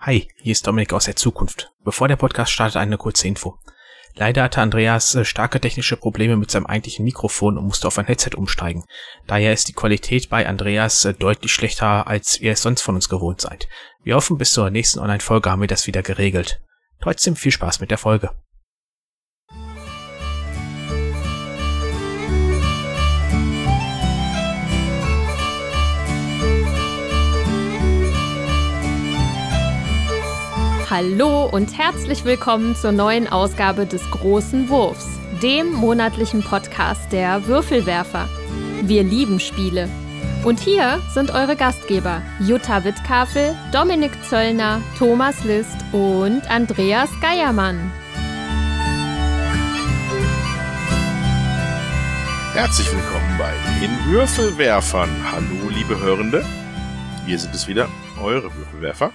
Hi, hier ist Dominik aus der Zukunft. Bevor der Podcast startet, eine kurze Info. Leider hatte Andreas äh, starke technische Probleme mit seinem eigentlichen Mikrofon und musste auf ein Headset umsteigen. Daher ist die Qualität bei Andreas äh, deutlich schlechter, als ihr es sonst von uns gewohnt seid. Wir hoffen, bis zur nächsten Online-Folge haben wir das wieder geregelt. Trotzdem viel Spaß mit der Folge. Hallo und herzlich willkommen zur neuen Ausgabe des Großen Wurfs, dem monatlichen Podcast der Würfelwerfer. Wir lieben Spiele. Und hier sind eure Gastgeber Jutta Wittkafel, Dominik Zöllner, Thomas List und Andreas Geiermann. Herzlich willkommen bei den Würfelwerfern. Hallo, liebe Hörende. Wir sind es wieder, eure Würfelwerfer.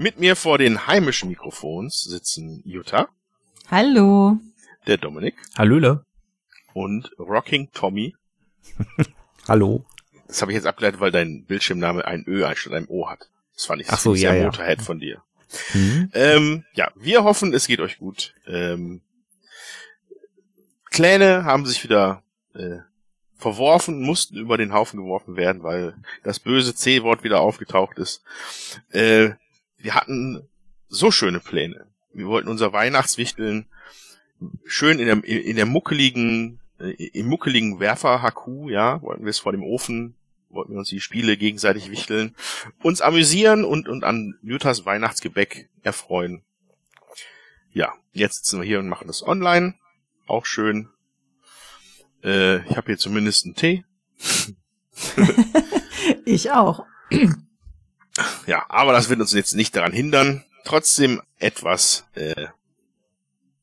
Mit mir vor den heimischen Mikrofons sitzen Jutta. Hallo. Der Dominik. Hallöle. Und Rocking Tommy. Hallo. Das habe ich jetzt abgeleitet, weil dein Bildschirmname ein Ö anstatt einem O hat. Das fand ich Ach so, sehr ja, ja. Motorhead von dir. Mhm. Ähm, ja, wir hoffen, es geht euch gut. Ähm, Pläne haben sich wieder äh, verworfen, mussten über den Haufen geworfen werden, weil das böse C-Wort wieder aufgetaucht ist. Äh, wir hatten so schöne Pläne. Wir wollten unser Weihnachtswichteln schön in der, in der muckeligen, äh, im muckeligen Werfer-HQ, ja, wollten wir es vor dem Ofen, wollten wir uns die Spiele gegenseitig wichteln, uns amüsieren und, und an Jutas Weihnachtsgebäck erfreuen. Ja, jetzt sitzen wir hier und machen das online. Auch schön. Äh, ich habe hier zumindest einen Tee. Ich auch. Ja, aber das wird uns jetzt nicht daran hindern, trotzdem etwas äh,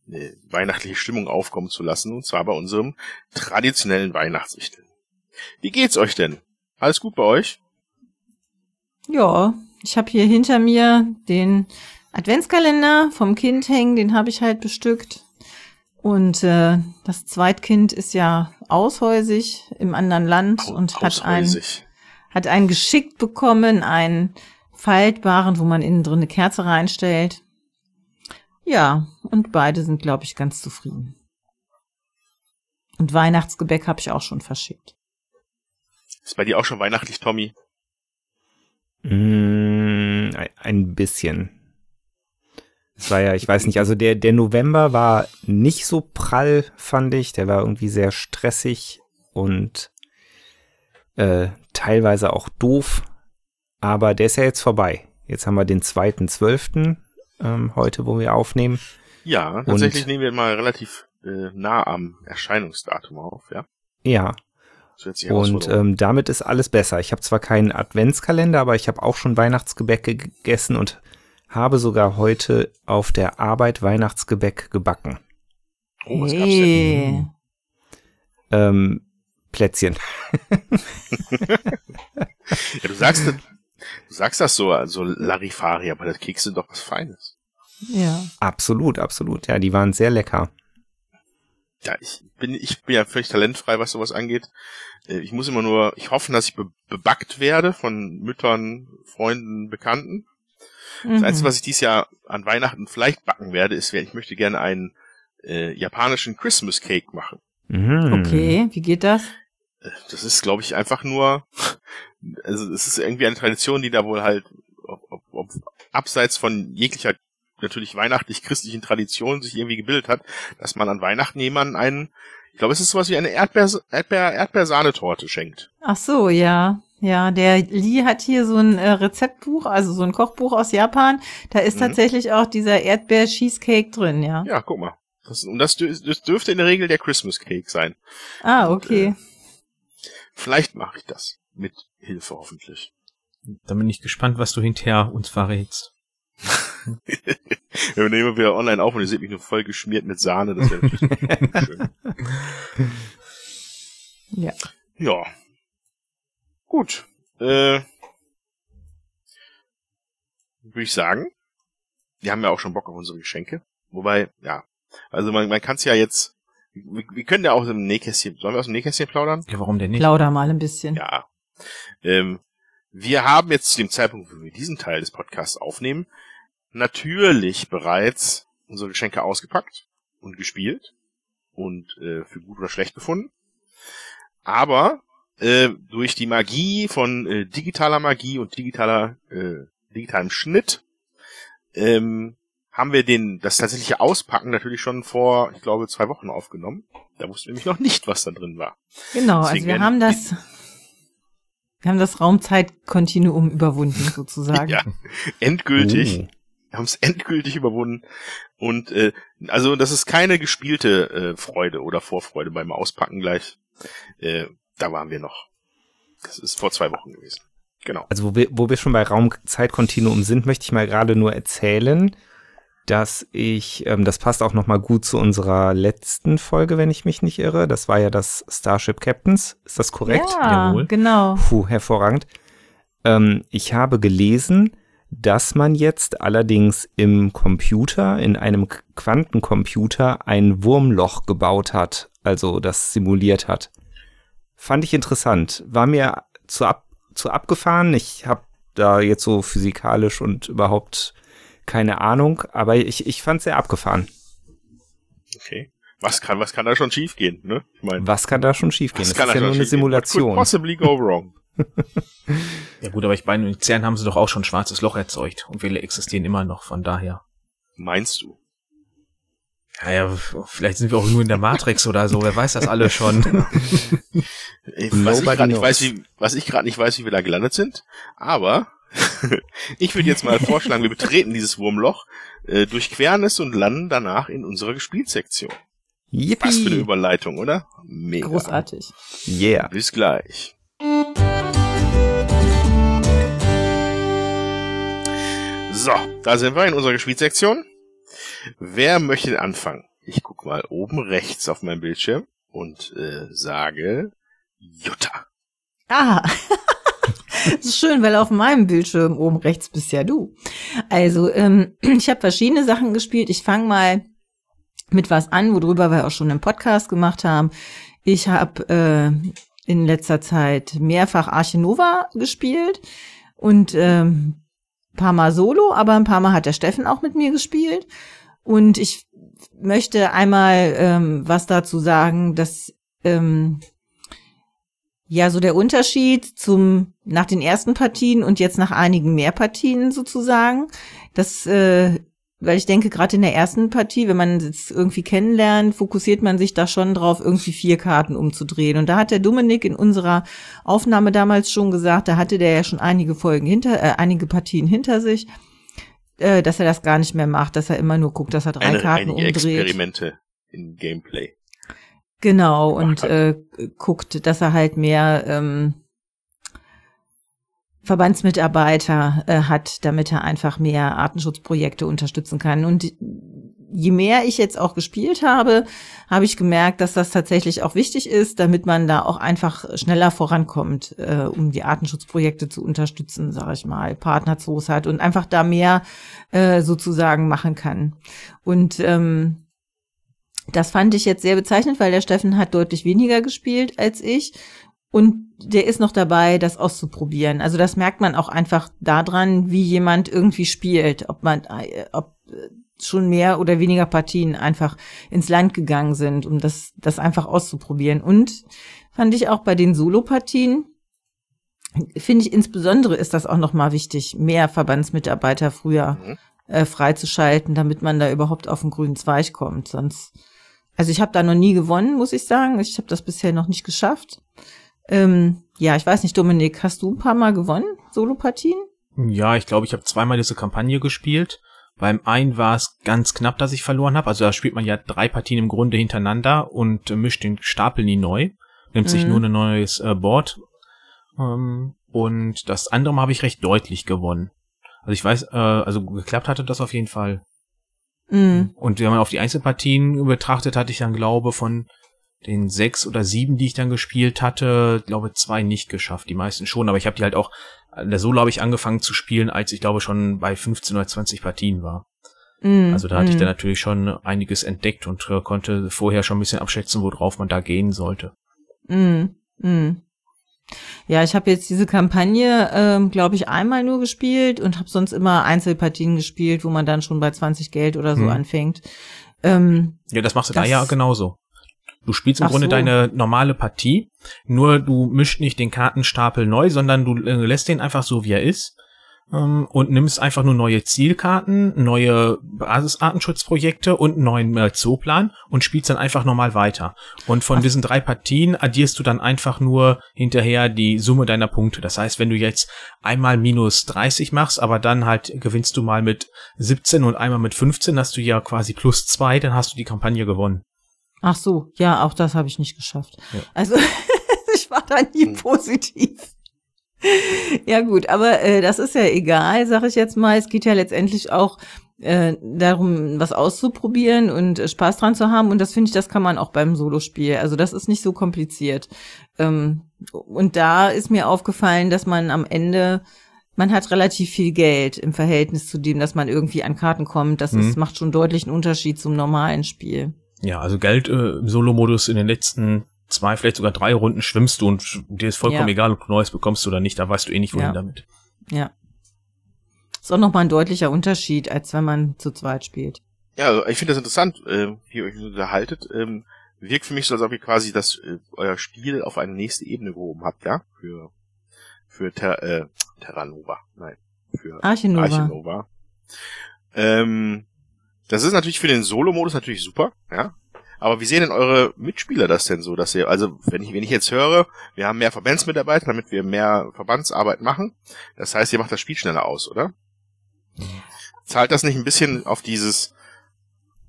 eine weihnachtliche Stimmung aufkommen zu lassen, und zwar bei unserem traditionellen Weihnachtswichteln. Wie geht's euch denn? Alles gut bei euch? Ja, ich habe hier hinter mir den Adventskalender vom Kind hängen, den habe ich halt bestückt. Und äh, das Zweitkind ist ja aushäusig im anderen Land und hat ein, Aushäusig. Hat einen geschickt bekommen, einen faltbaren, wo man innen drin eine Kerze reinstellt. Ja, und beide sind, glaube ich, ganz zufrieden. Und Weihnachtsgebäck habe ich auch schon verschickt. Ist bei dir auch schon weihnachtlich, Tommy? Mm, ein- ein bisschen. Es war ja, ich weiß nicht, also der, der November war nicht so prall, fand ich. Der war irgendwie sehr stressig und äh, teilweise auch doof. Aber der ist ja jetzt vorbei. Jetzt haben wir den 2.12. Ähm, heute, wo wir aufnehmen. Ja, tatsächlich Und- nehmen wir mal relativ äh, nah am Erscheinungsdatum auf, ja. Ja, und ähm, damit ist alles besser. Ich habe zwar keinen Adventskalender, aber ich habe auch schon Weihnachtsgebäck ge- gegessen und habe sogar heute auf der Arbeit Weihnachtsgebäck gebacken. oh, was gab's denn? Hey. Ähm, Plätzchen. Ja, du sagst, das- du sagst das so, also Larifari, aber das Kekse sind doch was Feines. Ja. Absolut, absolut. Ja, die waren sehr lecker. Ja, ich bin, ich bin ja völlig talentfrei, was sowas angeht. Äh, Ich muss immer nur, ich hoffe, dass ich be bebackt werde von Müttern, Freunden, Bekannten. Das Mhm. Einzige, was ich dieses Jahr an Weihnachten vielleicht backen werde, ist, ich möchte gerne einen äh, japanischen Christmas Cake machen. Mhm. Okay, wie geht das? Äh, Das ist, glaube ich, einfach nur, also es ist irgendwie eine Tradition, die da wohl halt ob, ob, ob, abseits von jeglicher natürlich weihnachtlich-christlichen Tradition sich irgendwie gebildet hat, dass man an Weihnachten jemanden einen, ich glaube, es ist sowas wie eine Erdbeer, Erdbeer, Erdbeersahnetorte schenkt. Ach so, ja. Ja, der Lee hat hier so ein äh, Rezeptbuch, also so ein Kochbuch aus Japan. Da ist Mhm. tatsächlich auch dieser Erdbeer-Cheesecake drin, ja. Ja, guck mal. Das, und das, das dürfte in der Regel der Christmas Cake sein. Ah, okay. Vielleicht mache ich das. Mit Hilfe hoffentlich. Dann bin ich gespannt, was du hinterher uns verrätst. Wir nehmen wieder online auf und ihr seht mich nur voll geschmiert mit Sahne. Das wäre natürlich schön. Ja. Ja. Gut. Äh, Würde ich sagen. Wir haben ja auch schon Bock auf unsere Geschenke. Wobei, ja. Also man, man kann es ja jetzt. Wir, wir können ja auch aus dem Nähkästchen. Sollen wir aus dem Nähkästchen plaudern? Ja, warum denn nicht? Plauder mal ein bisschen. Ja. Ähm, wir haben jetzt zu dem Zeitpunkt, wo wir diesen Teil des Podcasts aufnehmen, natürlich bereits unsere Geschenke ausgepackt und gespielt und äh, für gut oder schlecht befunden. Aber äh, durch die Magie von äh, digitaler Magie und digitaler äh, digitalem Schnitt ähm, haben wir den das tatsächliche Auspacken natürlich schon vor, ich glaube, zwei Wochen aufgenommen. Da wussten wir nämlich noch nicht, was da drin war. Genau, Deswegen also wir haben das wir haben das Raumzeitkontinuum überwunden sozusagen. ja, endgültig. Oh. Wir haben es endgültig überwunden. Und äh, also das ist keine gespielte äh, Freude oder Vorfreude beim Auspacken gleich. Äh, da waren wir noch. Das ist vor zwei Wochen gewesen. Genau. Also wo wir, wo wir schon bei Raumzeitkontinuum sind, möchte ich mal gerade nur erzählen, dass ich, ähm, das passt auch nochmal gut zu unserer letzten Folge, wenn ich mich nicht irre. Das war ja das Starship Captains. Ist das korrekt? Ja, Jawohl. genau. Puh, hervorragend. Ähm, ich habe gelesen, dass man jetzt allerdings im Computer, in einem Quantencomputer, ein Wurmloch gebaut hat, also das simuliert hat. Fand ich interessant. War mir zu, ab, zu abgefahren. Ich habe da jetzt so physikalisch und überhaupt keine Ahnung, aber ich, ich fand sehr abgefahren. Okay. Was kann, was kann da schon schiefgehen, ne? Ich mein, was kann da schon schiefgehen? Das ist ja nur eine Simulation. Possibly go wrong? ja gut, aber ich meine, in CERN haben sie doch auch schon ein schwarzes Loch erzeugt und wir existieren immer noch, von daher. Meinst du? Ja, ja, vielleicht sind wir auch nur in der Matrix oder so, wer weiß das alle schon. was ich gerade nicht weiß, wie, was ich gerade nicht weiß, wie wir da gelandet sind, aber ich würde jetzt mal vorschlagen, wir betreten dieses Wurmloch, äh, durchqueren es und landen danach in unserer Gespielsektion. Yippie. Was für eine Überleitung, oder? Mega. Großartig. Yeah. Bis gleich. So, da sind wir in unserer Gespielsektion. Wer möchte anfangen? Ich guck mal oben rechts auf meinem Bildschirm und äh, sage Jutta. Ah, das ist schön, weil auf meinem Bildschirm oben rechts bist ja du. Also, ähm, ich habe verschiedene Sachen gespielt. Ich fange mal mit was an, worüber wir auch schon einen Podcast gemacht haben. Ich habe äh, in letzter Zeit mehrfach Arche Nova gespielt und ähm, paar Mal solo, aber ein paar Mal hat der Steffen auch mit mir gespielt. Und ich möchte einmal ähm, was dazu sagen, dass ähm, ja so der Unterschied zum nach den ersten Partien und jetzt nach einigen mehr Partien sozusagen, dass äh, weil ich denke, gerade in der ersten Partie, wenn man es irgendwie kennenlernt, fokussiert man sich da schon drauf, irgendwie vier Karten umzudrehen. Und da hat der Dominik in unserer Aufnahme damals schon gesagt, da hatte der ja schon einige Folgen hinter, äh, einige Partien hinter sich, äh, dass er das gar nicht mehr macht, dass er immer nur guckt, dass er drei Eine, Karten umdreht. Experimente in Gameplay. Genau, und äh, guckt, dass er halt mehr ähm, Verbandsmitarbeiter äh, hat, damit er einfach mehr Artenschutzprojekte unterstützen kann. Und je mehr ich jetzt auch gespielt habe, habe ich gemerkt, dass das tatsächlich auch wichtig ist, damit man da auch einfach schneller vorankommt, äh, um die Artenschutzprojekte zu unterstützen, sage ich mal, Partnerzoos hat und einfach da mehr äh, sozusagen machen kann. Und ähm, das fand ich jetzt sehr bezeichnend, weil der Steffen hat deutlich weniger gespielt als ich. Und der ist noch dabei, das auszuprobieren. Also das merkt man auch einfach daran, wie jemand irgendwie spielt, ob man, äh, ob äh, schon mehr oder weniger Partien einfach ins Land gegangen sind, um das, das einfach auszuprobieren. Und fand ich auch bei den Solo-Partien, finde ich insbesondere ist das auch nochmal wichtig, mehr Verbandsmitarbeiter früher mhm. äh, freizuschalten, damit man da überhaupt auf den grünen Zweig kommt. Sonst, also ich habe da noch nie gewonnen, muss ich sagen. Ich habe das bisher noch nicht geschafft. Ähm, ja, ich weiß nicht, Dominik, hast du ein paar Mal gewonnen, Solopartien? Ja, ich glaube, ich habe zweimal diese Kampagne gespielt. Beim einen war es ganz knapp, dass ich verloren habe. Also da spielt man ja drei Partien im Grunde hintereinander und äh, mischt den Stapel nie neu. Nimmt mhm. sich nur ein neues äh, Board. Ähm, und das andere Mal habe ich recht deutlich gewonnen. Also ich weiß, äh, also geklappt hatte das auf jeden Fall. Mhm. Und wenn man auf die Einzelpartien betrachtet, hatte ich dann glaube von den sechs oder sieben, die ich dann gespielt hatte, glaube zwei nicht geschafft, die meisten schon, aber ich habe die halt auch, Solo habe ich angefangen zu spielen, als ich glaube schon bei 15 oder 20 Partien war. Mm, also da hatte ich dann natürlich schon einiges entdeckt und äh, konnte vorher schon ein bisschen abschätzen, worauf man da gehen sollte. Mm, mm. Ja, ich habe jetzt diese Kampagne, ähm, glaube ich, einmal nur gespielt und habe sonst immer Einzelpartien gespielt, wo man dann schon bei 20 Geld oder so Hm. anfängt. Ähm, Ja, das machst du Das- da ja genauso. Du spielst im Ach Grunde so. deine normale Partie, nur du mischst nicht den Kartenstapel neu, sondern du äh, lässt den einfach so, wie er ist und nimmst einfach nur neue Zielkarten, neue Basisartenschutzprojekte und einen neuen äh, Zooplan und spielst dann einfach normal weiter. Und von diesen drei Partien addierst du dann einfach nur hinterher die Summe deiner Punkte. Das heißt, wenn du jetzt einmal minus 30 machst, aber dann halt gewinnst du mal mit 17 und einmal mit 15, hast du ja quasi plus zwei, dann hast du die Kampagne gewonnen. ach so, ja, auch das habe ich nicht geschafft. Ja. Also ich war da nie Hm. positiv. Ja gut, aber äh, das ist ja egal, sag ich jetzt mal. Es geht ja letztendlich auch äh, darum, was auszuprobieren und äh, Spaß dran zu haben. Und das finde ich, das kann man auch beim Solospiel. Also das ist nicht so kompliziert. Ähm, und da ist mir aufgefallen, dass man am Ende, man hat relativ viel Geld im Verhältnis zu dem, dass man irgendwie an Karten kommt. Das Mhm. ist, macht schon deutlich einen Unterschied zum normalen Spiel. Ja, also Geld äh, im Solo-Modus in den letzten zwei, vielleicht sogar drei Runden schwimmst du und dir ist vollkommen Ja. egal, ob du Neues bekommst oder nicht, da weißt du eh nicht, wohin Ja. damit. Ja. Ist auch nochmal ein deutlicher Unterschied, als wenn man zu zweit spielt. Ja, also ich finde das interessant, äh, wie ihr euch unterhaltet. Ähm, wirkt für mich so, als ob ihr quasi das äh, euer Spiel auf eine nächste Ebene gehoben habt, ja? Für für Ter äh, Terranova. Nein. Für Archinova. Archinova. Ähm, das ist natürlich für den Solo-Modus natürlich super, ja. Aber wie sehen denn eure Mitspieler das denn so, dass ihr, also wenn ich, wenn ich jetzt höre, wir haben mehr Verbandsmitarbeiter, damit wir mehr Verbandsarbeit machen, das heißt, ihr macht das Spiel schneller aus, oder? Zahlt das nicht ein bisschen auf dieses,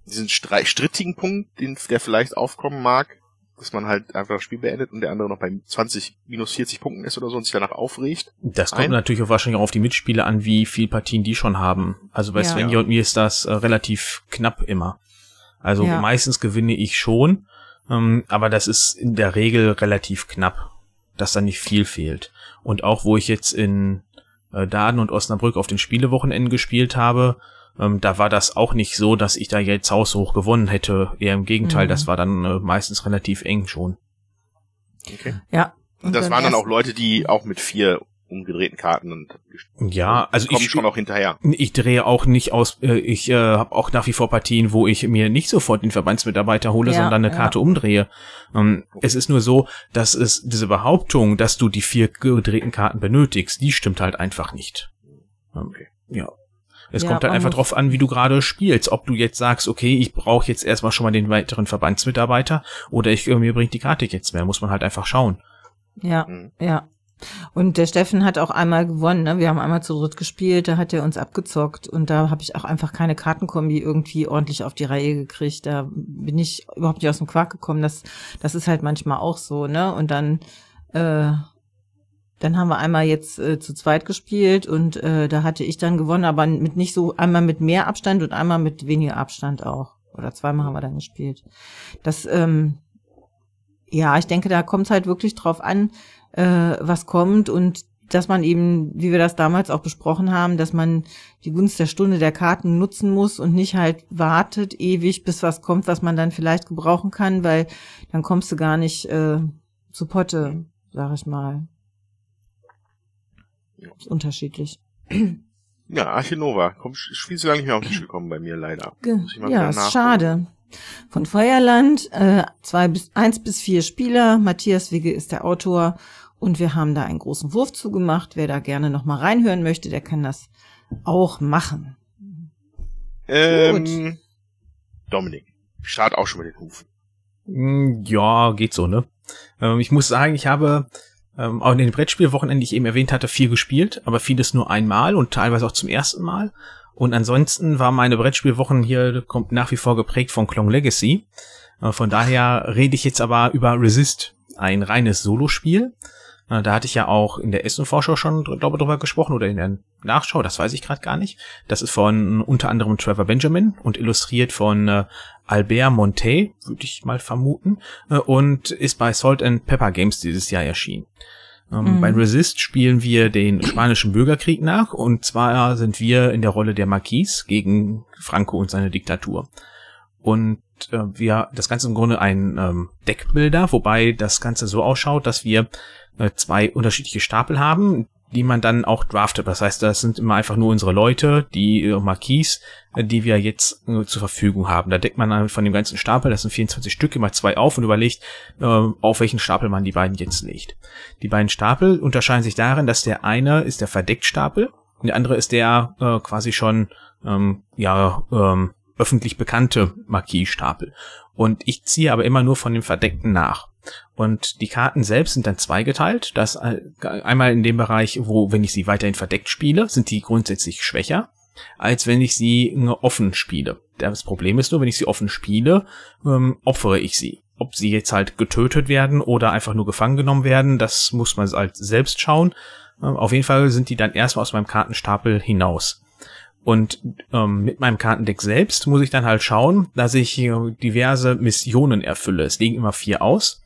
diesen strittigen Punkt, den, der vielleicht aufkommen mag, dass man halt einfach das Spiel beendet und der andere noch bei 20 minus 40 Punkten ist oder so und sich danach aufregt? Das kommt Ein- natürlich auch wahrscheinlich auch auf die Mitspieler an, wie viel Partien die schon haben. Also bei Ja. Svenja und mir ist das äh, relativ knapp immer. Also Ja. meistens gewinne ich schon, ähm, aber das ist in der Regel relativ knapp, dass da nicht viel fehlt. Und auch wo ich jetzt in äh, Daden und Osnabrück auf den Spielewochenenden gespielt habe, ähm, da war das auch nicht so, dass ich da jetzt haushoch gewonnen hätte. Eher im Gegenteil, Mhm. das war dann äh, meistens relativ eng schon. Okay. Ja. Und das waren dann auch Leute, die auch mit vier umgedrehten Karten und Ja, also ich schon auch hinterher. Ich drehe auch nicht aus, äh, ich äh, habe auch nach wie vor Partien, wo ich mir nicht sofort den Verbandsmitarbeiter hole, Ja, sondern eine ja. Karte umdrehe. Ähm, es ist nur so, dass es diese Behauptung, dass du die vier gedrehten Karten benötigst, die stimmt halt einfach nicht. Ähm, Okay. Ja. Es Ja, kommt halt einfach drauf an, wie du gerade spielst. Ob du jetzt sagst, okay, ich brauche jetzt erstmal schon mal den weiteren Verbandsmitarbeiter oder ich, äh, mir bringt die Karte jetzt mehr. Muss man halt einfach schauen. Ja, Mhm. ja. Und der Steffen hat auch einmal gewonnen, ne? Wir haben einmal zu dritt gespielt, da hat er uns abgezockt und da habe ich auch einfach keine Kartenkombi irgendwie ordentlich auf die Reihe gekriegt. Da bin ich überhaupt nicht aus dem Quark gekommen. Das, das ist halt manchmal auch so, ne? Und dann, äh, dann haben wir einmal jetzt äh, zu zweit gespielt und äh, da hatte ich dann gewonnen, aber mit nicht so, einmal mit mehr Abstand und einmal mit weniger Abstand auch. Oder zweimal haben wir dann gespielt. Das, ähm, ja, ich denke, da kommt es halt wirklich drauf an, äh, was kommt und dass man eben, wie wir das damals auch besprochen haben, dass man die Gunst der Stunde der Karten nutzen muss und nicht halt wartet ewig, bis was kommt, was man dann vielleicht gebrauchen kann, weil dann kommst du gar nicht äh, zu Potte, sag ich mal. Ja. Ist unterschiedlich. Ja, Archinova. Komm, spielst du lange nicht mehr auf den Tisch gekommen bei mir, leider. Ich Ja, ist schade. Von Feuerland, äh, zwei bis, eins bis vier Spieler. Matthias Wigge ist der Autor. Und wir haben da einen großen Wurf zugemacht. Wer da gerne noch mal reinhören möchte, der kann das auch machen. Ähm, Dominik. Start auch schon mit den Hufen. Mm, Ja, geht so, ne? Ähm, ich muss sagen, ich habe ähm, auch in den Brettspielwochenenden, die ich eben erwähnt hatte, viel gespielt, aber vieles nur einmal und teilweise auch zum ersten Mal. Und ansonsten war meine Brettspielwochen hier kommt nach wie vor geprägt von Klong Legacy. Äh, von daher rede ich jetzt aber über Resist, ein reines Solospiel. Äh, Da hatte ich ja auch in der Essen-Vorschau schon, glaube drüber gesprochen oder in der Nachschau, das weiß ich gerade gar nicht. Das ist von unter anderem Trevor Benjamin und illustriert von äh, Albert Monte, würde ich mal vermuten, äh, und ist bei Salt and Pepper Games dieses Jahr erschienen. Ähm, Mhm. Bei Resist spielen wir den spanischen Bürgerkrieg nach und zwar sind wir in der Rolle der Marquis gegen Franco und seine Diktatur. Und äh, wir das Ganze im Grunde ein ähm, Deckbilder, wobei das Ganze so ausschaut, dass wir äh, zwei unterschiedliche Stapel haben, die man dann auch draftet. Das heißt, das sind immer einfach nur unsere Leute, die äh, Marquis, äh, die wir jetzt äh, zur Verfügung haben. Da deckt man dann von dem ganzen Stapel, das sind 24 Stück, immer zwei auf und überlegt, äh, auf welchen Stapel man die beiden jetzt legt. Die beiden Stapel unterscheiden sich darin, dass der eine ist der Verdecktstapel und der andere ist der äh, quasi schon ähm, ja ähm, öffentlich bekannte Marquis-Stapel. Und ich ziehe aber immer nur von dem Verdeckten nach. Und die Karten selbst sind dann zweigeteilt. Das äh, einmal in dem Bereich, wo, wenn ich sie weiterhin verdeckt spiele, sind die grundsätzlich schwächer, als wenn ich sie offen spiele. Das Problem ist nur, wenn ich sie offen spiele, ähm, opfere ich sie. Ob sie jetzt halt getötet werden oder einfach nur gefangen genommen werden, das muss man halt selbst schauen. Ähm, auf jeden Fall sind die dann erstmal aus meinem Kartenstapel hinaus. Und ähm, mit meinem Kartendeck selbst muss ich dann halt schauen, dass ich äh, diverse Missionen erfülle. Es liegen immer vier aus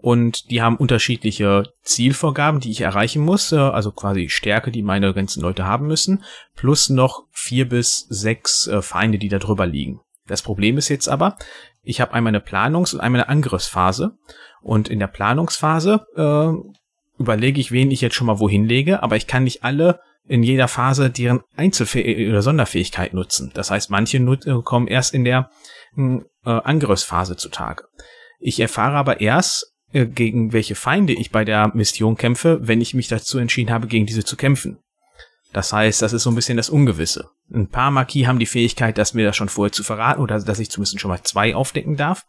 und die haben unterschiedliche Zielvorgaben, die ich erreichen muss, äh, also quasi Stärke, die meine ganzen Leute haben müssen, plus noch vier bis sechs äh, Feinde, die da drüber liegen. Das Problem ist jetzt aber, ich habe einmal eine Planungs- und einmal eine Angriffsphase und in der Planungsphase äh, überlege ich, wen ich jetzt schon mal wohin lege, aber ich kann nicht alle in jeder Phase deren Einzelfäh oder Sonderfähigkeit nutzen. Das heißt, manche äh, kommen erst in der äh, Angriffsphase zutage. Ich erfahre aber erst, äh, gegen welche Feinde ich bei der Mission kämpfe, wenn ich mich dazu entschieden habe, gegen diese zu kämpfen. Das heißt, das ist so ein bisschen das Ungewisse. Ein paar Marquis haben die Fähigkeit, das mir das schon vorher zu verraten oder dass ich zumindest schon mal zwei aufdecken darf.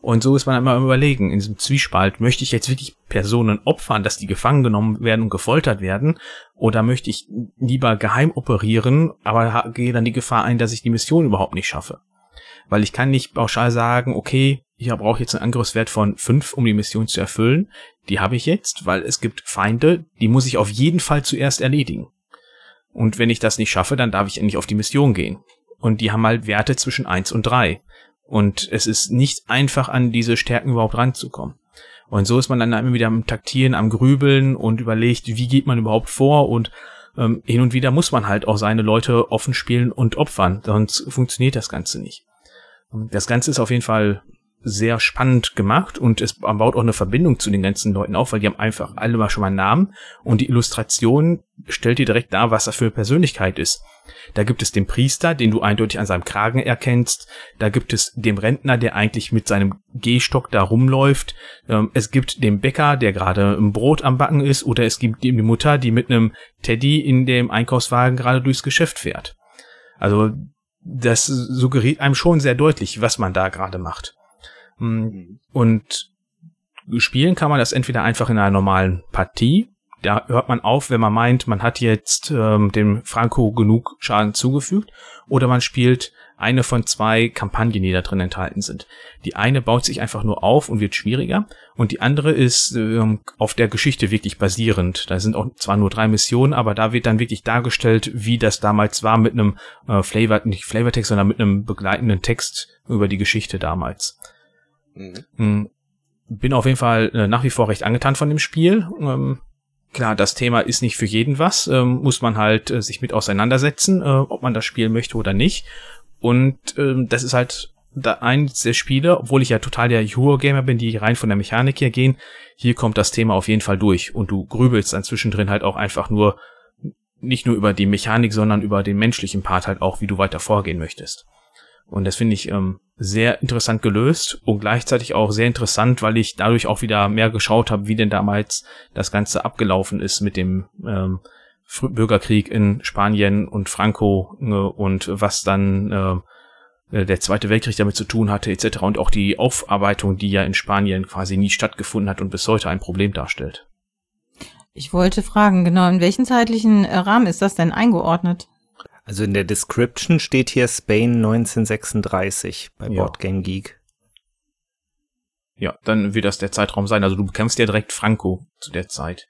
Und so ist man immer überlegen, in diesem Zwiespalt, möchte ich jetzt wirklich Personen opfern, dass die gefangen genommen werden und gefoltert werden, oder möchte ich lieber geheim operieren, aber gehe dann die Gefahr ein, dass ich die Mission überhaupt nicht schaffe. Weil ich kann nicht pauschal sagen, okay, ich brauche jetzt einen Angriffswert von fünf, um die Mission zu erfüllen. Die habe ich jetzt, weil es gibt Feinde, die muss ich auf jeden Fall zuerst erledigen. Und wenn ich das nicht schaffe, dann darf ich endlich auf die Mission gehen. Und die haben halt Werte zwischen eins und drei. Und es ist nicht einfach, an diese Stärken überhaupt ranzukommen. Und so ist man dann immer wieder am Taktieren, am Grübeln und überlegt, wie geht man überhaupt vor und ähm, hin und wieder muss man halt auch seine Leute offen spielen und opfern, sonst funktioniert das Ganze nicht. Das Ganze ist auf jeden Fall sehr spannend gemacht und es baut auch eine Verbindung zu den ganzen Leuten auf, weil die haben einfach alle mal schon mal einen Namen und die Illustration stellt dir direkt dar, was das für eine Persönlichkeit ist. Da gibt es den Priester, den du eindeutig an seinem Kragen erkennst. Da gibt es den Rentner, der eigentlich mit seinem Gehstock da rumläuft. Ähm, es gibt den Bäcker, der gerade ein Brot am Backen ist. Oder es gibt die Mutter, die mit einem Teddy in dem Einkaufswagen gerade durchs Geschäft fährt. Also das suggeriert einem schon sehr deutlich, was man da gerade macht. Mhm. Und spielen kann man das entweder einfach in einer normalen Partie. Da hört man auf, wenn man meint, man hat jetzt ähm, dem Franco genug Schaden zugefügt. Oder man spielt eine von zwei Kampagnen, die da drin enthalten sind. Die eine baut sich einfach nur auf und wird schwieriger. Und die andere ist ähm, auf der Geschichte wirklich basierend. Da sind auch zwar nur drei Missionen, aber da wird dann wirklich dargestellt, wie das damals war mit einem äh, Flavor, nicht Flavortext, sondern mit einem begleitenden Text über die Geschichte damals. Mhm. Hm, bin auf jeden Fall äh, nach wie vor recht angetan von dem Spiel. Ähm, klar, das Thema ist nicht für jeden was, ähm, muss man halt äh, sich mit auseinandersetzen, äh, ob man das spielen möchte oder nicht. Und ähm, das ist halt da eins der Spiele, obwohl ich ja total der Euro-Gamer bin, die rein von der Mechanik hier gehen, hier kommt das Thema auf jeden Fall durch. Und du grübelst dann zwischendrin halt auch einfach nur, nicht nur über die Mechanik, sondern über den menschlichen Part halt auch, wie du weiter vorgehen möchtest. Und das finde ich ähm, sehr interessant gelöst und gleichzeitig auch sehr interessant, weil ich dadurch auch wieder mehr geschaut habe, wie denn damals das Ganze abgelaufen ist mit dem ähm, Bürgerkrieg in Spanien und Franco äh, und was dann äh, der Zweite Weltkrieg damit zu tun hatte etc. und auch die Aufarbeitung, die ja in Spanien quasi nie stattgefunden hat und bis heute ein Problem darstellt. Ich wollte fragen, genau, in welchen zeitlichen äh, Rahmen ist das denn eingeordnet? Also in der Description steht hier Spain 1936 bei ja. Board Game Geek. Ja, dann wird das der Zeitraum sein. Also du bekämpfst ja direkt Franco zu der Zeit.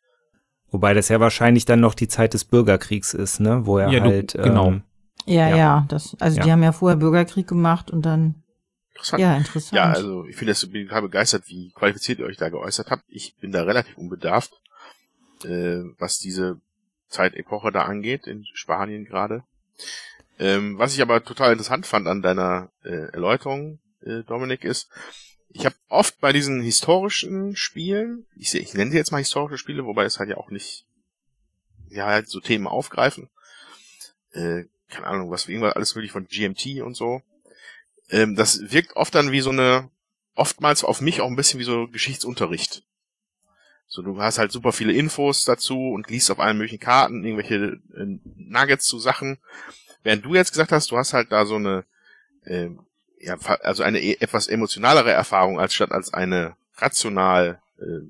Wobei das ja wahrscheinlich dann noch die Zeit des Bürgerkriegs ist, ne? Wo er ja, halt. Du, genau. Ähm, ja, ja, ja, das, also ja. die haben ja vorher Bürgerkrieg gemacht und dann. Interessant. Ja, interessant. Ja, also ich finde das bin total begeistert, wie qualifiziert ihr euch da geäußert habt. Ich bin da relativ unbedarft, äh, was diese Zeitepoche da angeht, in Spanien gerade. Ähm, was ich aber total interessant fand an deiner äh, Erläuterung, äh, Dominik, ist, ich habe oft bei diesen historischen Spielen, ich, ich nenne sie jetzt mal historische Spiele, wobei es halt ja auch nicht, ja, halt so Themen aufgreifen. Äh, keine Ahnung, was irgendwas alles wirklich von GMT und so. Ähm, das wirkt oft dann wie so eine, oftmals auf mich auch ein bisschen wie so Geschichtsunterricht. So, du hast halt super viele Infos dazu und liest auf allen möglichen Karten irgendwelche äh, Nuggets zu Sachen. Während du jetzt gesagt hast, du hast halt da so eine, äh, ja, also eine e etwas emotionalere Erfahrung als statt als eine rational äh,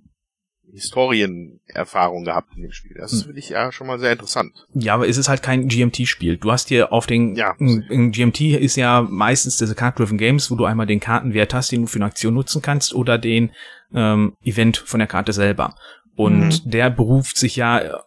Historienerfahrung gehabt in dem Spiel. Das hm. finde ich ja schon mal sehr interessant. Ja, aber es ist halt kein GMT-Spiel. Du hast hier auf den, ja, GMT ist ja meistens diese Card-Driven Games, wo du einmal den Kartenwert hast, den du für eine Aktion nutzen kannst, oder den ähm, Event von der Karte selber. Und mhm. der beruft sich ja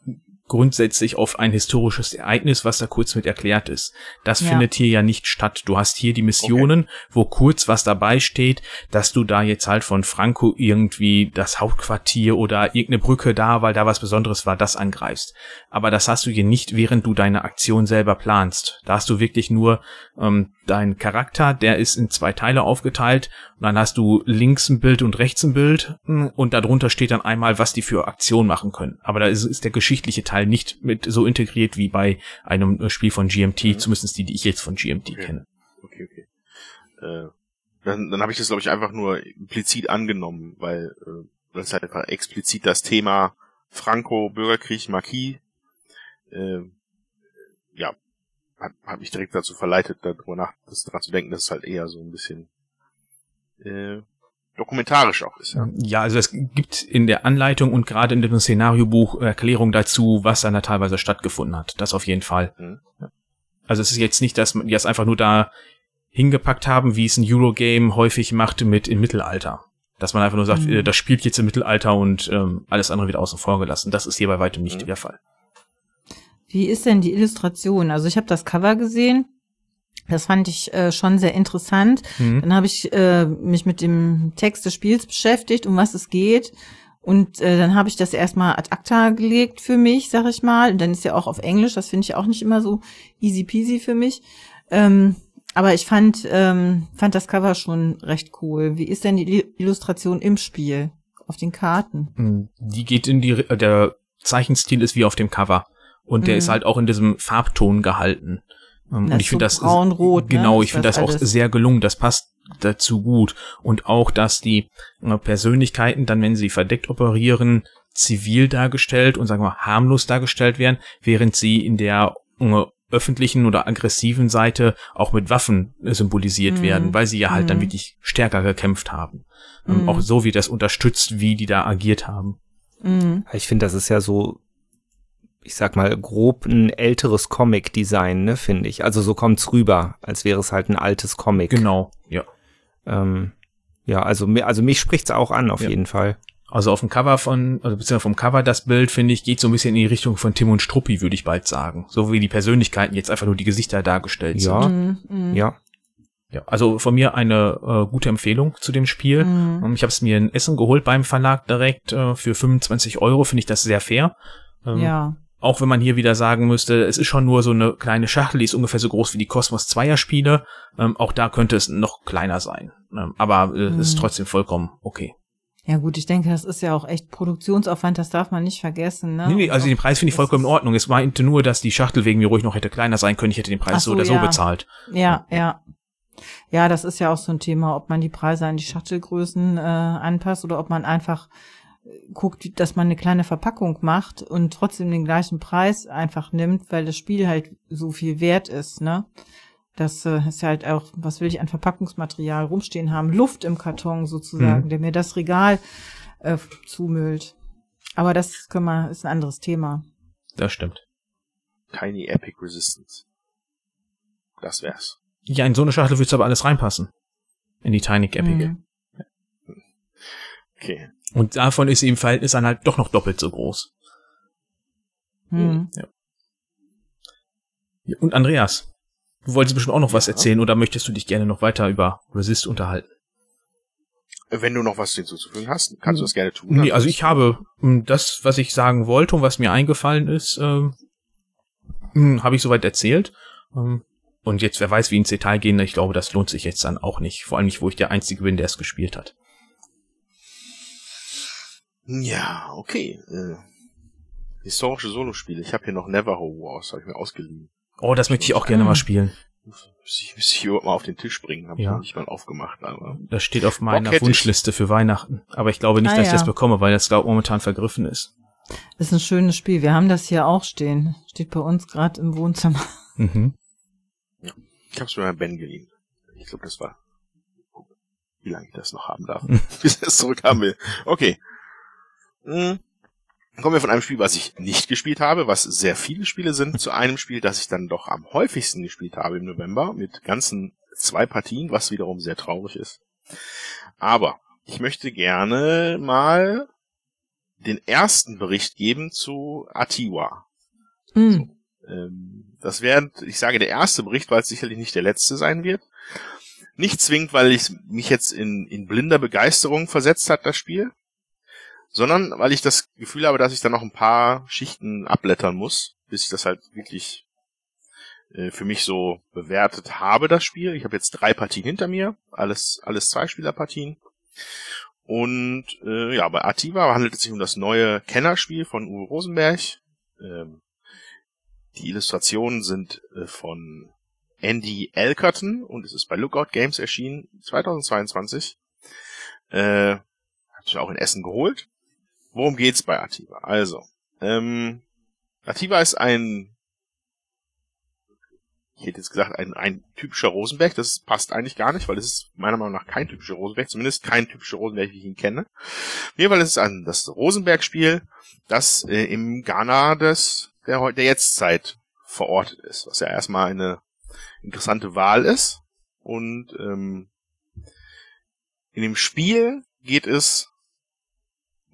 grundsätzlich auf ein historisches Ereignis, was da kurz mit erklärt ist. Das ja. findet hier ja nicht statt. Du hast hier die Missionen, okay. wo kurz was dabei steht, dass du da jetzt halt von Franco irgendwie das Hauptquartier oder irgendeine Brücke da, weil da was Besonderes war, das angreifst. Aber das hast du hier nicht, während du deine Aktion selber planst. Da hast du wirklich nur ähm, dein Charakter, der ist in zwei Teile aufgeteilt und dann hast du links ein Bild und rechts ein Bild und darunter steht dann einmal, was die für Aktionen machen können. Aber da ist, ist der geschichtliche Teil nicht mit so integriert wie bei einem äh, Spiel von GMT, mhm. zumindest die, die ich jetzt von GMT okay. kenne. Okay, okay. Äh, dann dann habe ich das, glaube ich, einfach nur implizit angenommen, weil äh, das ist halt einfach explizit das Thema Franco, Bürgerkrieg, Marquis, äh, ja, hat, hat mich direkt dazu verleitet, darüber nach, das daran zu denken, dass es halt eher so ein bisschen äh, dokumentarisch auch ist. Ja. ja, also es gibt in der Anleitung und gerade in dem Szenariobuch Erklärung dazu, was dann da teilweise stattgefunden hat. Das auf jeden Fall. Mhm. Also es ist jetzt nicht, dass die das einfach nur da hingepackt haben, wie es ein Eurogame häufig macht mit im Mittelalter. Dass man einfach nur sagt, mhm. das spielt jetzt im Mittelalter und ähm, alles andere wird außen vor gelassen. Das ist hier bei weitem nicht mhm. der Fall. Wie ist denn die Illustration? Also ich habe das Cover gesehen. Das fand ich äh, schon sehr interessant. Mhm. Dann habe ich äh, mich mit dem Text des Spiels beschäftigt, um was es geht. Und äh, dann habe ich das erstmal ad acta gelegt für mich, sag ich mal. Und dann ist ja auch auf Englisch, das finde ich auch nicht immer so easy peasy für mich. Ähm, aber ich fand, ähm, fand das Cover schon recht cool. Wie ist denn die Illustration im Spiel? Auf den Karten? Hm, die geht in die, der Zeichenstil ist wie auf dem Cover. Und der mhm. ist halt auch in diesem Farbton gehalten. Ähm, und ich finde das braun-rot. Ne? Genau, ne? ich finde das auch sehr gelungen. Das passt dazu gut. Und auch, dass die äh, Persönlichkeiten dann, wenn sie verdeckt operieren, zivil dargestellt und sagen wir harmlos dargestellt werden, während sie in der äh, öffentlichen oder aggressiven Seite auch mit Waffen symbolisiert mhm. werden, weil sie ja halt mhm. dann wirklich stärker gekämpft haben. Ähm, mhm. Auch so wie das unterstützt, wie die da agiert haben. Mhm. Ich finde, das ist ja so ich sag mal, grob ein älteres Comic-Design, ne, finde ich. Also so kommt's rüber, als wäre es halt ein altes Comic. Genau, ja. Ähm, ja, also, also mich spricht's auch an, auf ja. jeden Fall. Also auf dem Cover von, also beziehungsweise vom Cover das Bild, finde ich, geht so ein bisschen in die Richtung von Tim und Struppi, würde ich bald sagen. So wie die Persönlichkeiten jetzt einfach nur die Gesichter dargestellt ja. sind. Mhm. Ja. Ja, also von mir eine äh, gute Empfehlung zu dem Spiel. Mhm. Ich habe es mir in Essen geholt beim Verlag direkt äh, für 25 Euro, finde ich das sehr fair. Ähm, ja. Auch wenn man hier wieder sagen müsste, es ist schon nur so eine kleine Schachtel, die ist ungefähr so groß wie die Cosmos Zweier Spiele. Ähm, auch da könnte es noch kleiner sein. Ähm, aber äh, mhm. ist trotzdem vollkommen okay. Ja gut, ich denke, das ist ja auch echt Produktionsaufwand, das darf man nicht vergessen. Ne? Nee, nee, also den Preis finde ich vollkommen in Ordnung. Es meinte nur, dass die Schachtel wegen mir ruhig noch hätte kleiner sein können. Ich hätte den Preis so, so, oder ja. so bezahlt. Ja, ja. Ja, das ist ja auch so ein Thema, ob man die Preise an die Schachtelgrößen äh, anpasst oder ob man einfach guckt, dass man eine kleine Verpackung macht und trotzdem den gleichen Preis einfach nimmt, weil das Spiel halt so viel wert ist, ne? Das äh, ist halt auch, was will ich an Verpackungsmaterial rumstehen haben? Luft im Karton sozusagen, mhm. der mir das Regal äh, zumüllt. Aber das können wir, ist ein anderes Thema. Das stimmt. Tiny Epic Resistance. Das wär's. Ja, in so eine Schachtel würdest du aber alles reinpassen. In die Tiny Epic. Mhm. Okay. Und davon ist sie im Verhältnis dann halt doch noch doppelt so groß. Hm. Ja. Und Andreas, du wolltest bestimmt auch noch was erzählen oder möchtest du dich gerne noch weiter über Resist unterhalten? Wenn du noch was hinzuzufügen hast, kannst du das gerne tun. Nee, also ich habe hm, das, was ich sagen wollte und was mir eingefallen ist, ähm, hm, habe ich soweit erzählt. Ähm, Und jetzt, wer weiß, wie ins Detail gehen, ich glaube, das lohnt sich jetzt dann auch nicht. Vor allem nicht, wo ich der Einzige bin, der es gespielt hat. Ja, okay. Äh, historische Solospiele. Ich habe hier noch Neverho Wars, habe ich mir ausgeliehen. Oh, das möchte ich auch gerne mal spielen. Muss ich, muss ich hier mal auf den Tisch bringen, habe Ja. ich noch nicht mal aufgemacht, aber. Das steht auf meiner ich. Wunschliste für Weihnachten. Aber ich glaube nicht, Ah, dass ich ja. das bekomme, weil das glaub momentan vergriffen ist. Ist ein schönes Spiel. Wir haben das hier auch stehen. Steht bei uns gerade im Wohnzimmer. Mhm. Ich habe es mir bei Ben geliehen. Ich glaube, das war. Wie lange ich das noch haben darf, bis ich es zurückhaben will. Okay. Hm. Kommen wir von einem Spiel, was ich nicht gespielt habe, was sehr viele Spiele sind, zu einem Spiel, das ich dann doch am häufigsten gespielt habe im November, mit ganzen zwei Partien, was wiederum sehr traurig ist. Aber ich möchte gerne mal den ersten Bericht geben zu Atiwa. Hm. Ähm, das wäre, ich sage der erste Bericht, weil es sicherlich nicht der letzte sein wird. Nicht zwingend, weil ich mich jetzt in, in blinder Begeisterung versetzt hat, das Spiel, sondern weil ich das Gefühl habe, dass ich da noch ein paar Schichten abblättern muss, bis ich das halt wirklich äh, für mich so bewertet habe, das Spiel. Ich habe jetzt drei Partien hinter mir, alles, alles Zweispielerpartien. Und äh, ja, bei Ativa handelt es sich um das neue Kennerspiel von Uwe Rosenberg. Ähm, die Illustrationen sind äh, von Andy Elkerton und es ist bei Lookout Games erschienen 2022. Äh, hab ich auch in Essen geholt. Worum geht's bei Ativa? Also, ähm, Ativa ist ein, ich hätte jetzt gesagt, ein, ein typischer Rosenberg. Das passt eigentlich gar nicht, weil es ist meiner Meinung nach kein typischer Rosenberg, zumindest kein typischer Rosenberg, wie ich ihn kenne. Auf jeden Fall ist es ein, das Rosenberg-Spiel, das äh, im Ghana des, der, der Jetztzeit verortet ist, was ja erstmal eine interessante Wahl ist. Und ähm, in dem Spiel geht es,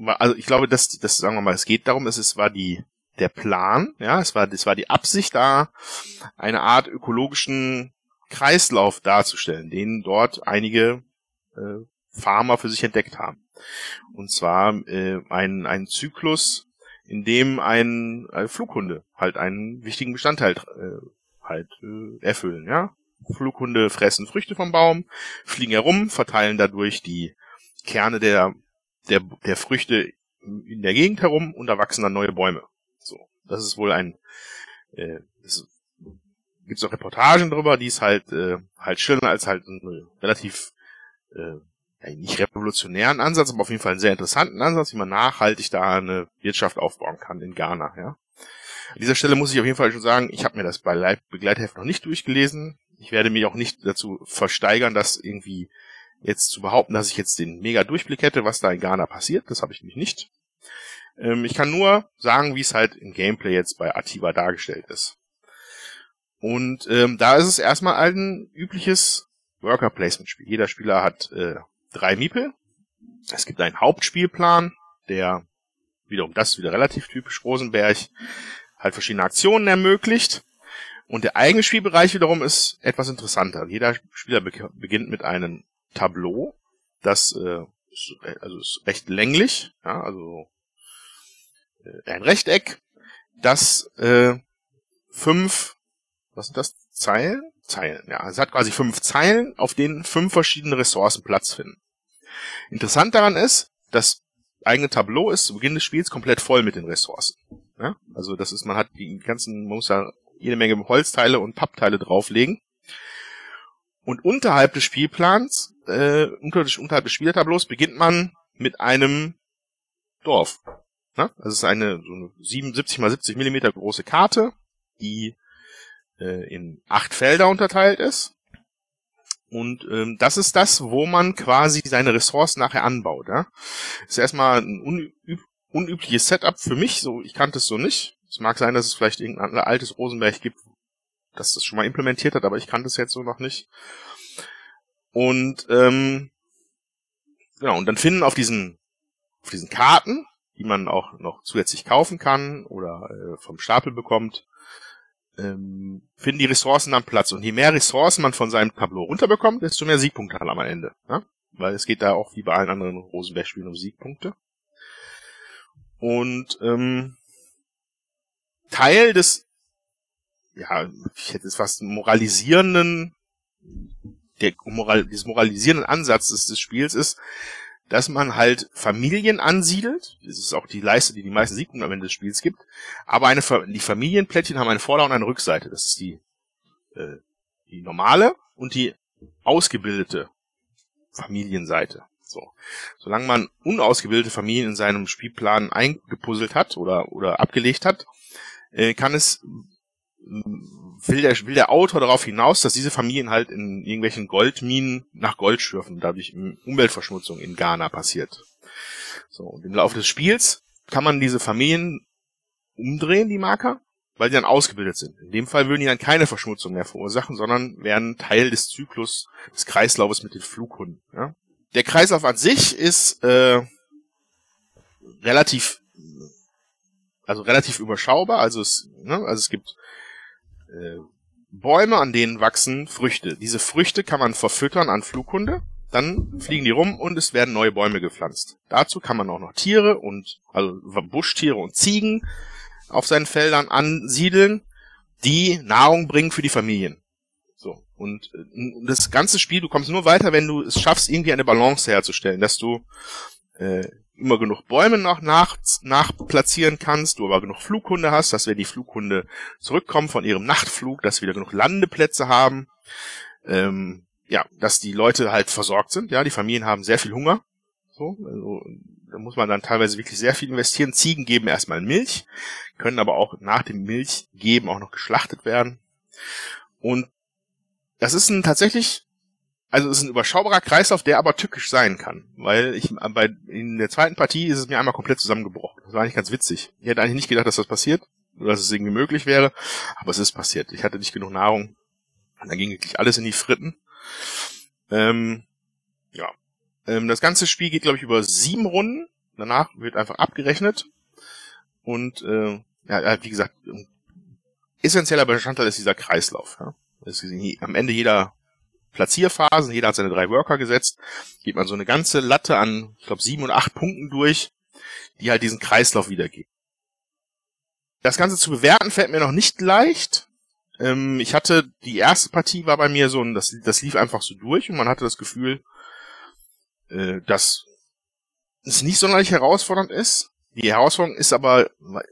also ich glaube, dass das sagen wir mal, es geht darum, es ist, war die der Plan, ja, es war, es war die Absicht da, eine Art ökologischen Kreislauf darzustellen, den dort einige äh, Farmer für sich entdeckt haben. Und zwar äh, ein, ein Zyklus, in dem ein äh, Flughunde halt einen wichtigen Bestandteil äh, halt äh, erfüllen, ja. Flughunde fressen Früchte vom Baum, fliegen herum, verteilen dadurch die Kerne der, der, der Früchte in der Gegend herum und da wachsen dann neue Bäume. So. Das ist wohl ein, äh, es gibt auch Reportagen drüber, die es halt, äh, halt schildern als halt einen relativ, äh, ja, nicht revolutionären Ansatz, aber auf jeden Fall einen sehr interessanten Ansatz, wie man nachhaltig da eine Wirtschaft aufbauen kann in Ghana, ja. An dieser Stelle muss ich auf jeden Fall schon sagen, ich habe mir das bei Leib Begleitheft noch nicht durchgelesen. Ich werde mich auch nicht dazu versteigern, das irgendwie jetzt zu behaupten, dass ich jetzt den mega Durchblick hätte, was da in Ghana passiert. Das habe ich nämlich nicht. Ähm, ich kann nur sagen, wie es halt im Gameplay jetzt bei Ativa dargestellt ist. Und ähm, da ist es erstmal ein übliches Worker Placement Spiel. Jeder Spieler hat äh, drei Miepel. Es gibt einen Hauptspielplan, der wiederum das ist wieder relativ typisch Rosenberg halt verschiedene Aktionen ermöglicht. Und der eigene Spielbereich wiederum ist etwas interessanter. Jeder Spieler be beginnt mit einem Tableau, das äh, ist, also ist recht länglich, ja, also äh, ein Rechteck, das äh, fünf, was sind das? Zeilen? Zeilen, ja. Es hat quasi fünf Zeilen, auf denen fünf verschiedene Ressourcen Platz finden. Interessant daran ist, das eigene Tableau ist zu Beginn des Spiels komplett voll mit den Ressourcen. Ja? Also das ist, man hat die ganzen, man muss da jede Menge Holzteile und Pappteile drauflegen. Und unterhalb des Spielplans, äh, unter, unterhalb des Spielertableaus beginnt man mit einem Dorf. Ne? Das ist eine, so eine 77 mal 70 Millimeter große Karte, die äh, in acht Felder unterteilt ist. Und ähm, das ist das, wo man quasi seine Ressourcen nachher anbaut. Ja? Ist erstmal ein unüb unübliches Setup für mich. So, ich kannte es so nicht. Es mag sein, dass es vielleicht irgendein altes Rosenberg gibt, das das schon mal implementiert hat, aber ich kannte es jetzt so noch nicht. Und ähm, genau, und dann finden auf diesen auf diesen Karten, die man auch noch zusätzlich kaufen kann oder äh, vom Stapel bekommt, ähm, finden die Ressourcen dann Platz. Und je mehr Ressourcen man von seinem Tableau runterbekommt, desto mehr Siegpunkte hat man am Ende. Ja? Weil es geht da auch wie bei allen anderen Rosenberg-Spielen um Siegpunkte. Und ähm, Teil des ja, ich hätte jetzt fast moralisierenden, der Moral, dieses moralisierenden Ansatz des, des Spiels ist, dass man halt Familien ansiedelt. Das ist auch die Leiste, die die meisten Siegpunkte am Ende des Spiels gibt. Aber eine, die Familienplättchen haben eine Vorder- und eine Rückseite. Das ist die, äh, die normale und die ausgebildete Familienseite. So. Solange man unausgebildete Familien in seinem Spielplan eingepuzzelt hat oder, oder abgelegt hat, äh, kann es will der, will der Autor darauf hinaus, dass diese Familien halt in irgendwelchen Goldminen nach Gold schürfen, dadurch Umweltverschmutzung in Ghana passiert. So, und im Laufe des Spiels kann man diese Familien umdrehen, die Marker, weil sie dann ausgebildet sind. In dem Fall würden die dann keine Verschmutzung mehr verursachen, sondern werden Teil des Zyklus des Kreislaufes mit den Flughunden. Ja? Der Kreislauf an sich ist äh, relativ also relativ überschaubar. Also es, ne, also es gibt äh, Bäume, an denen wachsen Früchte. Diese Früchte kann man verfüttern an Flughunde, dann fliegen die rum und es werden neue Bäume gepflanzt. Dazu kann man auch noch Tiere und also Buschtiere und Ziegen auf seinen Feldern ansiedeln, die Nahrung bringen für die Familien. So und äh, das ganze Spiel, du kommst nur weiter, wenn du es schaffst, irgendwie eine Balance herzustellen, dass du äh, immer genug Bäume noch nach, nach platzieren kannst, du aber genug Flughunde hast, dass wenn die Flughunde zurückkommen von ihrem Nachtflug, dass wir wieder genug Landeplätze haben, ähm, ja, dass die Leute halt versorgt sind, ja, die Familien haben sehr viel Hunger, so, also, da muss man dann teilweise wirklich sehr viel investieren. Ziegen geben erstmal Milch, können aber auch nach dem Milchgeben auch noch geschlachtet werden. Und das ist ein tatsächlich also es ist ein überschaubarer Kreislauf, der aber tückisch sein kann. Weil ich bei in der zweiten Partie ist es mir einmal komplett zusammengebrochen. Das war eigentlich ganz witzig. Ich hätte eigentlich nicht gedacht, dass das passiert, oder dass es irgendwie möglich wäre, aber es ist passiert. Ich hatte nicht genug Nahrung. Und dann ging wirklich alles in die Fritten. Ähm, ja. Ähm, das ganze Spiel geht, glaube ich, über sieben Runden. Danach wird einfach abgerechnet. Und äh, ja, wie gesagt, essentieller Bestandteil ist dieser Kreislauf. Ja. Am Ende jeder Platzierphasen, jeder hat seine drei Worker gesetzt, geht man so eine ganze Latte an, ich glaube, sieben und acht Punkten durch, die halt diesen Kreislauf wiedergeben. Das Ganze zu bewerten fällt mir noch nicht leicht. Ähm, ich hatte, die erste Partie war bei mir so, das, das lief einfach so durch und man hatte das Gefühl, äh, dass es nicht sonderlich herausfordernd ist. Die Herausforderung ist aber,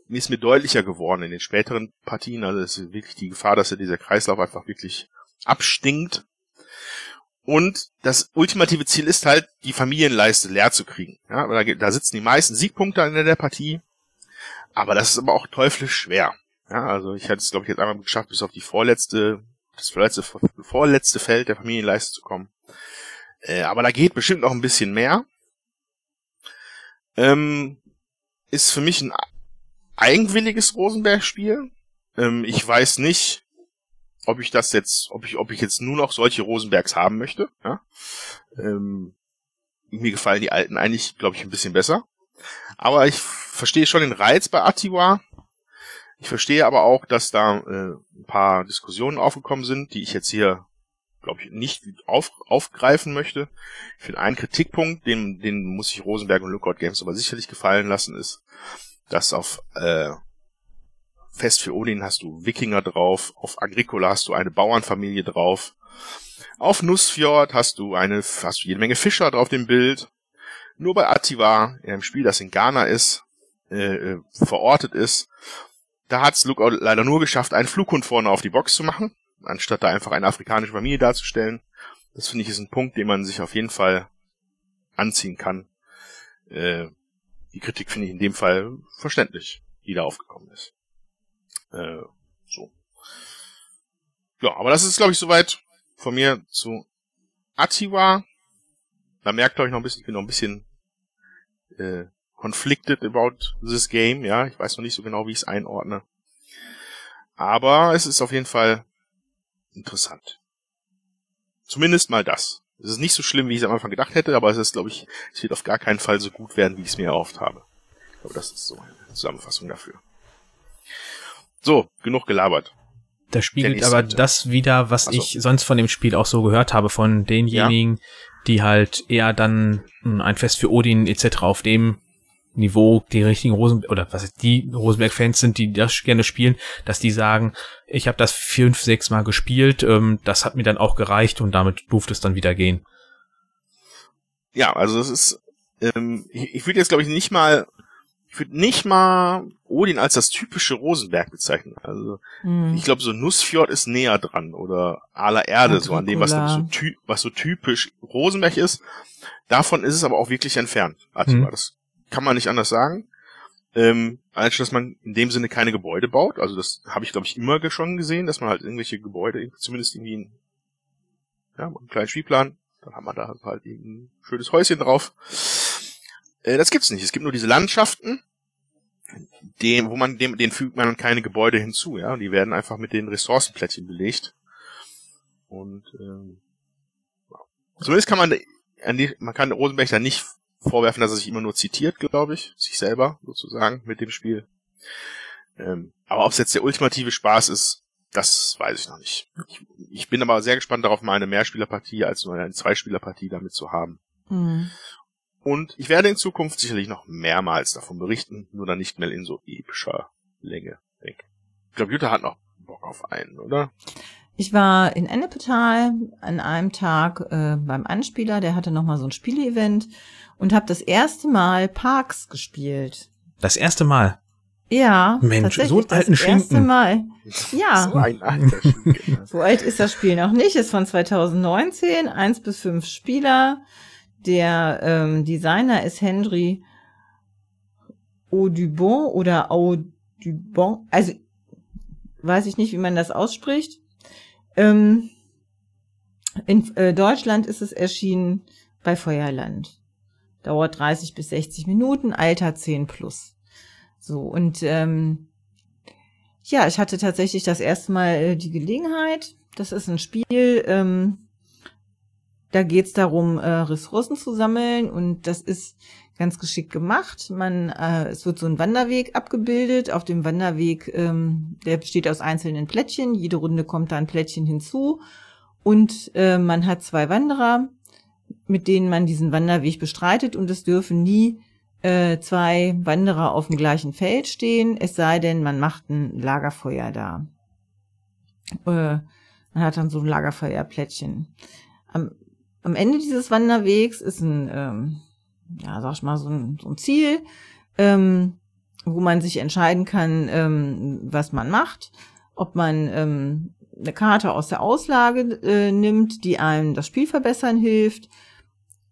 ist mir deutlicher geworden in den späteren Partien. Also es ist wirklich die Gefahr, dass er dieser Kreislauf einfach wirklich abstinkt und das ultimative Ziel ist halt, die Familienleiste leer zu kriegen. Ja, da, da sitzen die meisten Siegpunkte in der Partie. Aber das ist aber auch teuflisch schwer. Ja, also ich hätte es, glaube ich, jetzt einmal geschafft, bis auf die vorletzte, das vorletzte, vorletzte Feld der Familienleiste zu kommen. Äh, aber da geht bestimmt noch ein bisschen mehr. Ähm, ist für mich ein eigenwilliges Rosenberg-Spiel. Ähm, ich weiß nicht, ob ich das jetzt, ob ich, ob ich jetzt nur noch solche Rosenbergs haben möchte. Ja? Ähm, mir gefallen die alten eigentlich, glaube ich, ein bisschen besser. Aber ich verstehe schon den Reiz bei Atiwa. Ich verstehe aber auch, dass da äh, ein paar Diskussionen aufgekommen sind, die ich jetzt hier, glaube ich, nicht auf, aufgreifen möchte. Ich finde, ein Kritikpunkt, den, den muss ich Rosenberg und Lookout Games aber sicherlich gefallen lassen, ist, dass auf äh, Fest für Odin hast du Wikinger drauf, auf Agricola hast du eine Bauernfamilie drauf, auf Nussfjord hast du eine, hast du jede Menge Fischer drauf dem Bild. Nur bei Ativa, in einem Spiel, das in Ghana ist, äh, äh verortet ist, da hat's Lookout leider nur geschafft, einen Flughund vorne auf die Box zu machen, anstatt da einfach eine afrikanische Familie darzustellen. Das finde ich ist ein Punkt, den man sich auf jeden Fall anziehen kann. Äh, die Kritik finde ich in dem Fall verständlich, die da aufgekommen ist. Äh, so. Ja, aber das ist, glaube ich, soweit von mir zu Atiwa. Da merkt euch noch ein bisschen, ich bin noch ein bisschen äh, conflicted about this game, ja. Ich weiß noch nicht so genau, wie ich es einordne. Aber es ist auf jeden Fall interessant. Zumindest mal das. Es ist nicht so schlimm, wie ich es am Anfang gedacht hätte, aber es ist, glaube ich, es wird auf gar keinen Fall so gut werden, wie ich es mir erhofft habe. Ich glaube, das ist so eine Zusammenfassung dafür. So, genug gelabert. Das spiegelt aber Seite. das wieder, was so. ich sonst von dem Spiel auch so gehört habe, von denjenigen, ja. die halt eher dann ein Fest für Odin etc. auf dem Niveau die richtigen Rosen oder was ist, die Rosenberg-Fans sind, die das gerne spielen, dass die sagen, ich habe das fünf, sechs Mal gespielt, ähm, das hat mir dann auch gereicht und damit durfte es dann wieder gehen. Ja, also es ist, ähm, ich, ich würde jetzt glaube ich nicht mal, ich würde nicht mal Odin als das typische Rosenberg bezeichnen. Also Hm. ich glaube so Nussfjord ist näher dran oder aller Erde, so an dem, was, so, ty was so typisch Rosenberg ist. Davon ist es aber auch wirklich entfernt. Mhm. Das kann man nicht anders sagen. Ähm, als dass man in dem Sinne keine Gebäude baut. Also das habe ich, glaube ich, immer schon gesehen, dass man halt irgendwelche Gebäude, zumindest irgendwie ein, ja, einen kleinen Spielplan, dann haben wir da halt ein schönes Häuschen drauf. Äh, das gibt's nicht. Es gibt nur diese Landschaften, dem, wo man, dem, denen fügt man keine Gebäude hinzu, ja. Die werden einfach mit den Ressourcenplättchen belegt. Und ähm, zumindest kann man man kann Rosenberg da nicht vorwerfen, dass er sich immer nur zitiert, glaube ich, sich selber sozusagen mit dem Spiel. Ähm, aber ob es jetzt der ultimative Spaß ist, das weiß ich noch nicht. Ich, ich bin aber sehr gespannt darauf, mal eine Mehrspielerpartie als nur eine Zweispielerpartie damit zu haben. Hm. Und ich werde in Zukunft sicherlich noch mehrmals davon berichten, nur dann nicht mehr in so epischer Länge. Denk. Ich glaube, Jutta hat noch Bock auf einen, oder? Ich war in Ennepetal an einem Tag äh, beim Anspieler, der hatte nochmal so ein Spieleevent und habe das erste Mal Parks gespielt. Das erste Mal. Ja, Mensch, so einen alten das erste Schinken. Mal. Ja. So ein alter Schinken. So alt ist das Spiel noch nicht, ist von 2019, eins bis fünf Spieler. Der ähm, Designer ist Henry Audubon oder Audubon, also weiß ich nicht, wie man das ausspricht. Ähm, in äh, Deutschland ist es erschienen bei Feuerland. Dauert 30 bis 60 Minuten, Alter 10 plus. So, und ähm, ja, ich hatte tatsächlich das erste Mal äh, die Gelegenheit. Das ist ein Spiel, ähm, da geht's darum, äh, Ressourcen zu sammeln und das ist ganz geschickt gemacht. Man, äh, es wird so ein Wanderweg abgebildet. Auf dem Wanderweg, ähm, der besteht aus einzelnen Plättchen. Jede Runde kommt da ein Plättchen hinzu und äh, man hat zwei Wanderer, mit denen man diesen Wanderweg bestreitet und es dürfen nie äh, zwei Wanderer auf dem gleichen Feld stehen, es sei denn, man macht ein Lagerfeuer da. Äh, man hat dann so ein Lagerfeuerplättchen. Am, Ende dieses Wanderwegs ist ein, ähm, ja, sag ich mal, so ein, so ein Ziel, ähm, wo man sich entscheiden kann, ähm, was man macht, ob man ähm, eine Karte aus der Auslage äh, nimmt, die einem das Spiel verbessern hilft,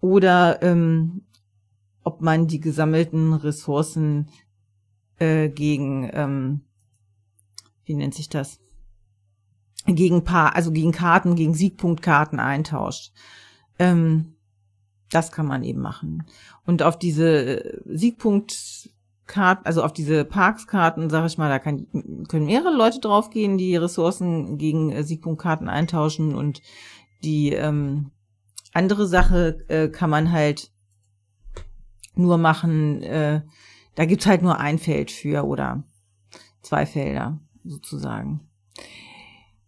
oder ähm, ob man die gesammelten Ressourcen äh, gegen, ähm, wie nennt sich das? Gegen Paar, also gegen Karten, gegen Siegpunktkarten eintauscht. Ähm, das kann man eben machen. Und auf diese äh, Siegpunktkarten, also auf diese Parkskarten, sage ich mal, da kann, können mehrere Leute draufgehen, die Ressourcen gegen äh, Siegpunktkarten eintauschen und die ähm, andere Sache äh, kann man halt nur machen, äh, da gibt's halt nur ein Feld für oder zwei Felder sozusagen.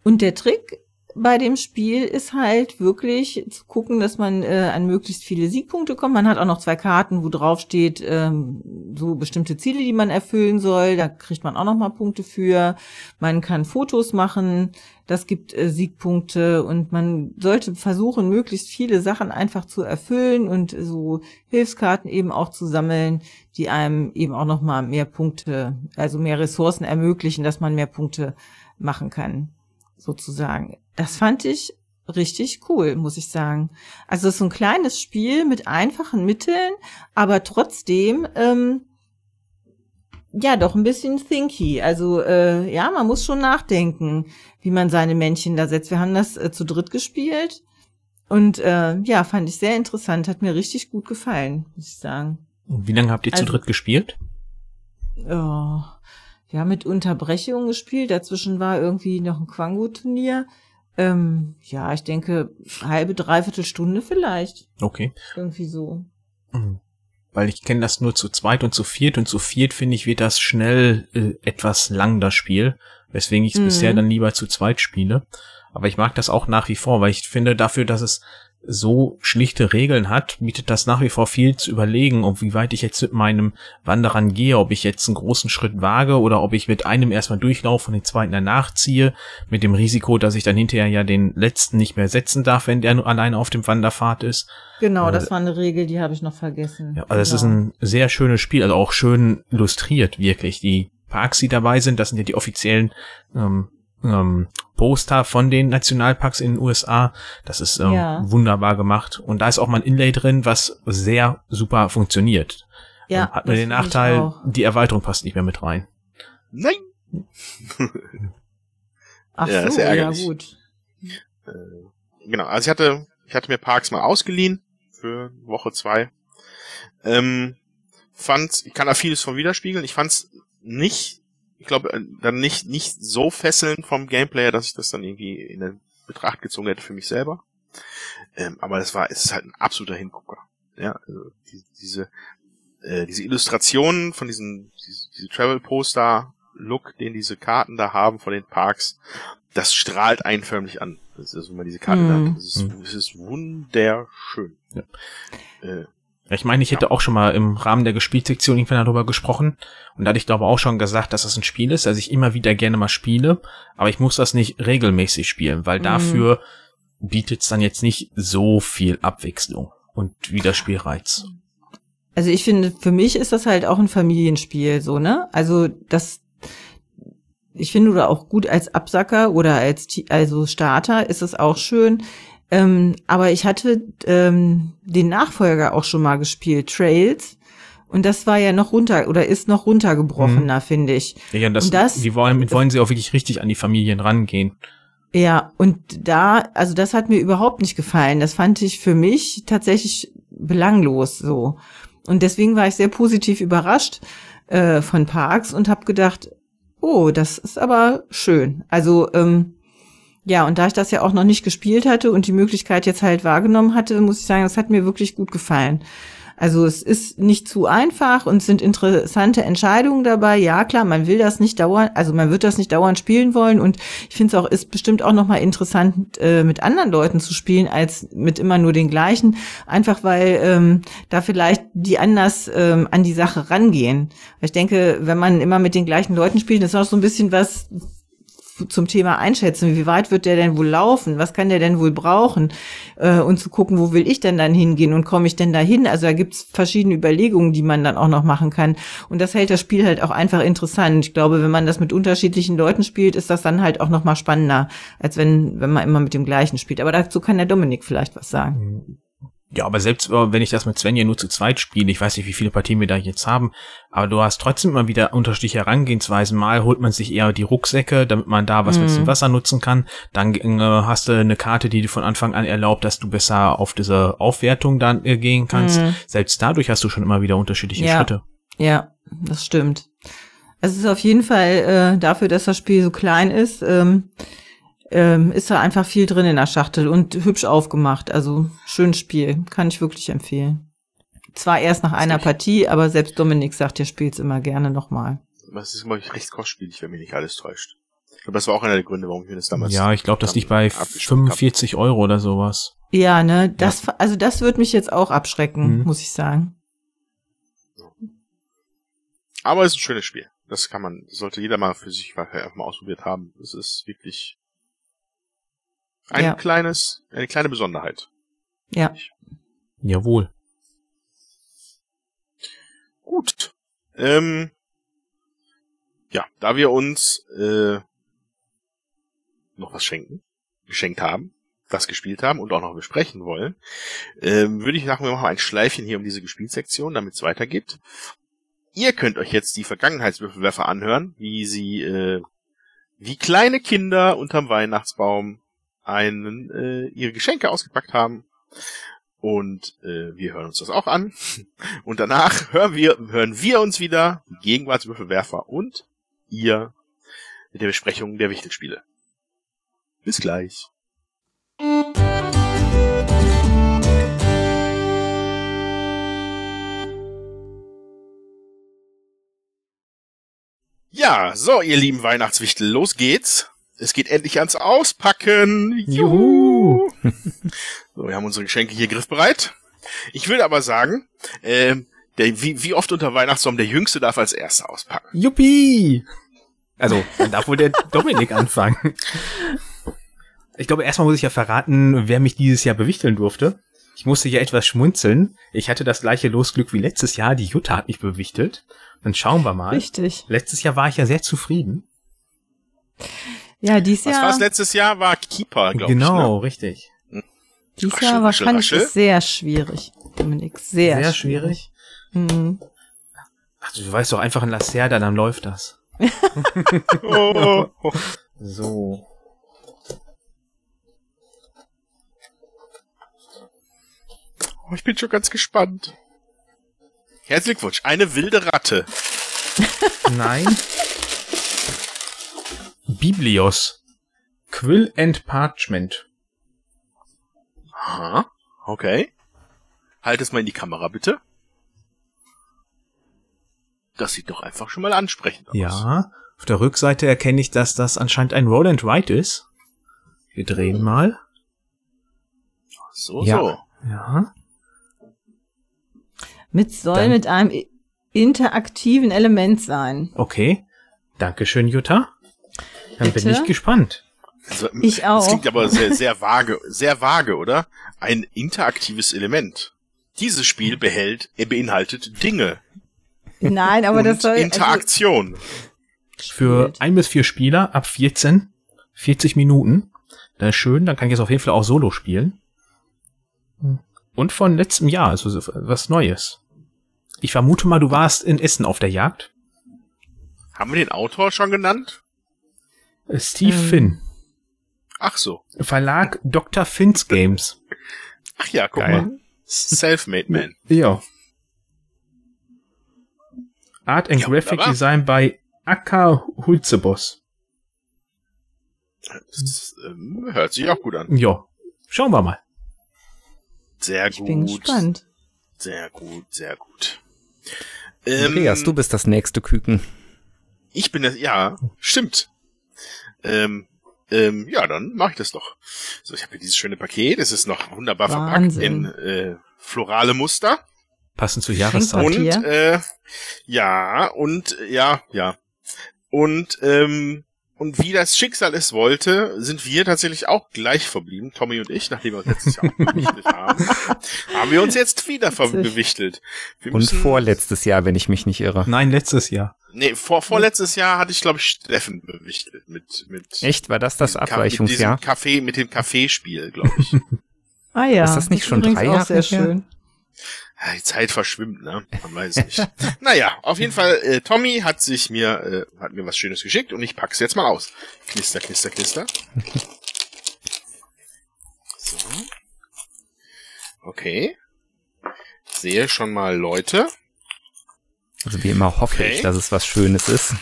Und der Trick bei dem Spiel ist halt wirklich zu gucken, dass man äh, an möglichst viele Siegpunkte kommt. Man hat auch noch zwei Karten, wo drauf steht, ähm, so bestimmte Ziele, die man erfüllen soll. Da kriegt man auch noch mal Punkte für. Man kann Fotos machen, das gibt äh, Siegpunkte und man sollte versuchen, möglichst viele Sachen einfach zu erfüllen und so Hilfskarten eben auch zu sammeln, die einem eben auch noch mal mehr Punkte, also mehr Ressourcen ermöglichen, dass man mehr Punkte machen kann sozusagen. Das fand ich richtig cool, muss ich sagen. Also es ist so ein kleines Spiel mit einfachen Mitteln, aber trotzdem ähm, ja doch ein bisschen thinky. Also äh, ja, man muss schon nachdenken, wie man seine Männchen da setzt. Wir haben das äh, zu dritt gespielt und äh, ja, fand ich sehr interessant, hat mir richtig gut gefallen, muss ich sagen. Und wie lange habt ihr zu Also- dritt gespielt? Oh, wir haben mit Unterbrechungen gespielt. Dazwischen war irgendwie noch ein Quango-Turnier. Ähm, ja, ich denke, halbe, dreiviertel Stunde vielleicht. Okay. Irgendwie so. Mhm. Weil ich kenne das nur zu zweit und zu viert und zu viert finde ich wird das schnell äh, etwas lang das Spiel, weswegen ich es Mhm. bisher dann lieber zu zweit spiele. Aber ich mag das auch nach wie vor, weil ich finde dafür, dass es so schlichte Regeln hat, bietet das nach wie vor viel zu überlegen, ob wie weit ich jetzt mit meinem Wanderern gehe, ob ich jetzt einen großen Schritt wage oder ob ich mit einem erstmal durchlaufe und den zweiten danach ziehe, mit dem Risiko, dass ich dann hinterher ja den letzten nicht mehr setzen darf, wenn der nur alleine auf dem Wanderpfad ist. Genau, Äh, das war eine Regel, die habe ich noch vergessen. Ja, also es ist Genau. ein sehr schönes Spiel, also auch schön illustriert, wirklich. Die Parks, die dabei sind, das sind ja die offiziellen ähm, ähm, Poster von den Nationalparks in den USA. Das ist ähm, Ja. wunderbar gemacht. Und da ist auch mal ein Inlay drin, was sehr super funktioniert. ja, Ähm, Hat nur den Nachteil, die Erweiterung passt nicht mehr mit rein. Nein! Ach Ja, ist so, ja gut. Genau, also ich hatte, ich hatte mir Parks mal ausgeliehen für Woche zwei. Ähm, fand, ich kann da vieles von widerspiegeln. Ich fand's nicht, ich glaube, äh, dann nicht, nicht so fesselnd vom Gameplay, dass ich das dann irgendwie in den Betracht gezogen hätte für mich selber. Ähm, aber das war, es ist halt ein absoluter Hingucker. Ja, also die, diese, äh, diese Illustrationen von diesen, diese, diese Travel-Poster-Look, den diese Karten da haben von den Parks, das strahlt einen förmlich an. Das ist, wenn man diese Karte Mhm. hat. Das ist, Mhm. das ist wunderschön. Ja. Äh, Ich meine, ich hätte auch schon mal im Rahmen der Gespielsektion irgendwann darüber gesprochen und da hatte ich glaube auch schon gesagt, dass das ein Spiel ist, das ich immer wieder gerne mal spiele, aber ich muss das nicht regelmäßig spielen, weil Mhm. dafür bietet es dann jetzt nicht so viel Abwechslung und Wiederspielreiz. Also ich finde, für mich ist das halt auch ein Familienspiel, so, ne? Also das, ich finde, oder auch gut als Absacker oder als, also Starter ist es auch schön. Ähm, aber ich hatte ähm, den Nachfolger auch schon mal gespielt, Trails. Und das war ja noch runter, oder ist noch runtergebrochener, finde ich. Ja, ja, das, Und das- die wollen, mit wollen sie auch wirklich richtig an die Familien rangehen. Ja, und da, also das hat mir überhaupt nicht gefallen. Das fand ich für mich tatsächlich belanglos so. Und deswegen war ich sehr positiv überrascht äh, von Parks und habe gedacht, oh, das ist aber schön. Also ähm, ja, und da ich das ja auch noch nicht gespielt hatte und die Möglichkeit jetzt halt wahrgenommen hatte, muss ich sagen, das hat mir wirklich gut gefallen. Also es ist nicht zu einfach und es sind interessante Entscheidungen dabei. Ja, klar, man will das nicht dauernd, also man wird das nicht dauernd spielen wollen und ich finde es auch, ist bestimmt auch nochmal interessant, äh, mit anderen Leuten zu spielen, als mit immer nur den gleichen. Einfach weil ähm, da vielleicht die anders ähm, an die Sache rangehen. Weil ich denke, wenn man immer mit den gleichen Leuten spielt, ist auch so ein bisschen was zum Thema einschätzen, wie weit wird der denn wohl laufen, was kann der denn wohl brauchen äh, und zu gucken, wo will ich denn dann hingehen und komme ich denn dahin? Also da gibt's verschiedene Überlegungen, die man dann auch noch machen kann und das hält das Spiel halt auch einfach interessant. Ich glaube, wenn man das mit unterschiedlichen Leuten spielt, ist das dann halt auch noch mal spannender, als wenn wenn man immer mit dem gleichen spielt. Aber dazu kann der Dominik vielleicht was sagen. Ja, aber selbst äh, wenn ich das mit Svenja nur zu zweit spiele, ich weiß nicht, wie viele Partien wir da jetzt haben, aber du hast trotzdem immer wieder unterschiedliche Herangehensweisen. Mal holt man sich eher die Rucksäcke, damit man da was mit Mhm. dem Wasser nutzen kann. Dann äh, hast du eine Karte, die dir von Anfang an erlaubt, dass du besser auf diese Aufwertung dann äh, gehen kannst. Mhm. Selbst dadurch hast du schon immer wieder unterschiedliche Ja. Schritte. Ja, das stimmt. Es ist auf jeden Fall äh, dafür, dass das Spiel so klein ist, ähm, ähm, ist da einfach viel drin in der Schachtel und hübsch aufgemacht. Also schönes Spiel, kann ich wirklich empfehlen. Zwar erst nach einer Partie, aber selbst Dominik sagt, er spielt es immer gerne nochmal. das ist, glaube ich, recht kostspielig, wenn mich nicht alles täuscht. Ich glaube, das war auch einer der Gründe, warum ich mir das damals. Ja, ich glaube, das liegt bei abgeschickt 45 Euro oder sowas. Ja, ne, das, also das wird mich jetzt auch abschrecken, Mhm. muss ich sagen. hab. Aber es ist ein schönes Spiel. Das kann man, das sollte jeder mal für sich mal, einfach mal ausprobiert haben. Das ist wirklich ein Ja. kleines, eine kleine Besonderheit. Ja. Jawohl. Gut. Ähm, ja, da wir uns äh, noch was schenken, geschenkt haben, das gespielt haben und auch noch besprechen wollen, ähm, würde ich sagen, wir machen ein Schleifchen hier um diese Gespielsektion, damit es weitergeht. Ihr könnt euch jetzt die Vergangenheitswürfelwerfer anhören, wie sie äh, wie kleine Kinder unterm Weihnachtsbaum einen äh, ihre Geschenke ausgepackt haben. Und äh, wir hören uns das auch an. Und danach hören wir, hören wir uns wieder, Gegenwartswürfelwerfer und ihr mit der Besprechung der Wichtelspiele. Bis gleich. Ja, so, ihr lieben Weihnachtswichtel, los geht's. Es geht endlich ans Auspacken. Juhu. So, wir haben unsere Geschenke hier griffbereit. Ich würde aber sagen, ähm, der, wie, wie oft unter Weihnachtsbaum der Jüngste darf als Erster auspacken. Yuppie! Also, dann darf wohl der Dominik anfangen. Ich glaube, erstmal muss ich ja verraten, wer mich dieses Jahr bewichteln durfte. Ich musste ja etwas schmunzeln. Ich hatte das gleiche Losglück wie letztes Jahr. Die Jutta hat mich bewichtelt. Dann schauen wir mal. Richtig. Letztes Jahr war ich ja sehr zufrieden. Ja, dies Was Jahr, war's letztes Jahr? War Keeper, glaube ich. genau, Ne? richtig. dies Raschel, Jahr war, raschel, es sehr schwierig, Dominik. Sehr, Sehr schwierig. schwierig. Mhm. Ach, du weißt doch einfach ein Lacerda, dann läuft das. Oh, oh. So. Oh, ich bin schon ganz gespannt. Herzlichen Glückwunsch. Eine wilde Ratte. Nein. Biblios. Quill and Parchment. Aha. Okay. Halt es mal in die Kamera, bitte. Das sieht doch einfach schon mal ansprechend aus. Ja. Auf der Rückseite erkenne ich, dass das anscheinend ein Roland Wright ist. Wir drehen mal. So, Ja. so. Ja. Mit soll Dann- mit einem interaktiven Element sein. Okay. Dankeschön, Jutta. Dann Bitte? bin ich gespannt. Also, Ich auch. Das klingt aber sehr, sehr vage, sehr vage, oder? Ein interaktives Element. Dieses Spiel behält, er beinhaltet Dinge Nein, aber und das soll also, Interaktion. Für Spielt. ein bis vier Spieler ab 14, 40 Minuten. Das ist schön, dann kann ich jetzt auf jeden Fall auch Solo spielen. Und von letztem Jahr, also so was Neues. Ich vermute mal, du warst in Essen auf der Jagd. Haben wir den Autor schon genannt? Äh, Steve Ähm. Finn. Ach so. Verlag Dr. Finn's Games. Ach ja, guck Geil. mal. Selfmade Man. Ja. Art and Ja, Graphic wunderbar. Design bei Akka Hulzebos. Das ähm, hört sich auch gut an. Ja. Schauen wir mal. Sehr ich gut. bin gespannt. Sehr gut, sehr gut. Ähm, Andreas, du bist das nächste Küken. Ich bin das, ja, stimmt. Ähm, ähm, ja, dann mache ich das doch. So, ich habe hier dieses schöne Paket. Es ist noch wunderbar Wahnsinn. verpackt in äh, florale Muster. Passend zur Jahreszeit. Und äh, ja, und ja, ja. Und ähm, und wie das Schicksal es wollte, sind wir tatsächlich auch gleich verblieben, Tommy und ich, nachdem wir uns letztes Jahr auch bewichtelt haben, haben wir uns jetzt wieder ver- Witzig. bewichtelt. Wir Und vorletztes Jahr, wenn ich mich nicht irre. Nein, letztes Jahr. Nee, vor, vorletztes Jahr hatte ich, glaube ich, Steffen bewichtelt mit, mit Echt? War das das Abweichungsjahr? Mit diesem Kaffee, mit dem Kaffeespiel, glaube ich. Ah ja. Ist das nicht schon übrigens drei Jahre sehr her? schön. Ja, die Zeit verschwimmt, ne? Man weiß es nicht. naja, auf jeden Fall, äh, Tommy hat sich mir, äh, hat mir was Schönes geschickt und ich pack's jetzt mal aus. Knister, knister, knister. So. Okay. Ich sehe schon mal Leute. Also wie immer hoffe Okay. ich, dass es was Schönes ist.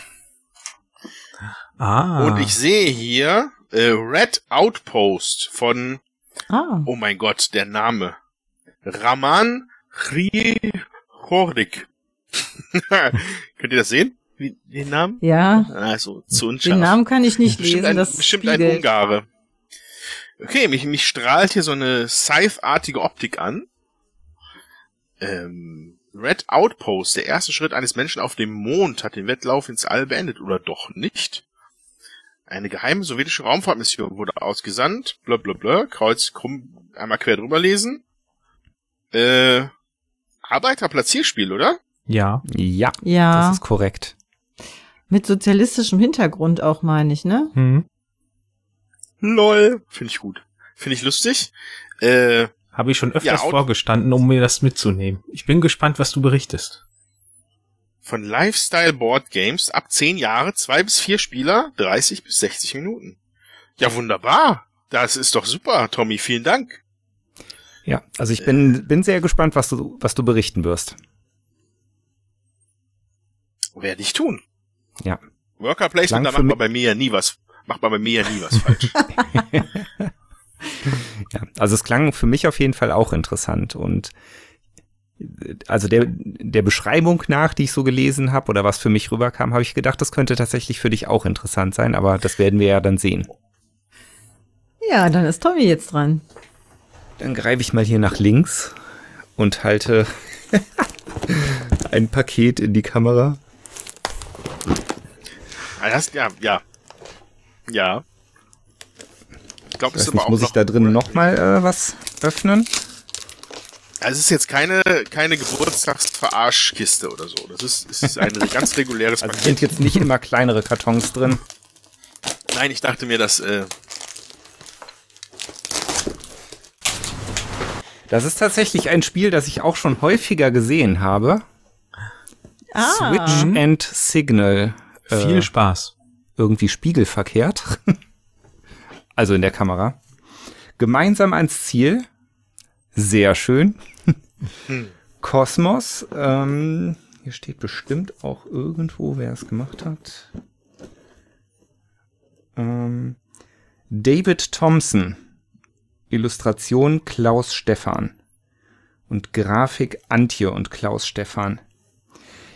Ah. Und ich sehe hier äh, Red Outpost von, Ah, oh mein Gott, der Name. Raman Hrihorik. Könnt ihr das sehen? Wie, den Namen? ja. Also, zu unscharf. Den Namen kann ich nicht bestimmt lesen. ein, das bestimmt ein. Ungare. Okay, mich, mich strahlt hier so eine Scythe-artige Optik an. Ähm, Red Outpost, der erste Schritt eines Menschen auf dem Mond, hat den Wettlauf ins All beendet, oder doch nicht? Eine geheime sowjetische Raumfahrtmission wurde ausgesandt, bla bla bla, Kreuz krumm, einmal quer drüber lesen. Äh, Arbeiterplatzierspiel, oder? ja. Ja, Ja, das ist korrekt. mit sozialistischem Hintergrund auch, meine ich, ne? Hm. Lol. Finde ich gut. Finde ich lustig. Äh, Habe ich schon öfters Ja, vorgestanden, um mir das mitzunehmen. Ich bin gespannt, was du berichtest. von Lifestyle Board Games ab 10 Jahre, 2 bis 4 Spieler, 30 bis 60 Minuten. Ja, wunderbar. Das ist doch super, Tommy. Vielen Dank. Ja, also ich bin, bin sehr gespannt, was du, was du berichten wirst. Werde ich tun. Ja. Worker Placement, da macht man bei mir ja nie was, macht man bei mir ja nie was falsch. Ja, also es klang für mich auf jeden Fall auch interessant und also der, der Beschreibung nach, die ich so gelesen habe oder was für mich rüberkam, habe ich gedacht, das könnte tatsächlich für dich auch interessant sein, aber das werden wir ja dann sehen. Ja, dann ist Tommy jetzt dran. Dann greife ich mal hier nach links und halte ein Paket in die Kamera. Ah, ja, ja. Ja. Ich glaube, es ist nicht, auch muss ich da drin nochmal äh, was öffnen? Also es ist jetzt keine, keine Geburtstagsverarschkiste oder so. Das ist, es ist ein ganz reguläres Also es Paket. sind jetzt nicht immer kleinere Kartons drin. Nein, ich dachte mir, dass, äh, Das ist tatsächlich ein Spiel, das ich auch schon häufiger gesehen habe. Ah, Switch and Signal. Äh, Viel Spaß. irgendwie spiegelverkehrt. also in der Kamera. Gemeinsam ans Ziel. Sehr schön. Kosmos. Ähm, hier steht bestimmt auch irgendwo, wer es gemacht hat. Ähm, David Thompson. Illustration Klaus Stephan. Und Grafik Antje und Klaus Stephan.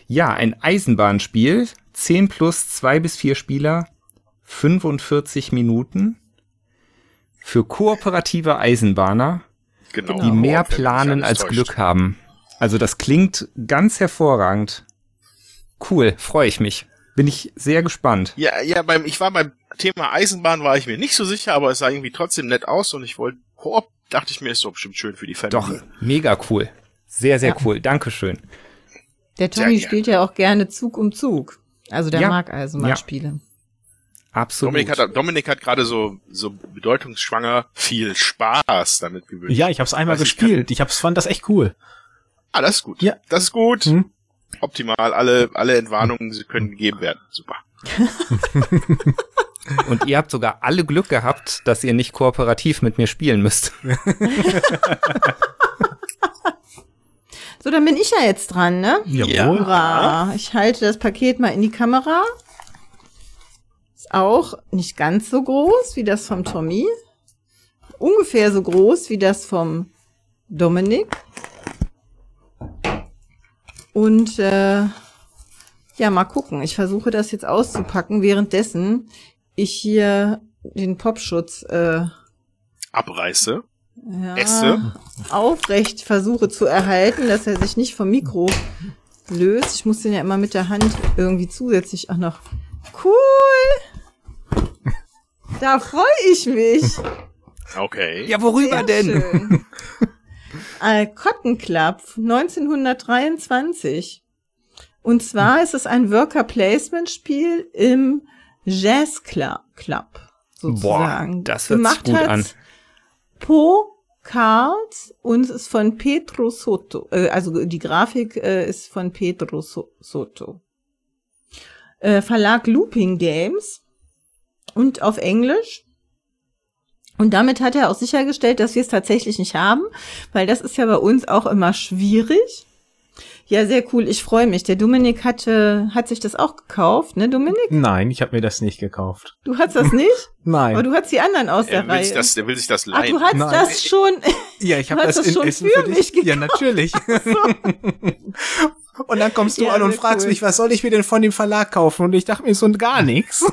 Ja, ein Eisenbahnspiel. 10 plus 2 bis 4 Spieler. 45 Minuten. Für kooperative Eisenbahner, genau. die mehr planen als. Glück haben. Also das klingt ganz hervorragend. Cool, freue ich mich. Bin ich sehr gespannt. Ja, ja, beim, ich war beim Thema Eisenbahn war ich mir nicht so sicher, aber es sah irgendwie trotzdem nett aus und ich wollte Koop, dachte ich mir, ist doch bestimmt schön für die Familie. Doch, mega cool. Sehr, sehr Ja. cool. Dankeschön. der Tommy spielt ja auch gerne Zug um Zug. Also der Ja. mag Eisenbahnspiele. Absolut. Dominik hat, Dominik hat gerade so, so bedeutungsschwanger viel Spaß damit gewünscht. Ja, ich habe es einmal Was ich gespielt. Ich hab's, fand das echt cool. Ah, das ist gut. Ja. Das ist gut. Hm? Optimal. Alle, alle Entwarnungen sie können gegeben werden. Super. Und ihr habt sogar alle Glück gehabt, dass ihr nicht kooperativ mit mir spielen müsst. So, dann bin ich ja jetzt dran, ne? Jawohl. Hurra! Ich halte das Paket mal in die Kamera. Ist auch nicht ganz so groß wie das vom Tommy. Ungefähr so groß wie das vom Dominik. Und äh, ja, mal gucken. Ich versuche das jetzt auszupacken, währenddessen ich hier den Popschutz äh, Abreiße. ja, Esse. aufrecht versuche zu erhalten, dass er sich nicht vom Mikro löst. Ich muss den ja immer mit der Hand irgendwie zusätzlich auch noch. Cool! Da freue ich mich. Okay. Ja, worüber Sehr denn? Schön. Äh, Cotton Club 1923. Und zwar ist es ein Worker Placement Spiel im Jazz Club, Club sozusagen. das hört sich Gemacht gut hat's an. Po Cards und es ist von Pedro Soto. Äh, also die Grafik äh, ist von Pedro so Soto. Äh, Verlag Looping Games und auf Englisch. Und damit hat er auch sichergestellt, dass wir es tatsächlich nicht haben, weil das ist ja bei uns auch immer schwierig. Ja, sehr cool. Ich freue mich. Der Dominik hatte, hat sich das auch gekauft, ne, Dominik? Nein, ich habe mir das nicht gekauft. Du hast das nicht? Nein. Aber du hast die anderen aus Er der will, Reihe. sich das, er will sich das Ach, leihen. du hast Nein. das schon. ja, ich habe das das in schon Essen für mich dich. Ja, natürlich. Und dann kommst du Ja, an und fragst cool. mich, was soll ich mir denn von dem Verlag kaufen? Und ich dachte mir so gar nichts.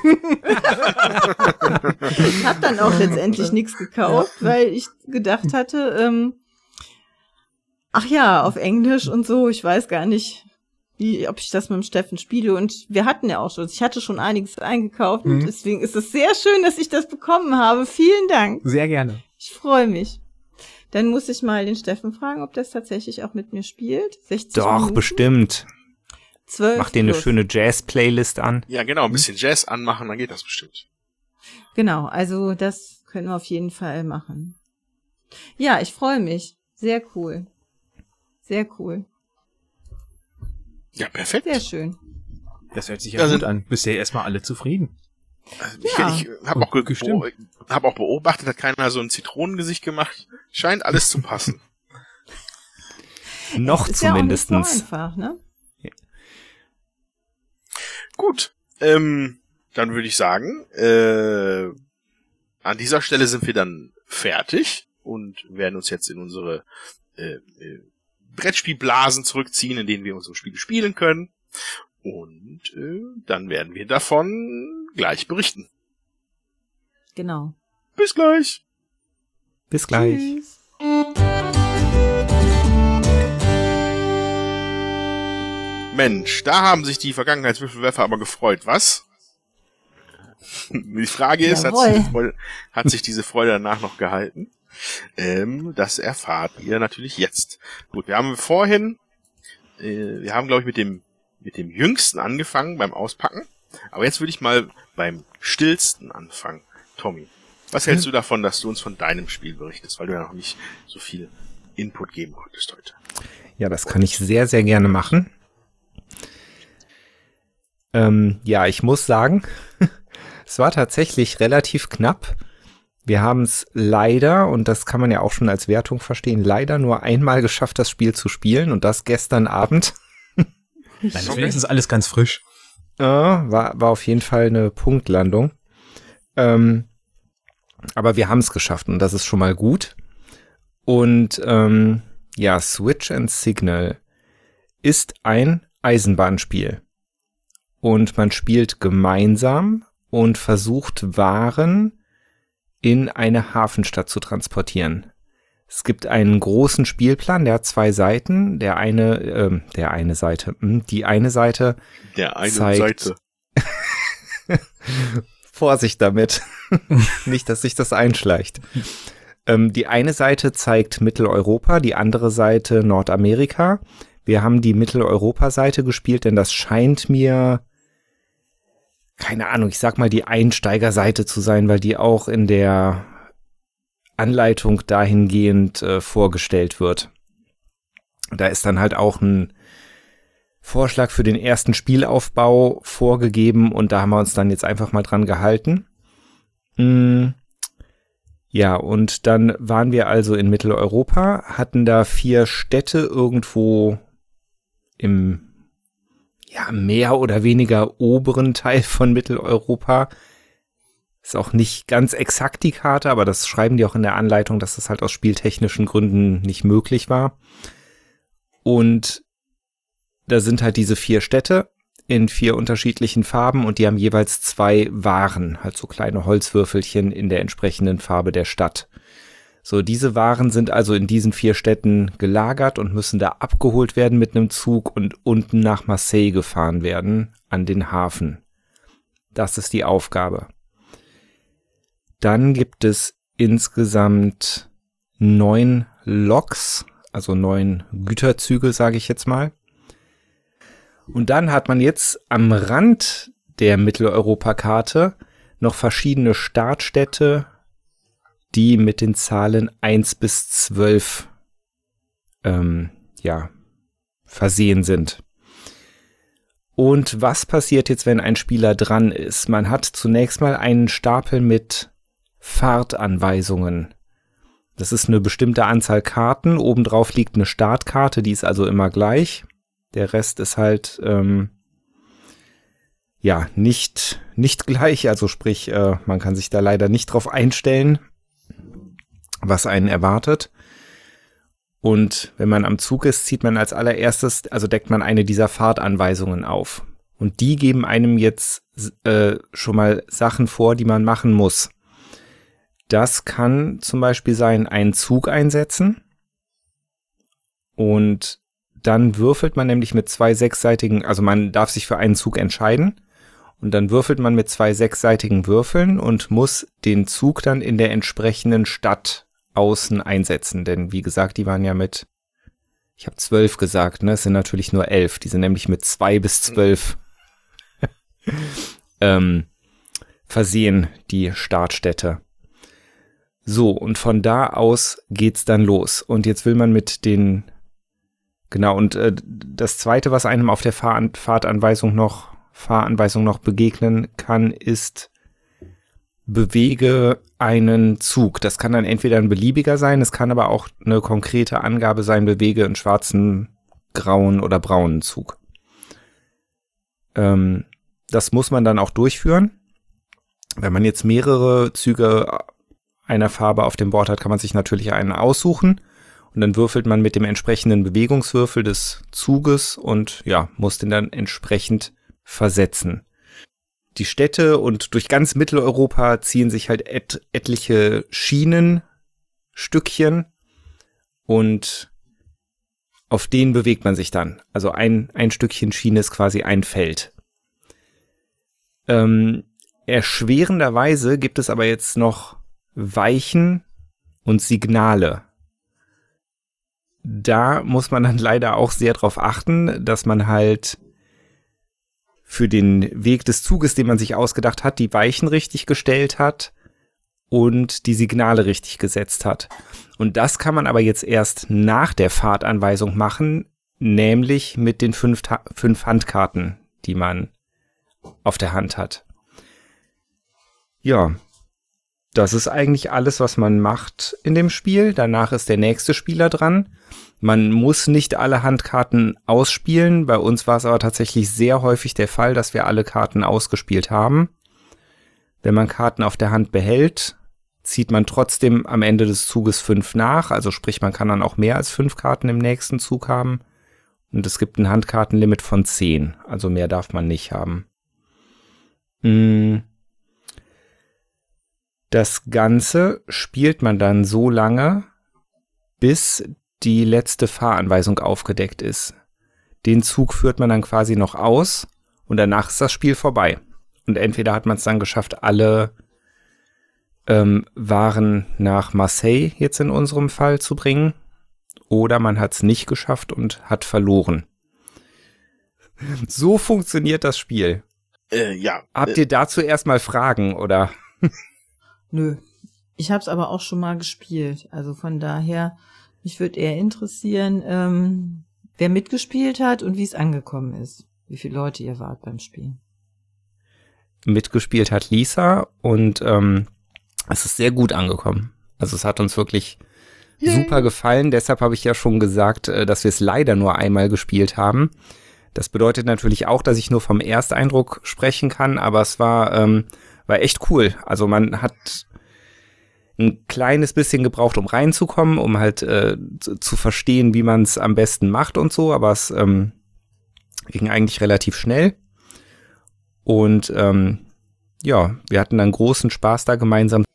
Ich habe dann auch letztendlich nichts gekauft, weil ich gedacht hatte, ähm, ach ja, auf Englisch und so, ich weiß gar nicht, wie, ob ich das mit dem Steffen spiele. Und wir hatten ja auch schon, ich hatte schon einiges eingekauft und Mhm. deswegen ist es sehr schön, dass ich das bekommen habe. Vielen Dank. Sehr gerne. Ich freue mich. Dann muss ich mal den Steffen fragen, ob das tatsächlich auch mit mir spielt. 60 Doch, Minuten, bestimmt. 12 Mach dir eine plus. schöne Jazz-Playlist an. Ja, genau, ein bisschen Jazz anmachen, dann geht das bestimmt. Genau, also das können wir auf jeden Fall machen. Ja, ich freue mich. Sehr cool. Sehr cool. Ja, perfekt. Sehr schön. Das hört sich ja Da gut an. Bisher erstmal alle zufrieden. Also ich Ja. ich habe auch, ge hab auch beobachtet, hat keiner so ein Zitronengesicht gemacht. Scheint alles zu passen. Noch Ist ja auch nicht zumindestens. so einfach, ne? Gut, ähm, dann würde ich sagen, äh, an dieser Stelle sind wir dann fertig und werden uns jetzt in unsere äh, äh, Brettspielblasen zurückziehen, in denen wir unsere Spiele spielen können. Und äh, dann werden wir davon gleich berichten. Genau. Bis gleich. Bis gleich. Tschüss. Mensch, da haben sich die Vergangenheitswürfelwerfer aber gefreut, was? Die Frage ist, hat sich, Freude, hat sich diese Freude danach noch gehalten? Ähm, das erfahrt ihr natürlich jetzt. Gut, wir haben vorhin, äh, wir haben glaube ich mit dem mit dem Jüngsten angefangen beim Auspacken, aber jetzt würde ich mal beim Stillsten anfangen. Tommy, was hältst du davon, dass du uns von deinem Spiel berichtest, weil du ja noch nicht so viel Input geben konntest heute? Ja, das kann ich sehr, sehr gerne machen. Ähm, ja, ich muss sagen, es war tatsächlich relativ knapp. Wir haben es leider, und das kann man ja auch schon als Wertung verstehen, leider nur einmal geschafft, das Spiel zu spielen und das gestern Abend. Dann ist wenigstens alles ganz frisch. Äh, war, war auf jeden Fall eine Punktlandung. Ähm, aber wir haben es geschafft und das ist schon mal gut. Und ähm, ja, Switch and Signal ist ein Eisenbahnspiel. Und man spielt gemeinsam und versucht Waren in eine Hafenstadt zu transportieren. Es gibt einen großen Spielplan, der hat zwei Seiten. Der eine, ähm, der eine Seite, hm, die eine Seite Der eine Zeigt- Seite. Vorsicht damit. Nicht, dass sich das einschleicht. Ähm, die eine Seite zeigt Mitteleuropa, die andere Seite Nordamerika. Wir haben die Mitteleuropa-Seite gespielt, denn das scheint mir, keine Ahnung, ich sag mal die Einsteigerseite zu sein, weil die auch in der Anleitung dahingehend äh, vorgestellt wird. Da ist dann halt auch ein Vorschlag für den ersten Spielaufbau vorgegeben und da haben wir uns dann jetzt einfach mal dran gehalten. Mm, Ja, und dann waren wir also in Mitteleuropa, hatten da vier Städte irgendwo im ja, mehr oder weniger oberen Teil von Mitteleuropa. Ist auch nicht ganz exakt die Karte, aber das schreiben die auch in der Anleitung, dass das halt aus spieltechnischen Gründen nicht möglich war. Und da sind halt diese vier Städte in vier unterschiedlichen Farben und die haben jeweils zwei Waren, halt so kleine Holzwürfelchen in der entsprechenden Farbe der Stadt. So, diese Waren sind also in diesen vier Städten gelagert und müssen da abgeholt werden mit einem Zug und unten nach Marseille gefahren werden, an den Hafen. Das ist die Aufgabe. Dann gibt es insgesamt neun Loks, also neun Güterzüge, sage ich jetzt mal. Und dann hat man jetzt am Rand der Mitteleuropa-Karte noch verschiedene Startstädte, die mit den Zahlen 1 bis 12 ähm, ja, versehen sind. Und was passiert jetzt, wenn ein Spieler dran ist? Man hat zunächst mal einen Stapel mit Fahrtanweisungen. Das ist eine bestimmte Anzahl Karten. Obendrauf liegt eine Startkarte, die ist also immer gleich. Der Rest ist halt ähm, ja nicht nicht gleich. Also sprich, äh, man kann sich da leider nicht drauf einstellen, was einen erwartet. Und wenn man am Zug ist, zieht man als allererstes, also deckt man eine dieser Fahrtanweisungen auf. Und die geben einem jetzt äh, schon mal Sachen vor, die man machen muss. Das kann zum Beispiel sein, einen Zug einsetzen. Und dann würfelt man nämlich mit zwei sechsseitigen, also man darf sich für einen Zug entscheiden. Und dann würfelt man mit zwei sechsseitigen Würfeln und muss den Zug dann in der entsprechenden Stadt außen einsetzen. Denn wie gesagt, die waren ja mit, ich habe zwölf gesagt, ne? Es sind natürlich nur elf. Die sind nämlich mit zwei bis zwölf ähm, versehen, die Startstätte. So, und von da aus geht's dann los. Und jetzt will man mit den, genau, und äh, das zweite, was einem auf der Fahr Fahrtanweisung noch, Fahranweisung noch begegnen kann, ist, bewege einen Zug. Das kann dann entweder ein beliebiger sein, es kann aber auch eine konkrete Angabe sein, bewege einen schwarzen, grauen oder braunen Zug. Ähm, das muss man dann auch durchführen. Wenn man jetzt mehrere Züge einer Farbe auf dem Board hat, kann man sich natürlich einen aussuchen Und dann würfelt man mit dem entsprechenden Bewegungswürfel des Zuges und ja, muss den dann entsprechend versetzen. Die Städte und durch ganz Mitteleuropa ziehen sich halt et etliche Schienenstückchen und auf denen bewegt man sich dann. Also ein, ein Stückchen Schiene ist quasi ein Feld. Ähm, erschwerenderweise gibt es aber jetzt noch Weichen und Signale da muss man dann leider auch sehr darauf achten, dass man halt für den Weg des Zuges, den man sich ausgedacht hat, die Weichen richtig gestellt hat und die Signale richtig gesetzt hat. Und das kann man aber jetzt erst nach der Fahrtanweisung machen, nämlich mit den fünf, fünf Handkarten, die man auf der Hand hat. Ja, das ist eigentlich alles, was man macht in dem Spiel. Danach ist der nächste Spieler dran. Man muss nicht alle Handkarten ausspielen. Bei uns war es aber tatsächlich sehr häufig der Fall, dass wir alle Karten ausgespielt haben. Wenn man Karten auf der Hand behält, zieht man trotzdem am Ende des Zuges fünf nach. Also sprich, man kann dann auch mehr als fünf Karten im nächsten Zug haben. Und es gibt ein Handkartenlimit von zehn. Also mehr darf man nicht haben. Hm. Das Ganze spielt man dann so lange, bis die letzte Fahranweisung aufgedeckt ist. Den Zug führt man dann quasi noch aus und danach ist das Spiel vorbei. Und entweder hat man es dann geschafft, alle ähm, Waren nach Marseille jetzt in unserem Fall zu bringen, oder man hat es nicht geschafft und hat verloren. So funktioniert das Spiel. Äh, ja. Habt ihr dazu erstmal Fragen oder? Nö. Ich habe es aber auch schon mal gespielt. Also von daher, mich würde eher interessieren, ähm, wer mitgespielt hat und wie es angekommen ist. Wie viele Leute ihr wart beim Spielen. Mitgespielt hat Lisa und ähm, es ist sehr gut angekommen. Also es hat uns wirklich Yay. super gefallen. Deshalb habe ich ja schon gesagt, äh, dass wir es leider nur einmal gespielt haben. Das bedeutet natürlich auch, dass ich nur vom Ersteindruck sprechen kann, aber es war ähm, war echt cool. Also man hat ein kleines bisschen gebraucht, um reinzukommen, um halt äh, zu verstehen, wie man es am besten macht und so, aber es ähm, ging eigentlich relativ schnell. Und ähm, ja, wir hatten dann großen Spaß da gemeinsam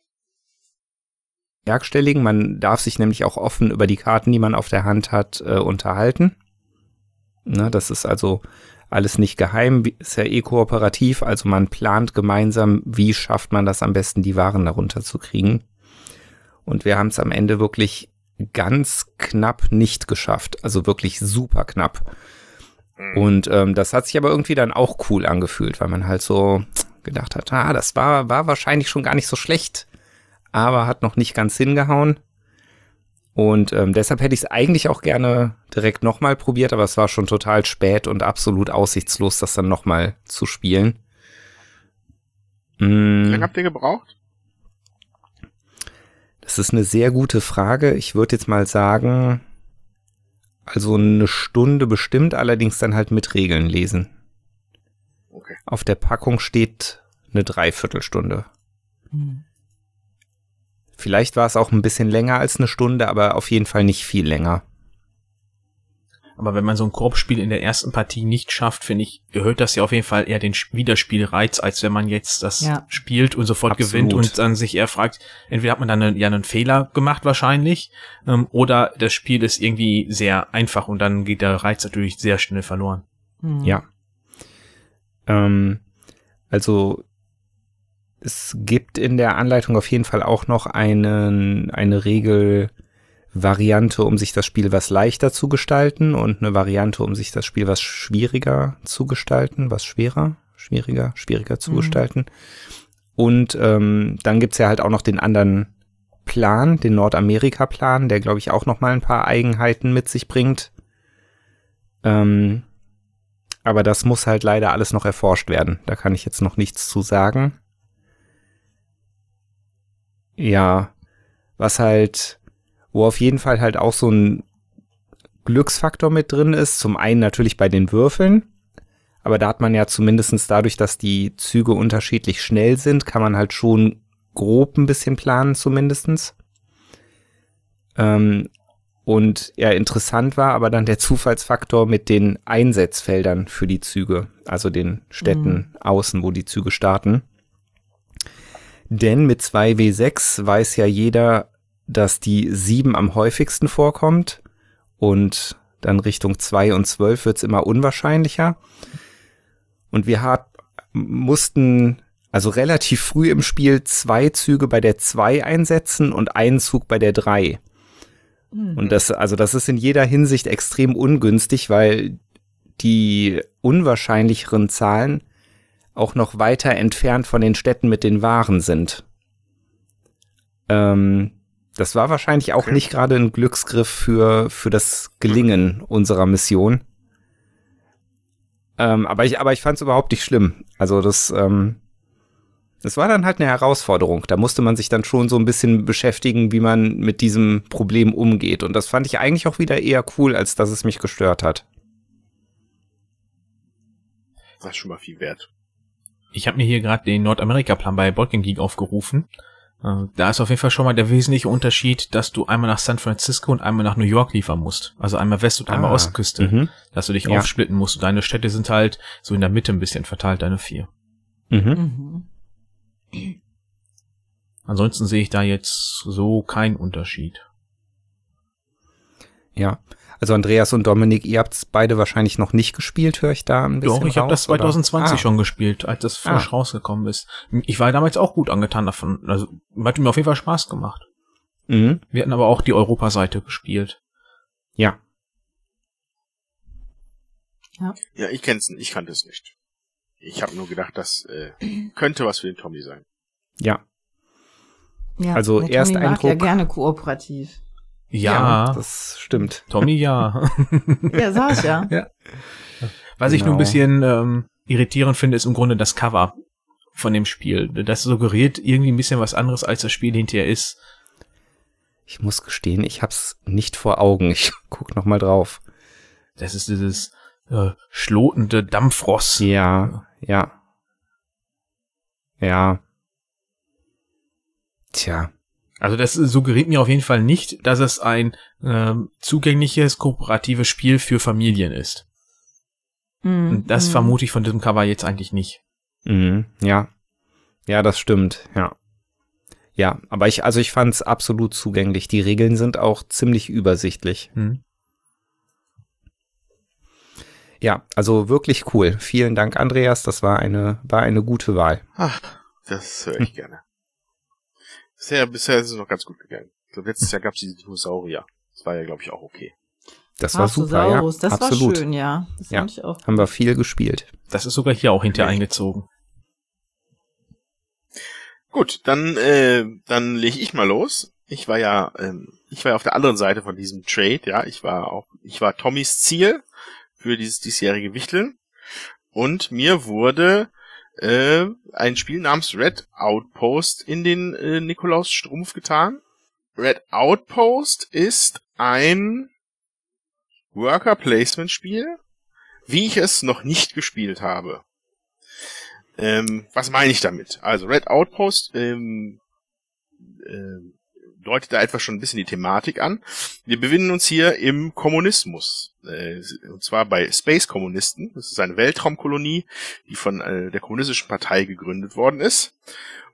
bewerkstelligen. Man darf sich nämlich auch offen über die Karten, die man auf der Hand hat, äh, unterhalten. Na, das ist also alles nicht geheim, ist ja eh kooperativ, also man plant gemeinsam, wie schafft man das am besten, die Waren darunter zu kriegen. Und wir haben es am Ende wirklich ganz knapp nicht geschafft, also wirklich super knapp. Mhm. Und ähm, das hat sich aber irgendwie dann auch cool angefühlt, weil man halt so gedacht hat, ah, das war, war wahrscheinlich schon gar nicht so schlecht, aber hat noch nicht ganz hingehauen. Und ähm, deshalb hätte ich es eigentlich auch gerne direkt nochmal probiert, aber es war schon total spät und absolut aussichtslos, das dann nochmal zu spielen. Mm. Wie lange habt ihr gebraucht? Das ist eine sehr gute Frage. Ich würde jetzt mal sagen, also eine Stunde bestimmt, allerdings dann halt mit Regeln lesen. Okay. Auf der Packung steht eine Dreiviertelstunde. Hm. Vielleicht war es auch ein bisschen länger als eine Stunde, aber auf jeden Fall nicht viel länger. Aber wenn man so ein Korbspiel in der ersten Partie nicht schafft, finde ich, gehört das ja auf jeden Fall eher den Wiederspielreiz, als wenn man jetzt das ja. spielt und sofort Absolut. gewinnt und dann sich eher fragt, entweder hat man dann einen, ja einen Fehler gemacht wahrscheinlich, ähm, oder das Spiel ist irgendwie sehr einfach und dann geht der Reiz natürlich sehr schnell verloren. Mhm. Ja. Ähm, also es gibt in der Anleitung auf jeden Fall auch noch einen, eine Regelvariante, um sich das Spiel was leichter zu gestalten und eine Variante, um sich das Spiel was schwieriger zu gestalten, was schwerer, schwieriger, schwieriger zu mhm. gestalten. Und ähm, dann gibt's ja halt auch noch den anderen Plan, den Nordamerika-Plan, der, glaube ich, auch noch mal ein paar Eigenheiten mit sich bringt. Ähm, aber das muss halt leider alles noch erforscht werden. Da kann ich jetzt noch nichts zu sagen. Ja, was halt, wo auf jeden Fall halt auch so ein Glücksfaktor mit drin ist. Zum einen natürlich bei den Würfeln, aber da hat man ja zumindestens dadurch, dass die Züge unterschiedlich schnell sind, kann man halt schon grob ein bisschen planen zumindestens. Ähm, Und ja, interessant war aber dann der Zufallsfaktor mit den Einsetzfeldern für die Züge, also den Städten mhm. außen, wo die Züge starten. Denn mit 2W6 weiß ja jeder, dass die 7 am häufigsten vorkommt und dann Richtung 2 und 12 wird's immer unwahrscheinlicher. Und wir hat, mussten also relativ früh im Spiel zwei Züge bei der 2 einsetzen und einen Zug bei der 3. Mhm. Und das, also das ist in jeder Hinsicht extrem ungünstig, weil die unwahrscheinlicheren Zahlen auch noch weiter entfernt von den Städten mit den Waren sind. Ähm, das war wahrscheinlich auch nicht gerade ein Glücksgriff für, für das Gelingen unserer Mission. Ähm, aber ich, aber ich fand es überhaupt nicht schlimm. Also das, ähm, das war dann halt eine Herausforderung. Da musste man sich dann schon so ein bisschen beschäftigen, wie man mit diesem Problem umgeht. Und das fand ich eigentlich auch wieder eher cool, als dass es mich gestört hat. Das ist schon mal viel wert. Ich habe mir hier gerade den Nordamerika-Plan bei Boardgame Geek aufgerufen. Äh, da ist auf jeden Fall schon mal der wesentliche Unterschied, dass du einmal nach San Francisco und einmal nach New York liefern musst. Also einmal West- und einmal ah, Ostküste. Mhm. Dass du dich ja. aufsplitten musst. Und deine Städte sind halt so in der Mitte ein bisschen verteilt, deine vier. Mhm. mhm. Ansonsten sehe ich da jetzt so keinen Unterschied. Ja, also Andreas und Dominik, ihr habt es beide wahrscheinlich noch nicht gespielt, höre ich da ein bisschen Doch, ich habe das 2020 ah. schon gespielt, als das frisch ah. rausgekommen ist. Ich war damals auch gut angetan davon. Also hat mir auf jeden Fall Spaß gemacht. Mhm. Wir hatten aber auch die Europaseite gespielt. Ja. Ja, ja ich kenn's, ich kannte es nicht. Ich habe nur gedacht, das äh, könnte was für den Tommy sein. Ja. Ja, also erst Eindruck. ja gerne kooperativ. Ja, ja, das stimmt. Tommy, ja. ja, ich ja. ja. Was genau. ich nur ein genau. bisschen ähm, irritierend finde, ist im Grunde das Cover von dem Spiel. Das suggeriert irgendwie ein bisschen was anderes, als das Spiel hinterher ist. Ich muss gestehen, ich hab's nicht vor Augen. Ich guck noch mal drauf. Das ist dieses äh, schlotende Dampfross. Ja, ja. Ja. Tja. Also das suggeriert mir auf jeden Fall nicht, dass es ein ähm, zugängliches, kooperatives Spiel für Familien ist. Mm, Und das mm. vermute ich von diesem Cover jetzt eigentlich nicht. Mm, ja. Ja, das stimmt, ja. Ja, aber ich, also ich fand es absolut zugänglich. Die Regeln sind auch ziemlich übersichtlich. Mhm. Ja, also wirklich cool. Vielen Dank, Andreas. Das war eine, war eine gute Wahl. Ach, das höre ich gerne. Bisher, bisher ist es noch ganz gut gegangen. So, letztes Jahr gab es die Dinosaurier. Das war ja, glaube ich, auch okay. Das war super, ja. Das Absolut. war schön, ja. Das ja. Ich auch. Haben wir viel gespielt. Das ist sogar hier auch hinterher ja. eingezogen. Gut, dann, äh, dann lege ich mal los. Ich war ja, ähm, ich war ja auf der anderen Seite von diesem Trade, ja. Ich war auch, ich war Tommys Ziel für dieses diesjährige Wichteln. Und mir wurde äh, ein Spiel namens Red Outpost in den äh, Nikolaus Strumpf getan. Red Outpost ist ein Worker Placement Spiel, wie ich es noch nicht gespielt habe. Ähm, was meine ich damit? Also Red Outpost ähm, äh, deutet da etwas schon ein bisschen die Thematik an. Wir befinden uns hier im Kommunismus. Äh, und zwar bei Space Kommunisten. Das ist eine Weltraumkolonie, die von äh, der kommunistischen Partei gegründet worden ist.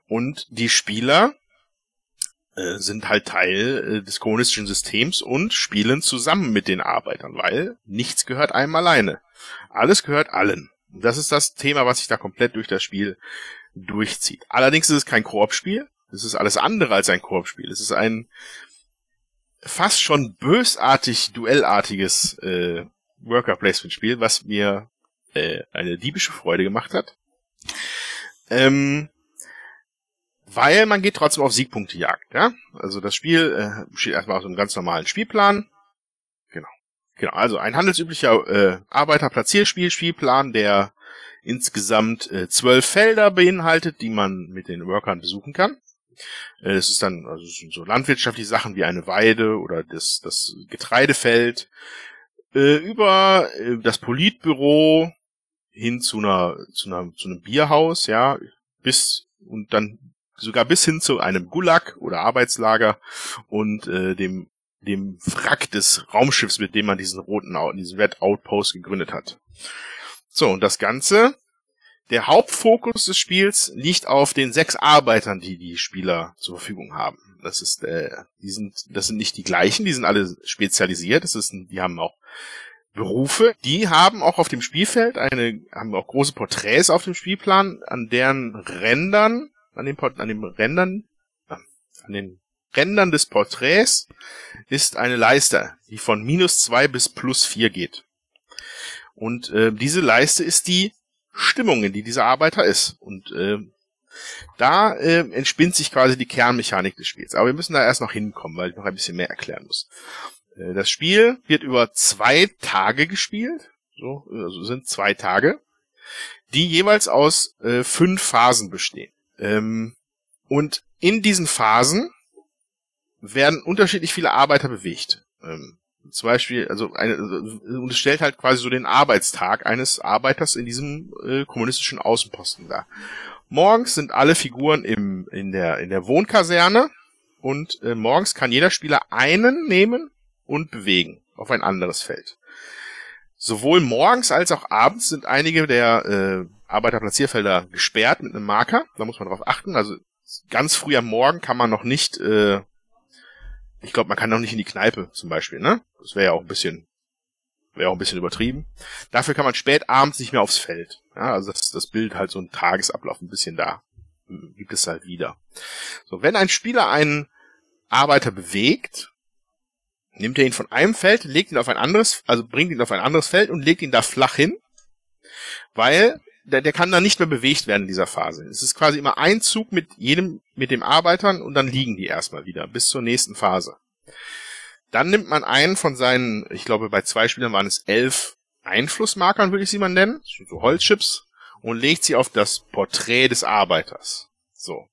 Und die Spieler äh, sind halt Teil des kommunistischen Systems und spielen zusammen mit den Arbeitern, weil nichts gehört einem alleine. Alles gehört allen. Das ist das Thema, was sich da komplett durch das Spiel durchzieht. Allerdings ist es kein Koop-Spiel, es ist alles andere als ein Koop-Spiel. Es ist ein fast schon bösartig, duellartiges äh, Worker-Placement-Spiel, was mir äh, eine diebische Freude gemacht hat. Ähm, weil man geht trotzdem auf Siegpunkte jagt, ja? Also das Spiel äh, steht erstmal auf einem ganz normalen Spielplan. Genau. Genau, also ein handelsüblicher äh, Arbeiterplatzierspiel, Spielplan, der insgesamt äh, zwölf Felder beinhaltet, die man mit den Workern besuchen kann. Äh, es ist dann also so landwirtschaftliche Sachen wie eine Weide oder das, das Getreidefeld äh, über äh, das Politbüro hin zu einer, zu einer zu einem Bierhaus, ja, bis und dann sogar bis hin zu einem Gulag oder Arbeitslager und äh, dem dem Wrack des Raumschiffs, mit dem man diesen roten, diesen Red Outpost gegründet hat. So, und das Ganze, der Hauptfokus des Spiels liegt auf den sechs Arbeitern, die die Spieler zur Verfügung haben. Das ist, äh, die sind, das sind nicht die gleichen, die sind alle spezialisiert. Das ist, die haben auch Berufe. Die haben auch auf dem Spielfeld eine, haben auch große Porträts auf dem Spielplan, an deren Rändern, an den, an den Rändern, an den Rändern des Porträts ist eine Leiste, die von minus zwei bis plus vier geht. Und äh, diese Leiste ist die Stimmung, in die dieser Arbeiter ist. Und äh, da äh, entspinnt sich quasi die Kernmechanik des Spiels. Aber wir müssen da erst noch hinkommen, weil ich noch ein bisschen mehr erklären muss. Äh, das Spiel wird über zwei Tage gespielt. So, also sind zwei Tage, die jeweils aus äh, fünf Phasen bestehen. Ähm, und in diesen Phasen werden unterschiedlich viele Arbeiter bewegt. Ähm, zum Beispiel, also eine, und es stellt halt quasi so den Arbeitstag eines Arbeiters in diesem äh, kommunistischen Außenposten dar. Morgens sind alle Figuren im, in, der, in der Wohnkaserne und äh, morgens kann jeder Spieler einen nehmen und bewegen auf ein anderes Feld. Sowohl morgens als auch abends sind einige der äh, Arbeiterplatzierfelder gesperrt mit einem Marker. Da muss man drauf achten. Also ganz früh am Morgen kann man noch nicht äh, ich glaube, man kann noch nicht in die Kneipe zum Beispiel, ne? Das wäre ja auch ein bisschen, wäre auch ein bisschen übertrieben. Dafür kann man spät abends nicht mehr aufs Feld. Ja, also das, das Bild halt so ein Tagesablauf ein bisschen da. Gibt es halt wieder. So, wenn ein Spieler einen Arbeiter bewegt, nimmt er ihn von einem Feld, legt ihn auf ein anderes, also bringt ihn auf ein anderes Feld und legt ihn da flach hin, weil der, der kann dann nicht mehr bewegt werden in dieser Phase. Es ist quasi immer ein Zug mit jedem, mit dem Arbeitern und dann liegen die erstmal wieder bis zur nächsten Phase. Dann nimmt man einen von seinen, ich glaube bei zwei Spielern waren es elf Einflussmarkern, würde ich sie mal nennen, so Holzchips, und legt sie auf das Porträt des Arbeiters. So.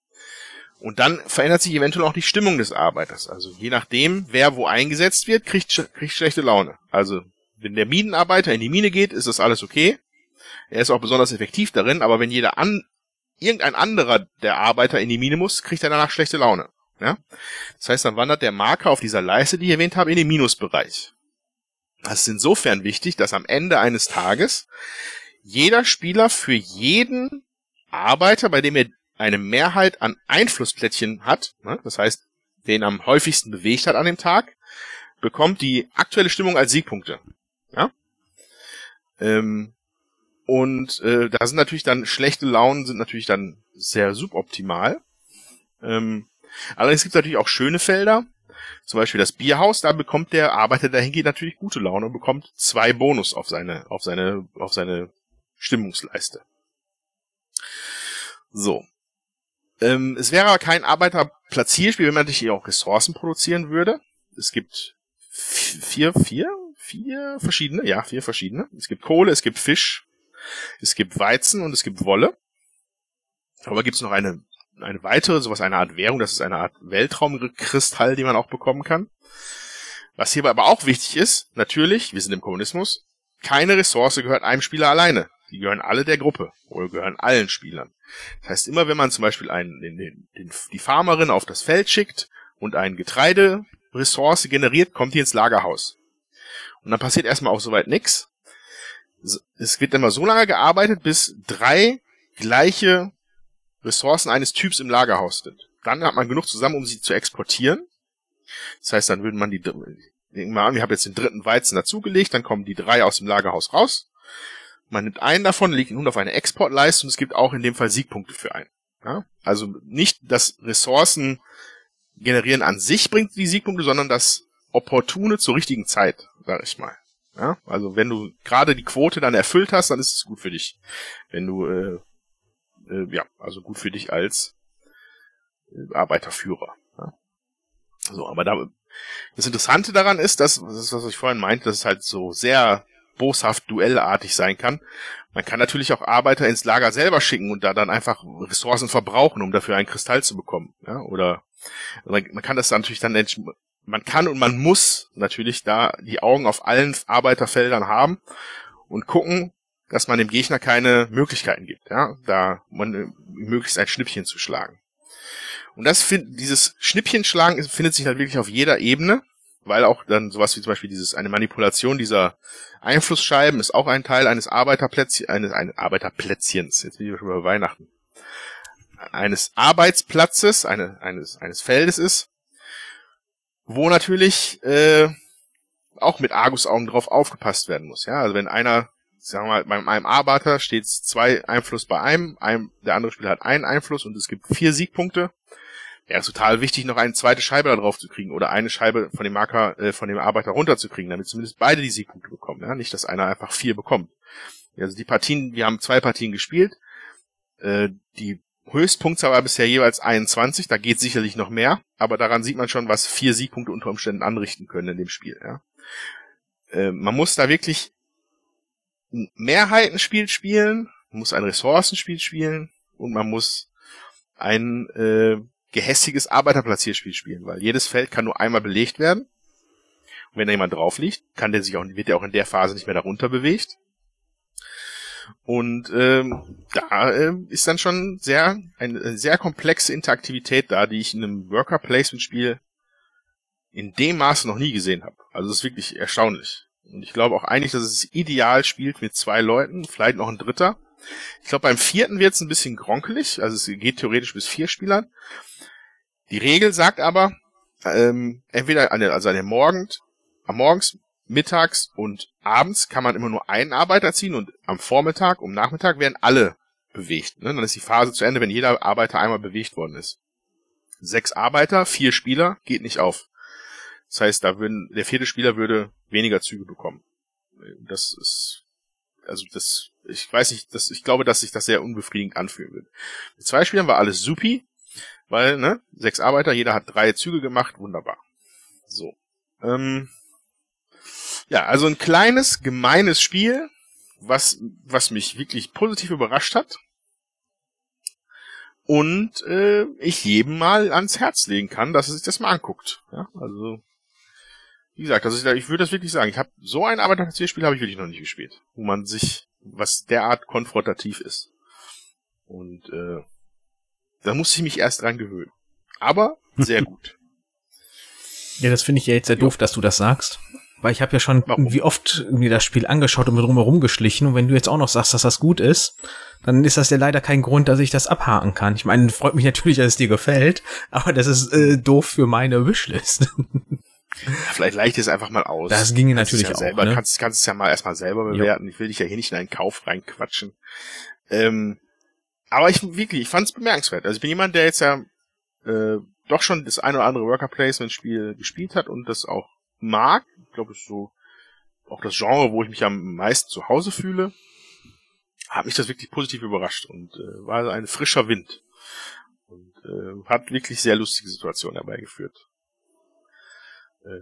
Und dann verändert sich eventuell auch die Stimmung des Arbeiters. Also je nachdem, wer wo eingesetzt wird, kriegt, kriegt schlechte Laune. Also wenn der Minenarbeiter in die Mine geht, ist das alles okay. Er ist auch besonders effektiv darin, aber wenn jeder an, irgendein anderer der Arbeiter in die Mine muss, kriegt er danach schlechte Laune. Ja? Das heißt, dann wandert der Marker auf dieser Leiste, die ich erwähnt habe, in den Minusbereich. Das ist insofern wichtig, dass am Ende eines Tages jeder Spieler für jeden Arbeiter, bei dem er eine Mehrheit an Einflussplättchen hat, ne, das heißt, den am häufigsten bewegt hat an dem Tag, bekommt die aktuelle Stimmung als Siegpunkte. Ja? Ähm, und äh, da sind natürlich dann schlechte Launen sind natürlich dann sehr suboptimal. Ähm, allerdings gibt es natürlich auch schöne Felder. Zum Beispiel das Bierhaus, da bekommt der Arbeiter, der hingeht, natürlich gute Laune und bekommt zwei Bonus auf seine, auf seine, auf seine Stimmungsleiste. So. Ähm, es wäre aber kein Arbeiterplatzierspiel, wenn man natürlich auch Ressourcen produzieren würde. Es gibt vier, vier, vier verschiedene, ja, vier verschiedene. Es gibt Kohle, es gibt Fisch, es gibt Weizen und es gibt Wolle. Aber gibt es noch eine, eine weitere, sowas, eine Art Währung, das ist eine Art Weltraumkristall, die man auch bekommen kann. Was hierbei aber auch wichtig ist, natürlich, wir sind im Kommunismus, keine Ressource gehört einem Spieler alleine. Die gehören alle der Gruppe oder gehören allen Spielern. Das heißt, immer wenn man zum Beispiel einen, den, den, die Farmerin auf das Feld schickt und ein Getreideressource generiert, kommt die ins Lagerhaus. Und dann passiert erstmal auch soweit nichts es wird immer so lange gearbeitet, bis drei gleiche Ressourcen eines Typs im Lagerhaus sind. Dann hat man genug zusammen, um sie zu exportieren. Das heißt, dann würde man die, denken wir an, wir haben jetzt den dritten Weizen dazugelegt, dann kommen die drei aus dem Lagerhaus raus. Man nimmt einen davon, legt ihn nun auf eine Exportleiste und es gibt auch in dem Fall Siegpunkte für einen. Ja? Also nicht das Ressourcen generieren an sich bringt die Siegpunkte, sondern das Opportune zur richtigen Zeit, sag ich mal. Ja? Also wenn du gerade die Quote dann erfüllt hast, dann ist es gut für dich. Wenn du, äh, äh, ja, also gut für dich als äh, Arbeiterführer. Ja? So, aber da, das Interessante daran ist, dass, das ist, was ich vorhin meinte, dass es halt so sehr boshaft duellartig sein kann. Man kann natürlich auch Arbeiter ins Lager selber schicken und da dann einfach Ressourcen verbrauchen, um dafür einen Kristall zu bekommen. Ja? Oder man kann das natürlich dann man kann und man muss natürlich da die Augen auf allen Arbeiterfeldern haben und gucken, dass man dem Gegner keine Möglichkeiten gibt, ja, da man möglichst ein Schnippchen zu schlagen. Und das dieses Schnippchen schlagen findet sich halt wirklich auf jeder Ebene weil auch dann sowas wie zum Beispiel dieses eine Manipulation dieser Einflussscheiben ist auch ein Teil eines Arbeiterplätzchens, eines, eines Arbeiterplätzchens, jetzt bin ich schon bei Weihnachten, eines Arbeitsplatzes, eine, eines, eines Feldes ist, wo natürlich äh, auch mit Argusaugen drauf aufgepasst werden muss. Ja, also wenn einer, sagen wir mal, bei einem Arbeiter steht zwei Einfluss bei einem, einem, der andere Spieler hat einen Einfluss und es gibt vier Siegpunkte, wäre es total wichtig, noch eine zweite Scheibe da drauf zu kriegen oder eine Scheibe von dem Marker, äh, von dem Arbeiter runterzukriegen, damit zumindest beide die Siegpunkte bekommen. Ja? Nicht, dass einer einfach vier bekommt. Also die Partien, wir haben zwei Partien gespielt. Äh, die Höchstpunktzahl war bisher jeweils 21, da geht sicherlich noch mehr, aber daran sieht man schon, was vier Siegpunkte unter Umständen anrichten können in dem Spiel. Ja? Äh, man muss da wirklich ein Mehrheitenspiel spielen, man muss ein Ressourcenspiel spielen und man muss ein äh, gehässiges Arbeiterplatzierspiel spielen, weil jedes Feld kann nur einmal belegt werden. Und wenn da jemand drauf liegt, kann der sich auch, wird der auch in der Phase nicht mehr darunter bewegt. Und ähm, da äh, ist dann schon sehr eine sehr komplexe Interaktivität da, die ich in einem Worker Placement Spiel in dem Maße noch nie gesehen habe. Also es ist wirklich erstaunlich. Und ich glaube auch eigentlich, dass es ideal spielt mit zwei Leuten, vielleicht noch ein dritter. Ich glaube, beim vierten wird es ein bisschen gronkelig, also es geht theoretisch bis vier Spielern. Die Regel sagt aber, ähm, entweder an der, also an der Morgen, am Morgens, mittags und abends kann man immer nur einen Arbeiter ziehen und am Vormittag, um Nachmittag werden alle bewegt. Ne? Dann ist die Phase zu Ende, wenn jeder Arbeiter einmal bewegt worden ist. Sechs Arbeiter, vier Spieler, geht nicht auf. Das heißt, da würden, der vierte Spieler würde weniger Züge bekommen. Das ist, also das, ich weiß nicht, das, ich glaube, dass sich das sehr unbefriedigend anfühlen wird. Mit zwei Spielern war alles supi. Weil, ne, sechs Arbeiter, jeder hat drei Züge gemacht, wunderbar. So. Ähm, ja, also ein kleines, gemeines Spiel, was, was mich wirklich positiv überrascht hat. Und äh, ich jedem mal ans Herz legen kann, dass er sich das mal anguckt. Ja, also, wie gesagt, also ich, ich würde das wirklich sagen, ich habe so ein Arbeiterplatzierspiel habe ich wirklich noch nicht gespielt, wo man sich, was derart konfrontativ ist. Und äh, da musste ich mich erst dran gewöhnen. Aber sehr gut. Ja, das finde ich ja jetzt sehr doof, dass du das sagst. Weil ich habe ja schon Warum? wie oft mir das Spiel angeschaut und mir drumherum geschlichen. Und wenn du jetzt auch noch sagst, dass das gut ist, dann ist das ja leider kein Grund, dass ich das abhaken kann. Ich meine, freut mich natürlich, dass es dir gefällt, aber das ist äh, doof für meine Wishlist. Vielleicht leicht es einfach mal aus. Das ginge natürlich ja auch. Selber, ne? kannst, kannst es ja mal erstmal selber bewerten. Jo. Ich will dich ja hier nicht in einen Kauf reinquatschen. Ähm, aber ich wirklich, ich fand es bemerkenswert. Also ich bin jemand, der jetzt ja äh, doch schon das ein oder andere Worker Placement Spiel gespielt hat und das auch mag. Ich glaube, es ist so auch das Genre, wo ich mich am meisten zu Hause fühle. Hat mich das wirklich positiv überrascht und äh, war ein frischer Wind und äh, hat wirklich sehr lustige Situationen herbeigeführt. Äh,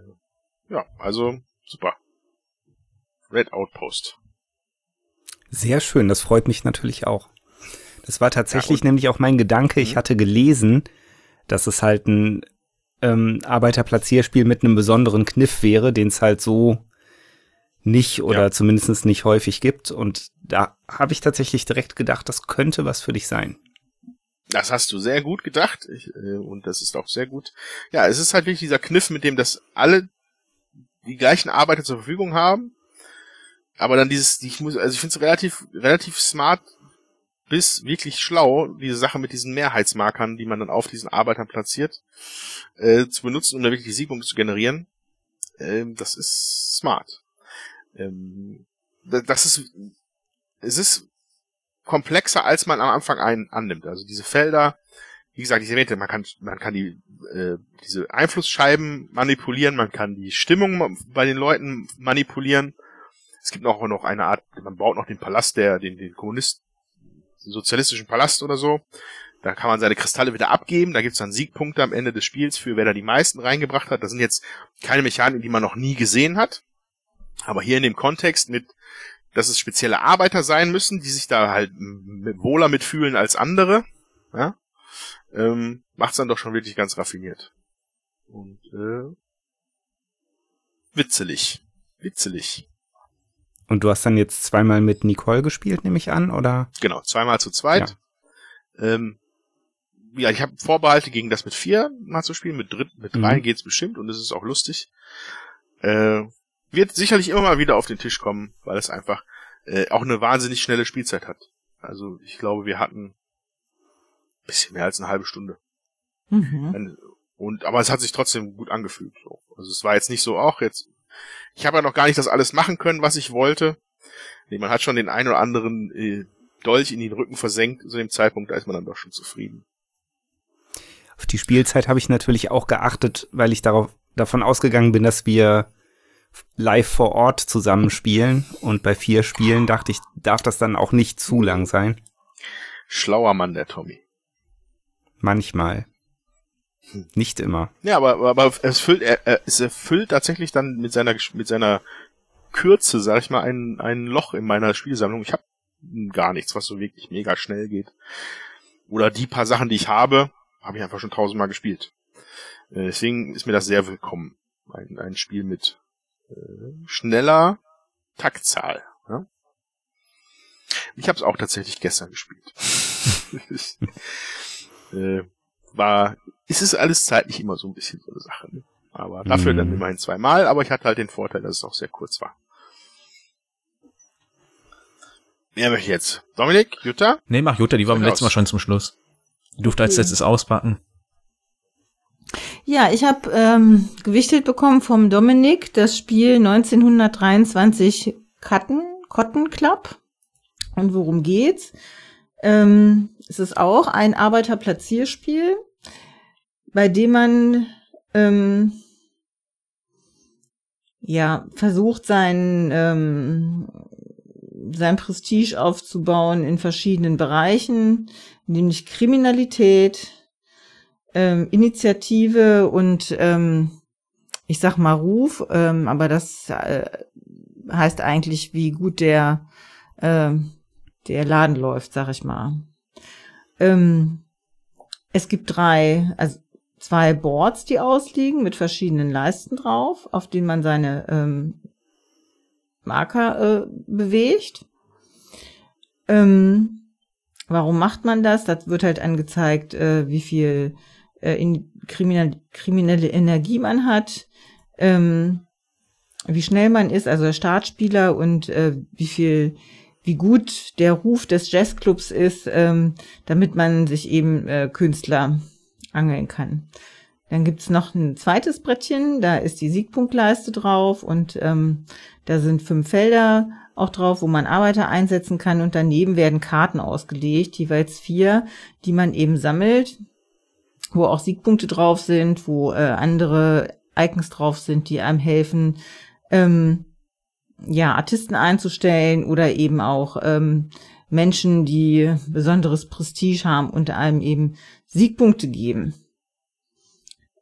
ja, also super. Red Outpost. Sehr schön, das freut mich natürlich auch. Das war tatsächlich ja, nämlich auch mein Gedanke. Ich mhm. hatte gelesen, dass es halt ein ähm, Arbeiterplatzierspiel mit einem besonderen Kniff wäre, den es halt so nicht oder ja. zumindest nicht häufig gibt. Und da habe ich tatsächlich direkt gedacht, das könnte was für dich sein. Das hast du sehr gut gedacht ich, äh, und das ist auch sehr gut. Ja, es ist halt wirklich dieser Kniff, mit dem das alle die gleichen Arbeiter zur Verfügung haben, aber dann dieses, ich muss, also ich finde es relativ relativ smart bis wirklich schlau, diese Sache mit diesen Mehrheitsmarkern, die man dann auf diesen Arbeitern platziert, äh, zu benutzen, um da wirklich die Siegpunkte zu generieren. Ähm, das ist smart. Ähm, das ist, es ist komplexer, als man am Anfang einen annimmt. Also diese Felder, wie gesagt, ich erwähnte, man kann, man kann die, äh, diese Einflussscheiben manipulieren, man kann die Stimmung bei den Leuten manipulieren. Es gibt auch noch eine Art, man baut noch den Palast der, den, den Kommunisten, sozialistischen Palast oder so. Da kann man seine Kristalle wieder abgeben. Da gibt's dann Siegpunkte am Ende des Spiels für wer da die meisten reingebracht hat. Das sind jetzt keine Mechaniken, die man noch nie gesehen hat. Aber hier in dem Kontext mit, dass es spezielle Arbeiter sein müssen, die sich da halt wohler mitfühlen als andere, ja, ähm, macht's dann doch schon wirklich ganz raffiniert. Und äh, witzelig. Witzelig. Und du hast dann jetzt zweimal mit Nicole gespielt, nehme ich an, oder? Genau, zweimal zu zweit. Ja. Ähm, ja, ich habe Vorbehalte gegen das mit vier mal zu spielen, mit dritt, mit drei Mhm. geht's bestimmt und es ist auch lustig. Äh, wird sicherlich immer mal wieder auf den Tisch kommen, weil es einfach äh, auch eine wahnsinnig schnelle Spielzeit hat. Also ich glaube, wir hatten ein bisschen mehr als eine halbe Stunde. Mhm. Und aber es hat sich trotzdem gut angefühlt. So. Also es war jetzt nicht so auch jetzt. Ich habe ja noch gar nicht das alles machen können, was ich wollte. Nee, man hat schon den einen oder anderen äh, Dolch in den Rücken versenkt zu dem Zeitpunkt, da ist man dann doch schon zufrieden. Auf die Spielzeit habe ich natürlich auch geachtet, weil ich darauf, davon ausgegangen bin, dass wir live vor Ort zusammenspielen. Und bei vier Spielen dachte ich, darf das dann auch nicht zu lang sein. Schlauer Mann, der Tommy. Manchmal. Nicht immer. Ja, aber, aber es füllt, er, er, es erfüllt tatsächlich dann mit seiner, mit seiner Kürze, sag ich mal, ein, ein Loch in meiner Spielsammlung. Ich habe gar nichts, was so wirklich mega schnell geht. Oder die paar Sachen, die ich habe, habe ich einfach schon tausendmal gespielt. Äh, Deswegen ist mir das sehr willkommen. Ein, ein Spiel mit äh, schneller Taktzahl. Ja? Ich habe es auch tatsächlich gestern gespielt. äh, war, ist es alles zeitlich immer so ein bisschen so eine Sache. Ne? Aber dafür Mhm. dann immerhin zweimal, aber ich hatte halt den Vorteil, dass es auch sehr kurz war. Wer möchte jetzt? Dominik? Jutta? Nee, mach Jutta, die war beim letzten Mal schon zum Schluss. Die durfte als Okay. letztes auspacken. Ja, ich habe ähm, gewichtet bekommen vom Dominik das Spiel 1923 Cotton, Cotton Club. Und worum geht's? Ähm, es ist auch ein Arbeiterplatzierspiel, bei dem man ähm, ja versucht, sein, ähm, sein Prestige aufzubauen in verschiedenen Bereichen, nämlich Kriminalität, ähm, Initiative und ähm, ich sag mal Ruf, ähm, aber das äh, heißt eigentlich, wie gut der ähm, der Laden läuft, sag ich mal. Ähm, es gibt drei, also zwei Boards, die ausliegen mit verschiedenen Leisten drauf, auf denen man seine ähm, Marker äh, bewegt. Ähm, warum macht man das? Das wird halt angezeigt, äh, wie viel äh, in kriminelle, kriminelle Energie man hat, ähm, wie schnell man ist, also der Startspieler und äh, wie viel, wie gut der Ruf des Jazzclubs ist, ähm, damit man sich eben äh, Künstler angeln kann. Dann gibt's noch ein zweites Brettchen, da ist die Siegpunktleiste drauf und ähm, da sind fünf Felder auch drauf, wo man Arbeiter einsetzen kann und daneben werden Karten ausgelegt, jeweils vier, die man eben sammelt, wo auch Siegpunkte drauf sind, wo äh, andere Icons drauf sind, die einem helfen, ähm, ja, Artisten einzustellen oder eben auch ähm, Menschen, die besonderes Prestige haben und einem eben Siegpunkte geben.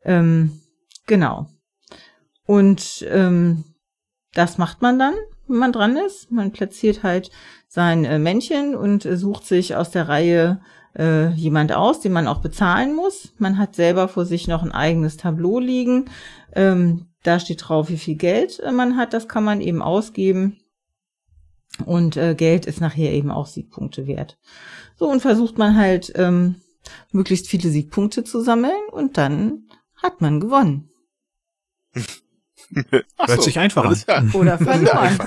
Ähm, genau. Und ähm, das macht man dann, wenn man dran ist. Man platziert halt sein äh, Männchen und äh, sucht sich aus der Reihe äh, jemand aus, den man auch bezahlen muss. Man hat selber vor sich noch ein eigenes Tableau liegen. Ähm, da steht drauf, wie viel Geld äh, man hat. Das kann man eben ausgeben. Und äh, Geld ist nachher eben auch Siegpunkte wert. So, und versucht man halt ähm, möglichst viele Siegpunkte zu sammeln und dann hat man gewonnen. Ach Hört sich einfach an. klar. Oder ja verloren.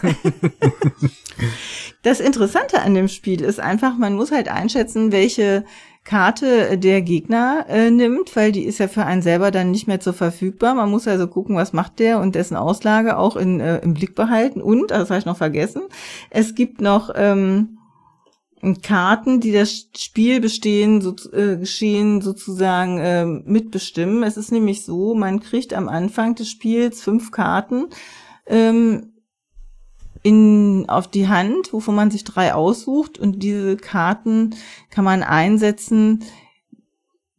Das Interessante an dem Spiel ist einfach, man muss halt einschätzen, welche Karte der Gegner äh, nimmt, weil die ist ja für einen selber dann nicht mehr zur verfügbar. Man muss also gucken, was macht der und dessen Auslage auch in, äh, im Blick behalten. Und, das habe ich noch vergessen, es gibt noch ähm, Karten, die das Spielbestehen, so, äh, Geschehen sozusagen äh, mitbestimmen. Es ist nämlich so, man kriegt am Anfang des Spiels fünf Karten ähm, in, auf die Hand, wovon man sich drei aussucht und diese Karten kann man einsetzen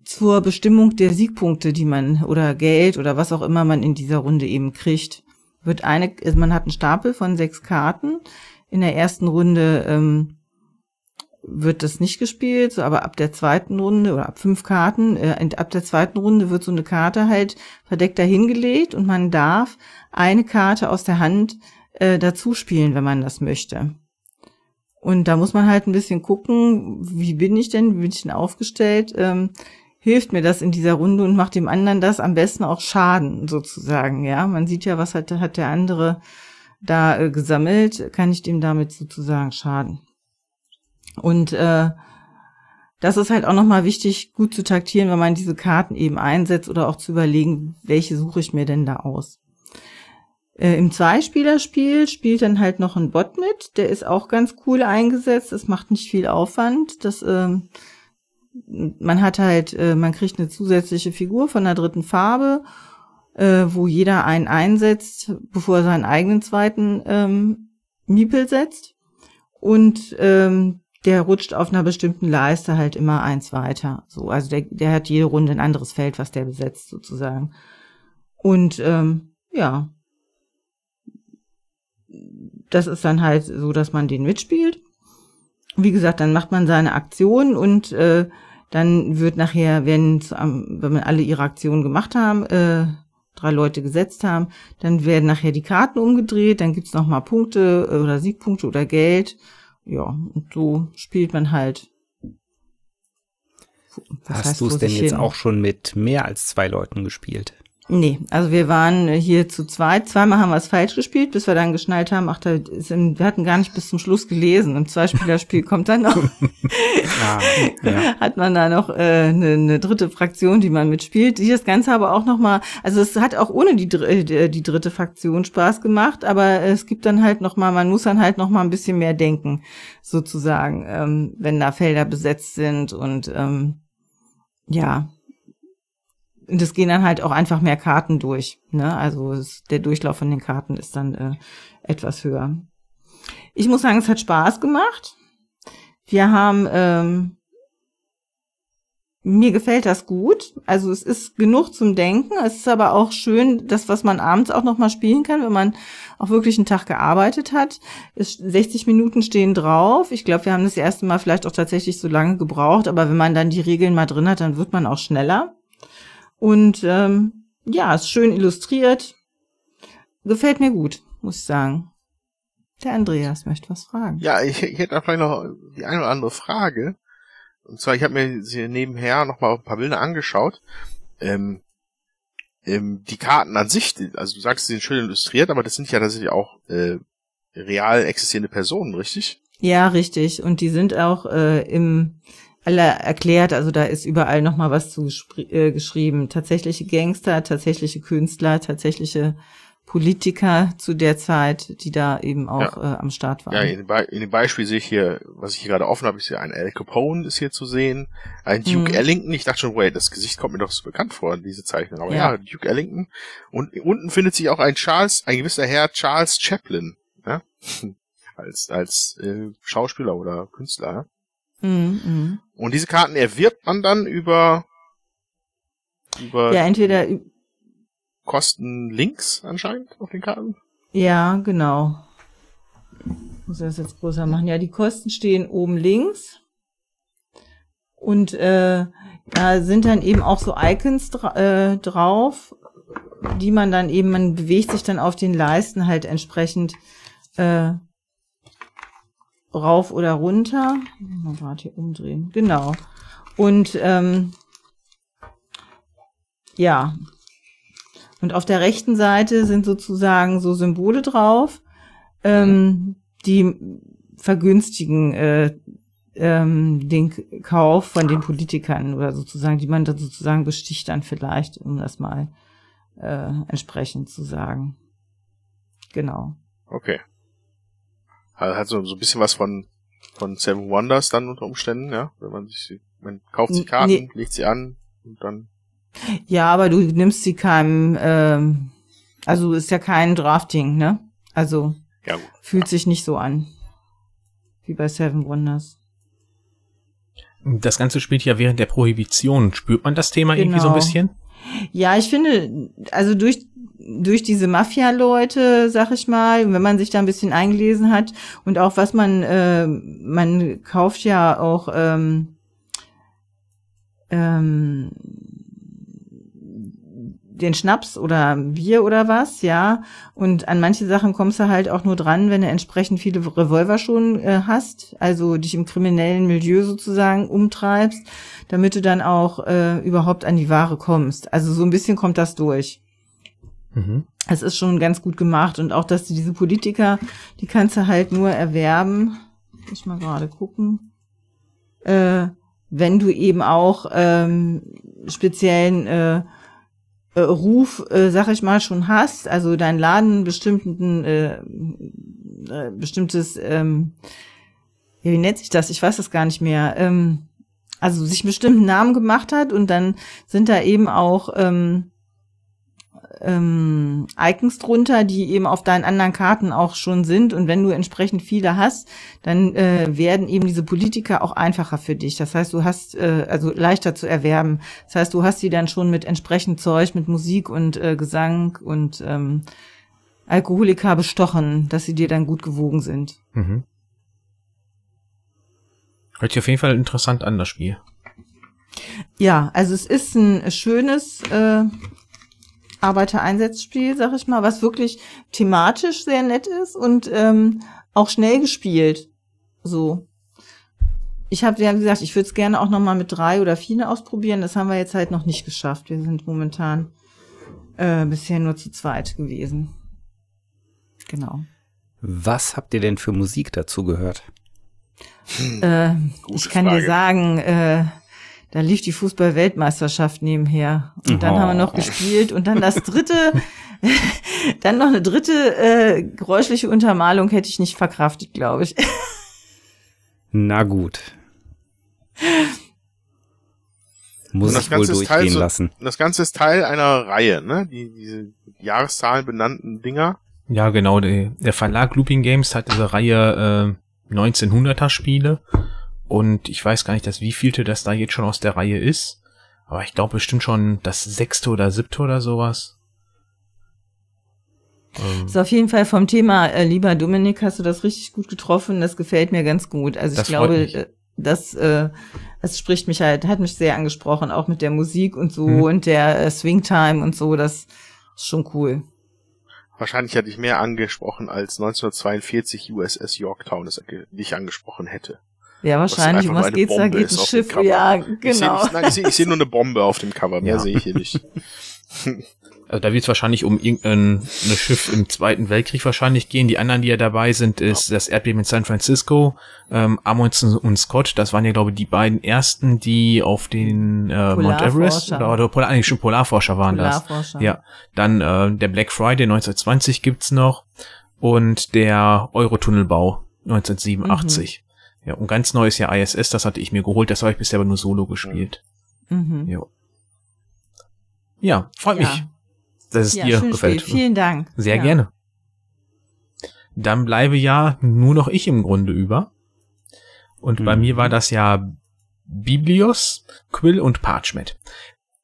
zur Bestimmung der Siegpunkte, die man oder Geld oder was auch immer man in dieser Runde eben kriegt. Wird eine, also man hat einen Stapel von sechs Karten. In der ersten Runde ähm, wird das nicht gespielt, so, aber ab der zweiten Runde oder ab fünf Karten, äh, ab der zweiten Runde wird so eine Karte halt verdeckt dahingelegt und man darf eine Karte aus der Hand äh, dazu spielen, wenn man das möchte. Und da muss man halt ein bisschen gucken, wie bin ich denn, wie bin ich denn aufgestellt. Ähm, hilft mir das in dieser Runde und macht dem anderen das am besten auch Schaden sozusagen. Ja, man sieht ja, was hat, hat der andere da äh, gesammelt, kann ich dem damit sozusagen schaden. Und äh, das ist halt auch nochmal wichtig, gut zu taktieren, wenn man diese Karten eben einsetzt oder auch zu überlegen, welche suche ich mir denn da aus. Äh, Im Zweispielerspiel spielt dann halt noch ein Bot mit, der ist auch ganz cool eingesetzt, das macht nicht viel Aufwand, das, ähm, man hat halt, äh, man kriegt eine zusätzliche Figur von der dritten Farbe, äh, wo jeder einen einsetzt, bevor er seinen eigenen zweiten ähm, Miepel setzt. Und ähm, der rutscht auf einer bestimmten Leiste halt immer eins weiter. So, also der, der hat jede Runde ein anderes Feld, was der besetzt sozusagen. Und ähm, ja, das ist dann halt so, dass man den mitspielt. Wie gesagt, dann macht man seine Aktion und äh, dann wird nachher, wenn, wenn man alle ihre Aktionen gemacht haben, äh, drei Leute gesetzt haben, dann werden nachher die Karten umgedreht, dann gibt's noch mal Punkte äh, oder Siegpunkte oder Geld ja, und so spielt man halt. Hast du es denn jetzt hin? auch schon mit mehr als zwei Leuten gespielt? Nee, also wir waren hier zu zweit. Zweimal haben wir es falsch gespielt, bis wir dann geschnallt haben, ach, da ist im, wir hatten gar nicht bis zum Schluss gelesen. Im Zweispielerspiel kommt dann noch, ah, ja. hat man da noch äh, eine, eine dritte Fraktion, die man mitspielt. Die das Ganze aber auch noch mal, also es hat auch ohne die, äh, die dritte Fraktion Spaß gemacht, aber es gibt dann halt noch mal, man muss dann halt noch mal ein bisschen mehr denken, sozusagen, ähm, wenn da Felder besetzt sind und ähm, ja, und es gehen dann halt auch einfach mehr Karten durch. Ne? Also es, der Durchlauf von den Karten ist dann äh, etwas höher. Ich muss sagen, es hat Spaß gemacht. Wir haben, ähm, mir gefällt das gut. Also es ist genug zum Denken. Es ist aber auch schön, das, was man abends auch nochmal spielen kann, wenn man auch wirklich einen Tag gearbeitet hat. Es, 60 Minuten stehen drauf. Ich glaube, wir haben das erste Mal vielleicht auch tatsächlich so lange gebraucht, aber wenn man dann die Regeln mal drin hat, dann wird man auch schneller. Und ähm, ja, ist schön illustriert. Gefällt mir gut, muss ich sagen. Der Andreas möchte was fragen. Ja, ich, ich hätte vielleicht noch die eine oder andere Frage. Und zwar, ich habe mir sie nebenher noch mal ein paar Bilder angeschaut. Ähm, ähm, die Karten an sich, also du sagst, sie sind schön illustriert, aber das sind ja tatsächlich auch äh, real existierende Personen, richtig? Ja, richtig. Und die sind auch äh, im alle erklärt, also da ist überall nochmal was zu äh, geschrieben. Tatsächliche Gangster, tatsächliche Künstler, tatsächliche Politiker zu der Zeit, die da eben auch ja. äh, am Start waren. Ja, in Be in dem, Beispiel sehe ich hier, was ich hier gerade offen habe, ist hier ein Al Capone ist hier zu sehen, ein Duke mhm. Ellington. Ich dachte schon, wait, das Gesicht kommt mir doch so bekannt vor, diese Zeichnung. Aber ja. ja, Duke Ellington. Und unten findet sich auch ein Charles, ein gewisser Herr Charles Chaplin, ja? als als äh, Schauspieler oder Künstler. Mhm, mhm, Und diese Karten erwirbt man dann über über ja entweder Kosten links anscheinend auf den Karten. Ja, genau. muss das jetzt größer machen. Ja, die Kosten stehen oben links. Und äh, da sind dann eben auch so Icons dra äh, drauf, die man dann eben, man bewegt sich dann auf den Leisten halt entsprechend äh, rauf oder runter. Mal gerade hier umdrehen. Genau. Und ähm, ja. Und auf der rechten Seite sind sozusagen so Symbole drauf, ähm, die vergünstigen äh, ähm, den Kauf von den Politikern oder sozusagen, die man dann sozusagen besticht dann vielleicht, um das mal äh, entsprechend zu sagen. Genau. Okay. Hat so, so ein bisschen was von, von Seven Wonders dann unter Umständen, ja. Wenn man sich, man kauft sich Karten, nee. legt sie an und dann. Ja, aber du nimmst sie keinem, ähm, also ist ja kein Drafting, ne? Also ja, fühlt ja. sich nicht so an. Wie bei Seven Wonders. Das Ganze spielt ja während der Prohibition. Spürt man das Thema genau. irgendwie so ein genau. bisschen? Ja, ich finde, also durch durch diese Mafia-Leute, sag ich mal, wenn man sich da ein bisschen eingelesen hat und auch was man, äh, man kauft ja auch ähm, ähm, den Schnaps oder Bier oder was, ja. Und an manche Sachen kommst du halt auch nur dran, wenn du entsprechend viele Revolver schon äh, hast, also dich im kriminellen Milieu sozusagen umtreibst, damit du dann auch äh, überhaupt an die Ware kommst. Also so ein bisschen kommt das durch. Mhm. Es ist schon ganz gut gemacht und auch, dass du diese Politiker, die kannst du halt nur erwerben. Muss ich mal gerade gucken. Äh, wenn du eben auch ähm, speziellen äh, äh, Ruf, äh, sag ich mal, schon hast, also dein Laden bestimmten, äh, äh, bestimmtes, ähm, ja, wie nennt sich das? Ich weiß das gar nicht mehr. Ähm, also sich bestimmten Namen gemacht hat und dann sind da eben auch ähm, ähm, Icons drunter, die eben auf deinen anderen Karten auch schon sind. Und wenn du entsprechend viele hast, dann äh, werden eben diese Politiker auch einfacher für dich. Das heißt, du hast äh, also leichter zu erwerben. Das heißt, du hast sie dann schon mit entsprechend Zeug, mit Musik und äh, Gesang und ähm, Alkoholika bestochen, dass sie dir dann gut gewogen sind. Mhm. Hört sich auf jeden Fall interessant an, das Spiel. Ja, also es ist ein schönes äh, Arbeitereinsatzspiel, sag ich mal, was wirklich thematisch sehr nett ist und ähm, auch schnell gespielt. So. Ich habe ja gesagt, ich würde es gerne auch noch mal mit drei oder vier ausprobieren. Das haben wir jetzt halt noch nicht geschafft. Wir sind momentan äh, bisher nur zu zweit gewesen. Genau. Was habt ihr denn für Musik dazu gehört? Äh, ich kann Frage. dir sagen, äh, da lief die Fußball-Weltmeisterschaft nebenher. Und dann oh. haben wir noch gespielt und dann das dritte, dann noch eine dritte äh, geräuschliche Untermalung hätte ich nicht verkraftet, glaube ich. Na gut. Muss ich wohl durchgehen so, lassen. Das Ganze ist Teil einer Reihe, ne? Die, diese Jahreszahlen benannten Dinger. Ja, genau. Der, der Verlag Looping Games hat diese Reihe äh, 1900er Spiele und ich weiß gar nicht, dass wievielte das da jetzt schon aus der Reihe ist. Aber ich glaube bestimmt schon das sechste oder siebte oder sowas. Ähm. Ist auf jeden Fall vom Thema, äh, lieber Dominik, hast du das richtig gut getroffen. Das gefällt mir ganz gut. Also ich glaube, äh, das, äh, das spricht mich halt, hat mich sehr angesprochen, auch mit der Musik und so hm. und der äh, Swingtime und so. Das ist schon cool. Wahrscheinlich hätte ich mehr angesprochen als 1942 USS Yorktown es dich angesprochen hätte. Ja, wahrscheinlich. Um was geht's Bombe da? Geht ein Schiff? Ja, genau. Ich sehe seh, nur eine Bombe auf dem Cover. Mehr ja. sehe ich hier nicht. Also da wird es wahrscheinlich um irgendein Schiff im Zweiten Weltkrieg wahrscheinlich gehen. Die anderen, die ja dabei sind, ist ja. das Erdbeben in San Francisco, ähm, Amundsen und Scott. Das waren ja, glaube ich, die beiden ersten, die auf den äh, Mount Everest oder, oder Polar, eigentlich schon Polarforscher waren Polarforscher. das. Ja. Dann äh, der Black Friday 1920 gibt's noch und der Eurotunnelbau 1987. Mhm. Ja, und ganz neues ja ISS, das hatte ich mir geholt, das habe ich bisher aber nur solo gespielt. Mhm. Jo. Ja, freut ja. mich, dass es ja, dir gefällt. Spiel. Vielen Dank. Sehr ja. gerne. Dann bleibe ja nur noch ich im Grunde über. Und mhm. bei mir war das ja Biblios, Quill und Parchment.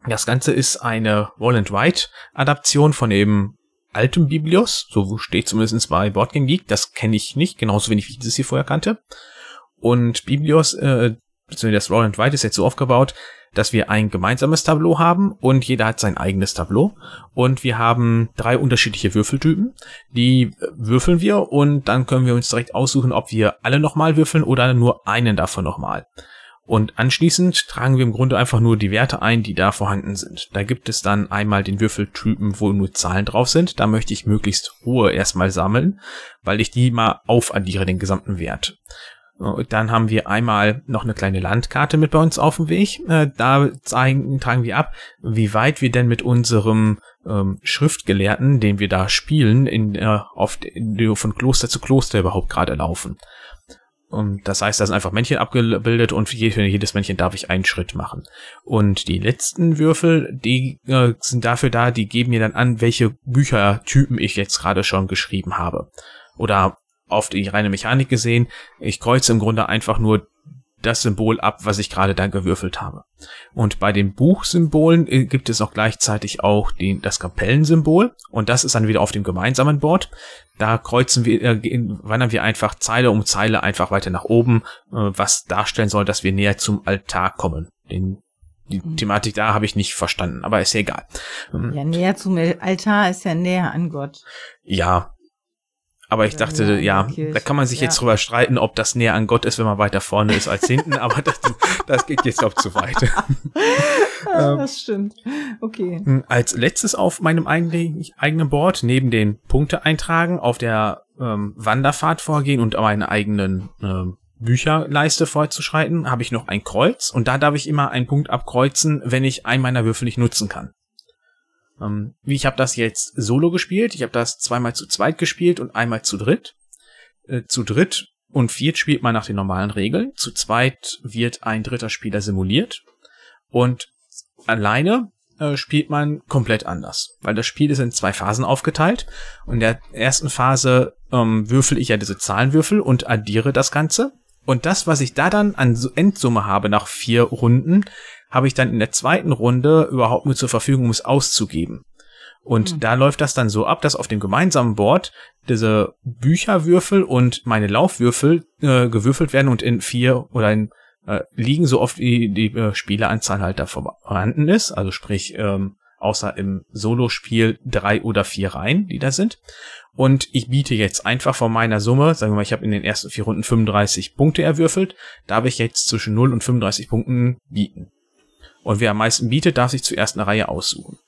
Das Ganze ist eine Roll and Write Adaption von dem alten Biblios, so steht zumindest bei Boardgame Geek, das kenne ich nicht, genauso wenig wie ich das hier vorher kannte. Und Biblios, äh, beziehungsweise das Roll and Write ist jetzt so aufgebaut, dass wir ein gemeinsames Tableau haben und jeder hat sein eigenes Tableau. Und wir haben drei unterschiedliche Würfeltypen. Die äh, würfeln wir und dann können wir uns direkt aussuchen, ob wir alle nochmal würfeln oder nur einen davon nochmal. Und anschließend tragen wir im Grunde einfach nur die Werte ein, die da vorhanden sind. Da gibt es dann einmal den Würfeltypen, wo nur Zahlen drauf sind. Da möchte ich möglichst hohe erstmal sammeln, weil ich die mal aufaddiere, den gesamten Wert. Dann haben wir einmal noch eine kleine Landkarte mit bei uns auf dem Weg. Äh, da zeigen, tragen wir ab, wie weit wir denn mit unserem ähm, Schriftgelehrten, den wir da spielen, in, äh, auf, in, von Kloster zu Kloster überhaupt gerade laufen. Und das heißt, da sind einfach Männchen abgebildet und für jedes Männchen darf ich einen Schritt machen. Und die letzten Würfel, die äh, sind dafür da, die geben mir dann an, welche Büchertypen ich jetzt gerade schon geschrieben habe. Oder auf die reine Mechanik gesehen. Ich kreuze im Grunde einfach nur das Symbol ab, was ich gerade da gewürfelt habe. Und bei den Buchsymbolen äh, gibt es auch gleichzeitig auch den, das Kapellensymbol und das ist dann wieder auf dem gemeinsamen Board. Da kreuzen wir, äh, wandern wir einfach Zeile um Zeile einfach weiter nach oben, äh, was darstellen soll, dass wir näher zum Altar kommen. Den die Thematik da habe ich nicht verstanden, aber ist ja egal. Ja, näher zum Altar ist ja näher an Gott. Ja. Aber ich dachte, ja, da kann man sich jetzt drüber streiten, ob das näher an Gott ist, wenn man weiter vorne ist als hinten, aber das, das geht jetzt auch zu weit. Ah, das stimmt. Okay. Hm, Als letztes auf meinem eigenen, Board, neben den Punkte eintragen, auf der ähm, Wanderfahrt vorgehen und meine eigenen ähm, Bücherleiste fortzuschreiten, habe ich noch ein Kreuz und da darf ich immer einen Punkt abkreuzen, wenn ich einen meiner Würfel nicht nutzen kann. Ähm, wie ich habe das jetzt solo gespielt, ich habe das zweimal zu zweit gespielt und einmal zu dritt. Äh, zu dritt und viert spielt man nach den normalen Regeln. Zu zweit wird ein dritter Spieler simuliert und alleine äh, spielt man komplett anders, weil das Spiel ist in zwei Phasen aufgeteilt. Und in der ersten Phase ähm, würfel ich ja diese Zahlenwürfel und addiere das Ganze. Und das, was ich da dann an Su- Endsumme habe nach vier Runden, habe ich dann in der zweiten Runde überhaupt nur zur Verfügung, um es auszugeben. Und Mhm. da läuft das dann so ab, dass auf dem gemeinsamen Board diese Bücherwürfel und meine Laufwürfel äh, gewürfelt werden und in vier oder in äh, liegen, so oft wie die äh, Spieleranzahl halt da vorhanden ist. Also sprich, ähm, außer im Solospiel drei oder vier Reihen, die da sind. Und ich biete jetzt einfach von meiner Summe, sagen wir mal, ich habe in den ersten vier Runden 35 Punkte erwürfelt, darf ich jetzt zwischen 0 und 35 Punkten bieten. Und wer am meisten bietet, darf sich zuerst eine Reihe aussuchen.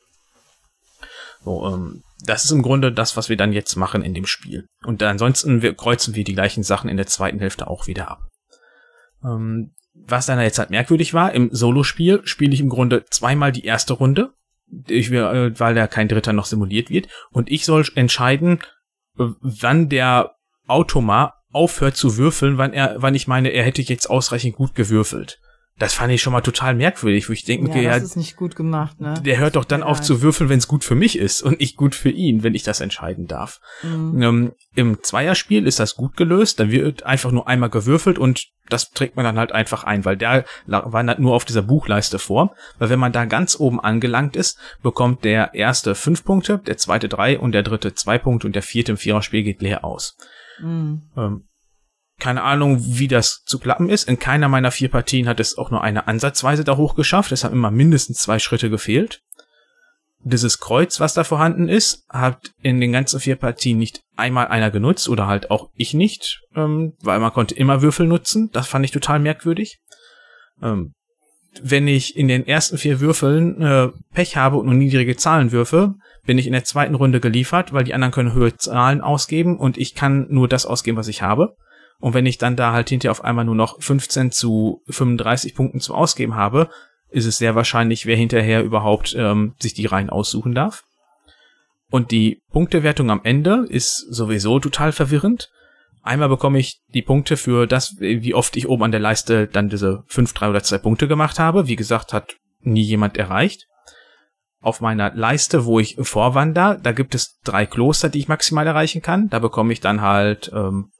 So, ähm, das ist im Grunde das, was wir dann jetzt machen in dem Spiel. Und ansonsten wir, kreuzen wir die gleichen Sachen in der zweiten Hälfte auch wieder ab. Ähm, was dann jetzt halt merkwürdig war, im Solospiel spiele ich im Grunde zweimal die erste Runde, ich, äh, weil da kein Dritter noch simuliert wird. Und ich soll entscheiden, äh, wann der Automa aufhört zu würfeln, wann er, wann ich meine, er hätte jetzt ausreichend gut gewürfelt. Das fand ich schon mal total merkwürdig, wo ich denke, Ja, ja, das ist nicht gut gemacht, ne? der hört doch dann Ja. auf zu würfeln, wenn es gut für mich ist und nicht gut für ihn, wenn ich das entscheiden darf. Mhm. Ähm, Im Zweierspiel ist das gut gelöst, da wird einfach nur einmal gewürfelt und das trägt man dann halt einfach ein, weil der wandert nur auf dieser Buchleiste vor. Weil wenn man da ganz oben angelangt ist, bekommt der erste fünf Punkte, der zweite drei und der dritte zwei Punkte und der vierte im Viererspiel geht leer aus. Mhm. Ähm, keine Ahnung, wie das zu klappen ist. In keiner meiner vier Partien hat es auch nur eine Ansatzweise da hoch geschafft. Es haben immer mindestens zwei Schritte gefehlt. Dieses Kreuz, was da vorhanden ist, hat in den ganzen vier Partien nicht einmal einer genutzt oder halt auch ich nicht, ähm, weil man konnte immer Würfel nutzen. Das fand ich total merkwürdig. Ähm, wenn ich in den ersten vier Würfeln äh, Pech habe und nur niedrige Zahlen würfe, bin ich in der zweiten Runde geliefert, weil die anderen können höhere Zahlen ausgeben und ich kann nur das ausgeben, was ich habe. Und wenn ich dann da halt hinterher auf einmal nur noch 15 zu 35 Punkten zum Ausgeben habe, ist es sehr wahrscheinlich, wer hinterher überhaupt ähm, sich die Reihen aussuchen darf. Und die Punktewertung am Ende ist sowieso total verwirrend. Einmal bekomme ich die Punkte für das, wie oft ich oben an der Leiste dann diese 5, 3 oder 2 Punkte gemacht habe. Wie gesagt, hat nie jemand erreicht. Auf meiner Leiste, wo ich vorwander, da gibt es drei Kloster, die ich maximal erreichen kann. Da bekomme ich dann halt ähm,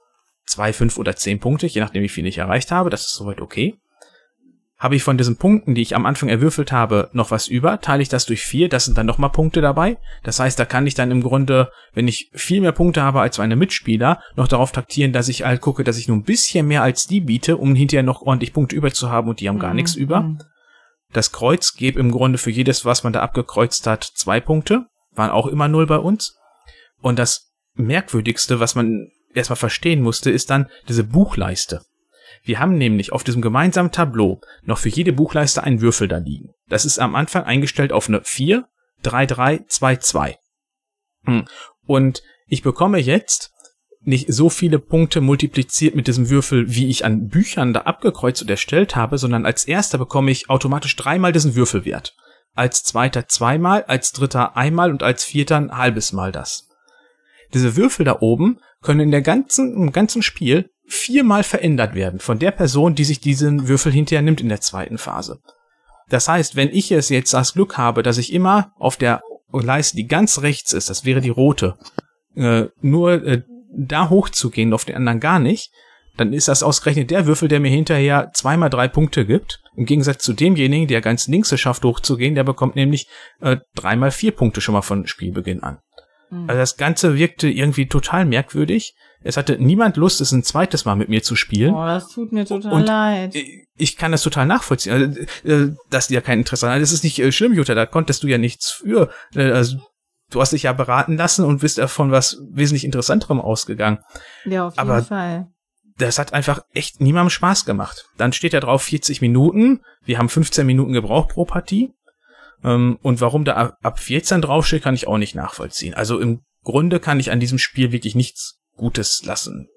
zwei, fünf oder zehn Punkte, je nachdem, wie viel ich erreicht habe. Das ist soweit okay. Habe ich von diesen Punkten, die ich am Anfang erwürfelt habe, noch was über, teile ich das durch vier, das sind dann nochmal Punkte dabei. Das heißt, da kann ich dann im Grunde, wenn ich viel mehr Punkte habe als meine Mitspieler, noch darauf taktieren, dass ich halt gucke, dass ich nur ein bisschen mehr als die biete, um hinterher noch ordentlich Punkte über zu haben und die haben gar Mhm. nichts über. Mhm. Das Kreuz gebe im Grunde für jedes, was man da abgekreuzt hat, zwei Punkte. Waren auch immer null bei uns. Und das Merkwürdigste, was man erstmal verstehen musste, ist dann diese Buchleiste. Wir haben nämlich auf diesem gemeinsamen Tableau noch für jede Buchleiste einen Würfel da liegen. Das ist am Anfang eingestellt auf eine 4, 3, 3, 2, 2. Hm. Und ich bekomme jetzt nicht so viele Punkte multipliziert mit diesem Würfel, wie ich an Büchern da abgekreuzt und erstellt habe, sondern als erster bekomme ich automatisch dreimal diesen Würfelwert. Als zweiter zweimal, als dritter einmal und als vierter ein halbes Mal das. Diese Würfel da oben können in der ganzen, im ganzen Spiel viermal verändert werden von der Person, die sich diesen Würfel hinterher nimmt in der zweiten Phase. Das heißt, wenn ich es jetzt das Glück habe, dass ich immer auf der Leiste, die ganz rechts ist, das wäre die rote, äh, nur äh, da hochzugehen, auf den anderen gar nicht, dann ist das ausgerechnet der Würfel, der mir hinterher zweimal drei Punkte gibt. Im Gegensatz zu demjenigen, der ganz links es schafft, hochzugehen, der bekommt nämlich äh, dreimal vier Punkte schon mal von Spielbeginn an. Mhm. Also das Ganze wirkte irgendwie total merkwürdig. Es hatte niemand Lust, es ein zweites Mal mit mir zu spielen. Oh, das tut mir total Und- leid. Ich kann das total nachvollziehen, also, äh, dass die ja kein Interesse haben. Das ist nicht äh, schlimm, Jutta, da konntest du ja nichts für. Äh, Also, du hast dich ja beraten lassen und bist davon was wesentlich Interessanterem ausgegangen. Ja, auf jeden aber- Fall. das hat einfach echt niemandem Spaß gemacht. Dann steht da drauf 40 Minuten. Wir haben 15 Minuten gebraucht pro Partie. Ähm, und warum da ab- ab 14 draufsteht, kann ich auch nicht nachvollziehen. Also im Grunde kann ich an diesem Spiel wirklich nichts Gutes lassen.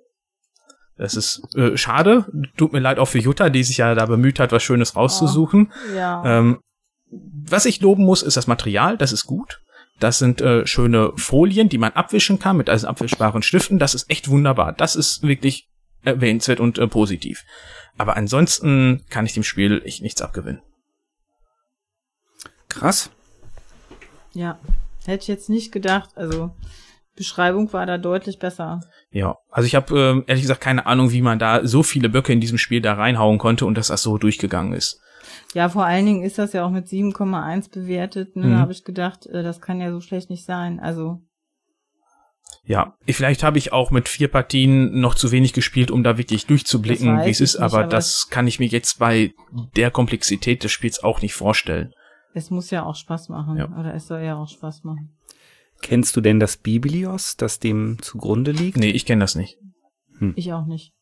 Das ist äh, schade. Tut mir leid auch für Jutta, die sich ja da bemüht hat, was Schönes rauszusuchen. Ja. Ähm, was ich loben muss, ist das Material. Das ist gut. Das sind äh, schöne Folien, die man abwischen kann mit also abwischbaren Stiften. Das ist echt wunderbar. Das ist wirklich erwähnenswert und äh, positiv. Aber ansonsten kann ich dem Spiel echt nichts abgewinnen. Krass. ja. Hätte ich jetzt nicht gedacht. Also, Beschreibung war da deutlich besser. Ja, also ich habe ähm, ehrlich gesagt keine Ahnung, wie man da so viele Böcke in diesem Spiel da reinhauen konnte und dass das so durchgegangen ist. Ja, vor allen Dingen ist das ja auch mit 7,1 bewertet. Ne? Mhm. Da habe ich gedacht, äh, das kann ja so schlecht nicht sein. Also, Ja, vielleicht habe ich auch mit vier Partien noch zu wenig gespielt, um da wirklich durchzublicken, wie es ist, nicht, aber aber das kann ich mir jetzt bei der Komplexität des Spiels auch nicht vorstellen. Es muss ja auch Spaß machen. Ja. Oder es soll ja auch Spaß machen. Kennst du denn das Biblios, das dem zugrunde liegt? Nee, ich kenne das nicht. Ich auch nicht.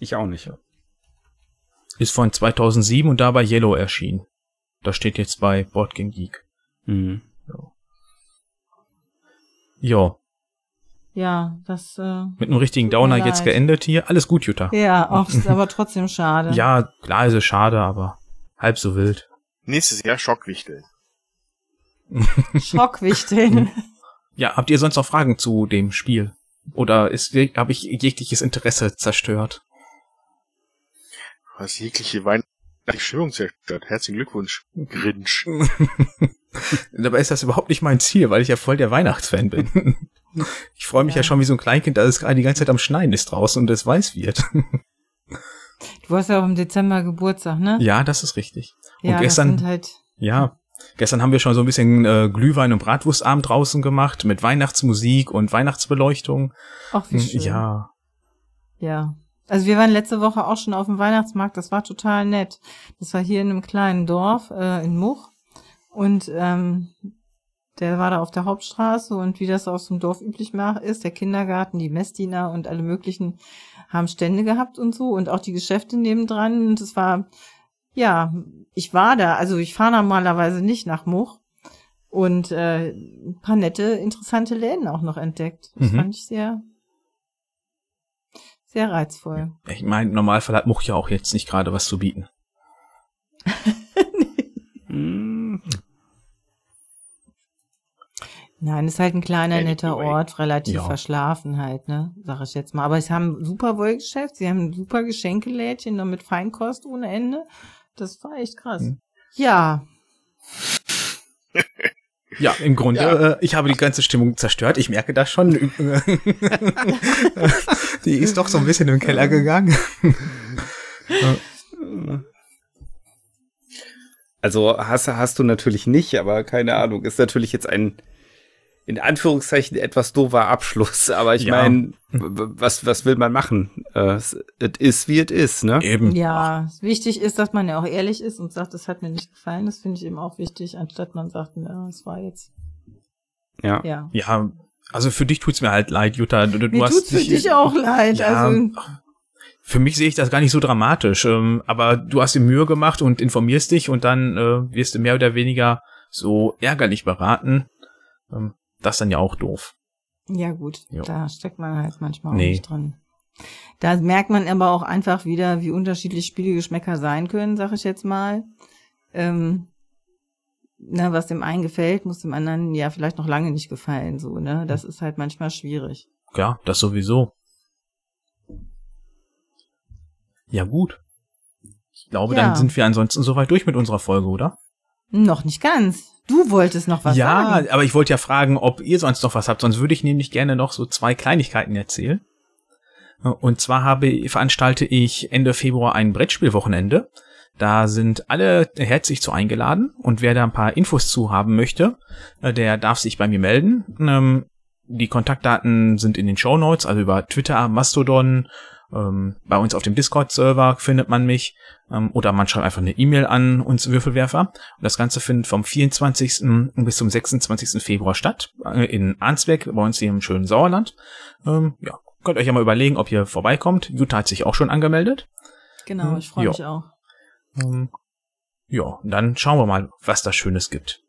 Ich auch nicht. Ist von 2007 und da bei Yellow erschienen. Das steht jetzt bei Board Game Geek. Mhm. Ja, Ja, das, äh, mit einem richtigen Downer jetzt geendet hier. Alles gut, Jutta. ja, auch, ist aber trotzdem schade. Ja, klar ist es schade, aber halb so wild. Nächstes Jahr Schockwichtel. Schockwichteln. Ja, habt ihr sonst noch Fragen zu dem Spiel? Oder ist habe ich jegliches Interesse zerstört? Du hast jegliche weihnachtliche Stimmung zerstört. Herzlichen Glückwunsch, Grinch. Dabei ist das überhaupt nicht mein Ziel, weil ich ja voll der Weihnachtsfan bin. Ich freue mich ja. Ja. schon wie so ein Kleinkind, dass es gerade die ganze Zeit am Schneien ist draußen und es weiß wird. Du hast ja auch im Dezember Geburtstag, ne? Ja, das ist richtig. Und Ja, gestern, das sind halt, ja, gestern haben wir schon so ein bisschen äh, Glühwein und Bratwurstabend draußen gemacht mit Weihnachtsmusik und Weihnachtsbeleuchtung. ach wie schön. Ja, Ja. Also wir waren letzte Woche auch schon auf dem Weihnachtsmarkt, das war total nett. Das war hier in einem kleinen Dorf äh, in Much und ähm, der war da auf der Hauptstraße und wie das aus dem Dorf üblich ist, der Kindergarten, die Messdiener und alle möglichen haben Stände gehabt und so und auch die Geschäfte nebendran und es war, ja, ich war da, also ich fahre normalerweise nicht nach Much und äh, ein paar nette, interessante Läden auch noch entdeckt. Das Mhm. fand ich sehr, sehr reizvoll. ich meine, im Normalfall hat Much ja auch jetzt nicht gerade was zu bieten. Nein, ist halt ein kleiner, Anyway. netter Ort, relativ Ja. verschlafen halt, ne, sag ich jetzt mal. Aber sie haben ein super Wollgeschäft, sie haben ein super Geschenkelädchen noch mit Feinkost ohne Ende. Das war echt krass. Mhm. Ja, Ja, im Grunde, Ja. Äh, ich habe die ganze Stimmung zerstört. Ich merke das schon. die ist doch so ein bisschen im Keller gegangen. Also hast, hast du natürlich nicht, aber keine Ahnung, ist natürlich jetzt ein in Anführungszeichen etwas doofer Abschluss, aber ich Ja. meine, was, was will man machen? Äh, Es es ist, wie es ist, ne? Eben. ja. Wichtig ist, dass man ja auch ehrlich ist und sagt, das hat mir nicht gefallen. Das finde ich eben auch wichtig, anstatt man sagt, na, es war jetzt, Ja. ja. Ja, also für dich tut's mir halt leid, Jutta. Du, du Mir hast tut's für dich- dich auch leid. Ja, Also, für mich sehe ich das gar nicht so dramatisch. Ähm, aber du hast dir Mühe gemacht und informierst dich und dann äh, wirst du mehr oder weniger so ärgerlich beraten. Ähm, das ist dann ja auch doof. Ja, gut, Jo. da steckt man halt manchmal auch Nee. nicht drin. Da merkt man aber auch einfach wieder, wie unterschiedlich Spielegeschmäcker sein können, sag ich jetzt mal. Ähm, na, was dem einen gefällt, muss dem anderen ja vielleicht noch lange nicht gefallen, so, ne? Das ist halt manchmal schwierig. Ja, das sowieso. Ja, gut. Ich glaube, Ja. dann sind wir ansonsten soweit durch mit unserer Folge, oder? Noch nicht ganz. Du wolltest noch was ja, sagen. aber ich wollte ja fragen, ob ihr sonst noch was habt. Sonst würde ich nämlich gerne noch so zwei Kleinigkeiten erzählen. Und zwar habe, veranstalte ich Ende Februar ein Brettspielwochenende. Da sind alle herzlich zu eingeladen und wer da ein paar Infos zu haben möchte, äh, der darf sich bei mir melden. Ähm, die Kontaktdaten sind in den Show Notes, also über Twitter, Mastodon, ähm, bei uns auf dem Discord-Server findet man mich ähm, oder man schreibt einfach eine E-Mail an uns Würfelwerfer. Und das Ganze findet vom 24. bis zum 26. Februar statt äh, in Arnsberg, bei uns hier im schönen Sauerland. Ähm, ja, könnt euch ja mal überlegen, ob ihr vorbeikommt. Jutta hat sich auch schon angemeldet. Genau, ich freue mich auch. Ähm, ja, dann schauen wir mal, was da Schönes gibt.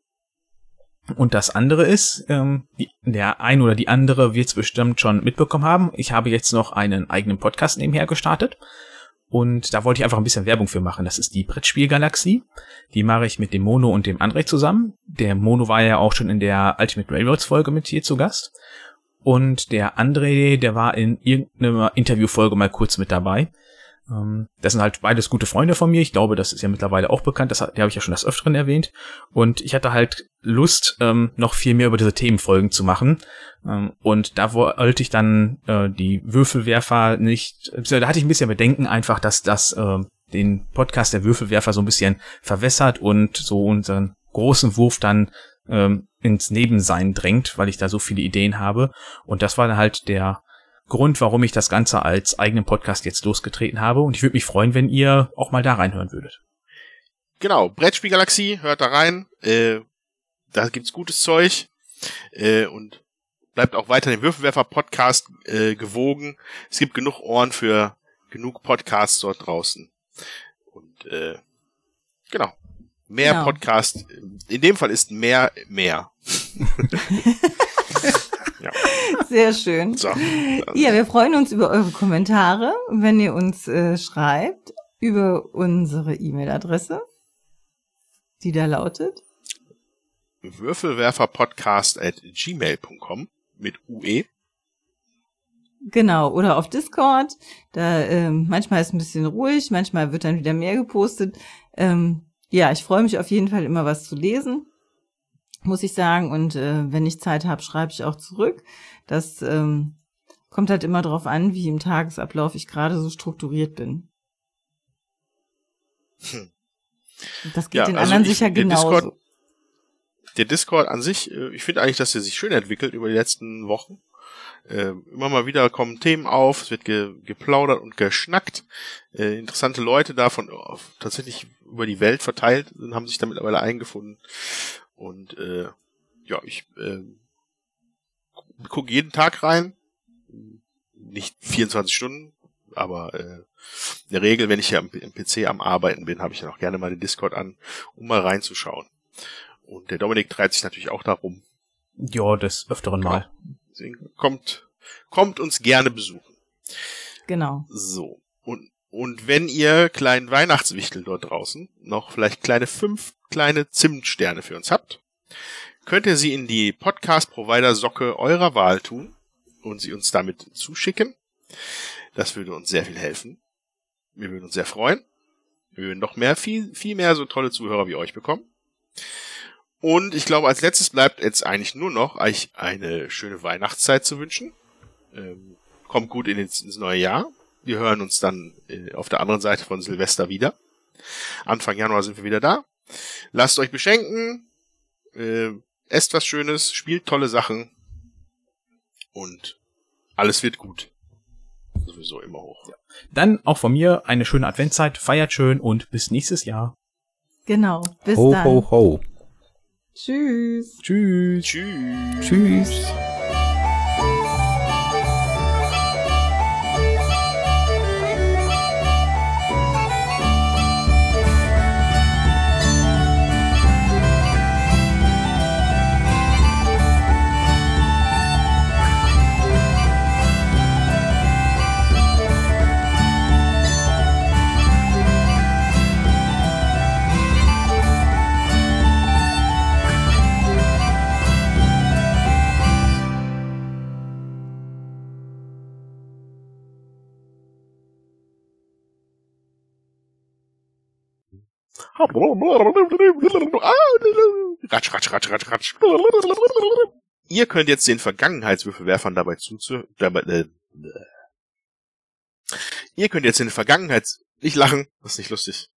Und das andere ist, ähm, die, der ein oder die andere wird es bestimmt schon mitbekommen haben. Ich habe jetzt noch einen eigenen Podcast nebenher gestartet. Und da wollte ich einfach ein bisschen Werbung für machen. Das ist die Brettspielgalaxie. Die mache ich mit dem Mono und dem André zusammen. Der Mono war ja auch schon in der Ultimate Railroads Folge mit hier zu Gast. Und der André, der war in irgendeiner Interviewfolge mal kurz mit dabei. Ähm, Das sind halt beides gute Freunde von mir. Ich glaube, das ist ja mittlerweile auch bekannt. Das habe ich ja schon des Öfteren erwähnt. Und ich hatte halt Lust, ähm, noch viel mehr über diese Themenfolgen zu machen. Ähm, und da wollte ich dann äh, die Würfelwerfer nicht. Da hatte ich ein bisschen Bedenken einfach, dass das äh, den Podcast der Würfelwerfer so ein bisschen verwässert und so unseren großen Wurf dann ähm, ins Nebensein drängt, weil ich da so viele Ideen habe. Und das war dann halt der Grund, warum ich das Ganze als eigenen Podcast jetzt losgetreten habe. Und ich würde mich freuen, wenn ihr auch mal da reinhören würdet. Genau, Brettspielgalaxie, hört da rein. Äh, da gibt's gutes Zeug. Äh, und bleibt auch weiter dem Würfelwerfer-Podcast äh, gewogen. Es gibt genug Ohren für genug Podcasts dort draußen. Und äh, genau. Mehr Genau. Podcast. In dem Fall ist mehr mehr. Sehr schön. So. Ja, wir freuen uns über eure Kommentare, wenn ihr uns äh, schreibt über unsere E-Mail-Adresse, die da lautet. Würfelwerferpodcast at gmail.com mit UE. Genau, oder auf Discord. Da ähm, manchmal ist ein bisschen ruhig, manchmal wird dann wieder mehr gepostet. Ähm, ja, ich freue mich auf jeden Fall immer was zu lesen, muss ich sagen. Und äh, wenn ich Zeit habe, schreibe ich auch zurück. Das ähm, kommt halt immer darauf an, wie im Tagesablauf ich gerade so strukturiert bin. Hm. Das geht Ja, den also anderen ich- sicher genauso. Discord- Der Discord an sich, äh, ich finde eigentlich, dass er sich schön entwickelt über die letzten Wochen. Äh, immer mal wieder kommen Themen auf, es wird ge geplaudert und geschnackt. Äh, interessante Leute davon tatsächlich über die Welt verteilt sind, haben sich da mittlerweile eingefunden. Und äh, ja, ich äh, gucke jeden Tag rein. Nicht 24 Stunden, aber äh, in der Regel, wenn ich ja am, am PC am Arbeiten bin, habe ich dann auch gerne mal den Discord an, um mal reinzuschauen. Und der Dominik treibt sich natürlich auch darum. Ja, des Öfteren mal. Deswegen kommt, kommt uns gerne besuchen. Genau. So. Und, und wenn ihr kleinen Weihnachtswichtel dort draußen noch vielleicht kleine fünf kleine Zimtsterne für uns habt, könnt ihr sie in die Podcast-Provider-Socke eurer Wahl tun und sie uns damit zuschicken. Das würde uns sehr viel helfen. Wir würden uns sehr freuen. Wir würden noch mehr, viel, viel mehr so tolle Zuhörer wie euch bekommen. Und ich glaube, als letztes bleibt jetzt eigentlich nur noch euch eine schöne Weihnachtszeit zu wünschen. Ähm, kommt gut in ins, ins neue Jahr. Wir hören uns dann äh, auf der anderen Seite von Silvester wieder. Anfang Januar sind wir wieder da. Lasst euch beschenken. Äh, esst was Schönes, spielt tolle Sachen. Und alles wird gut. Sowieso immer hoch. Dann auch von mir eine schöne Adventszeit, feiert schön und bis nächstes Jahr. Genau. Bis ho, dann. ho, ho. Tschüss. Tschüss. Tschüss. Tschüss. Ratsch, ratsch, ratsch, ratsch, ratsch. Ihr könnt jetzt den Vergangenheitswürfelwerfern dabei zuzu... Dabei, äh, ihr könnt jetzt den Vergangenheits... Nicht lachen, das ist nicht lustig.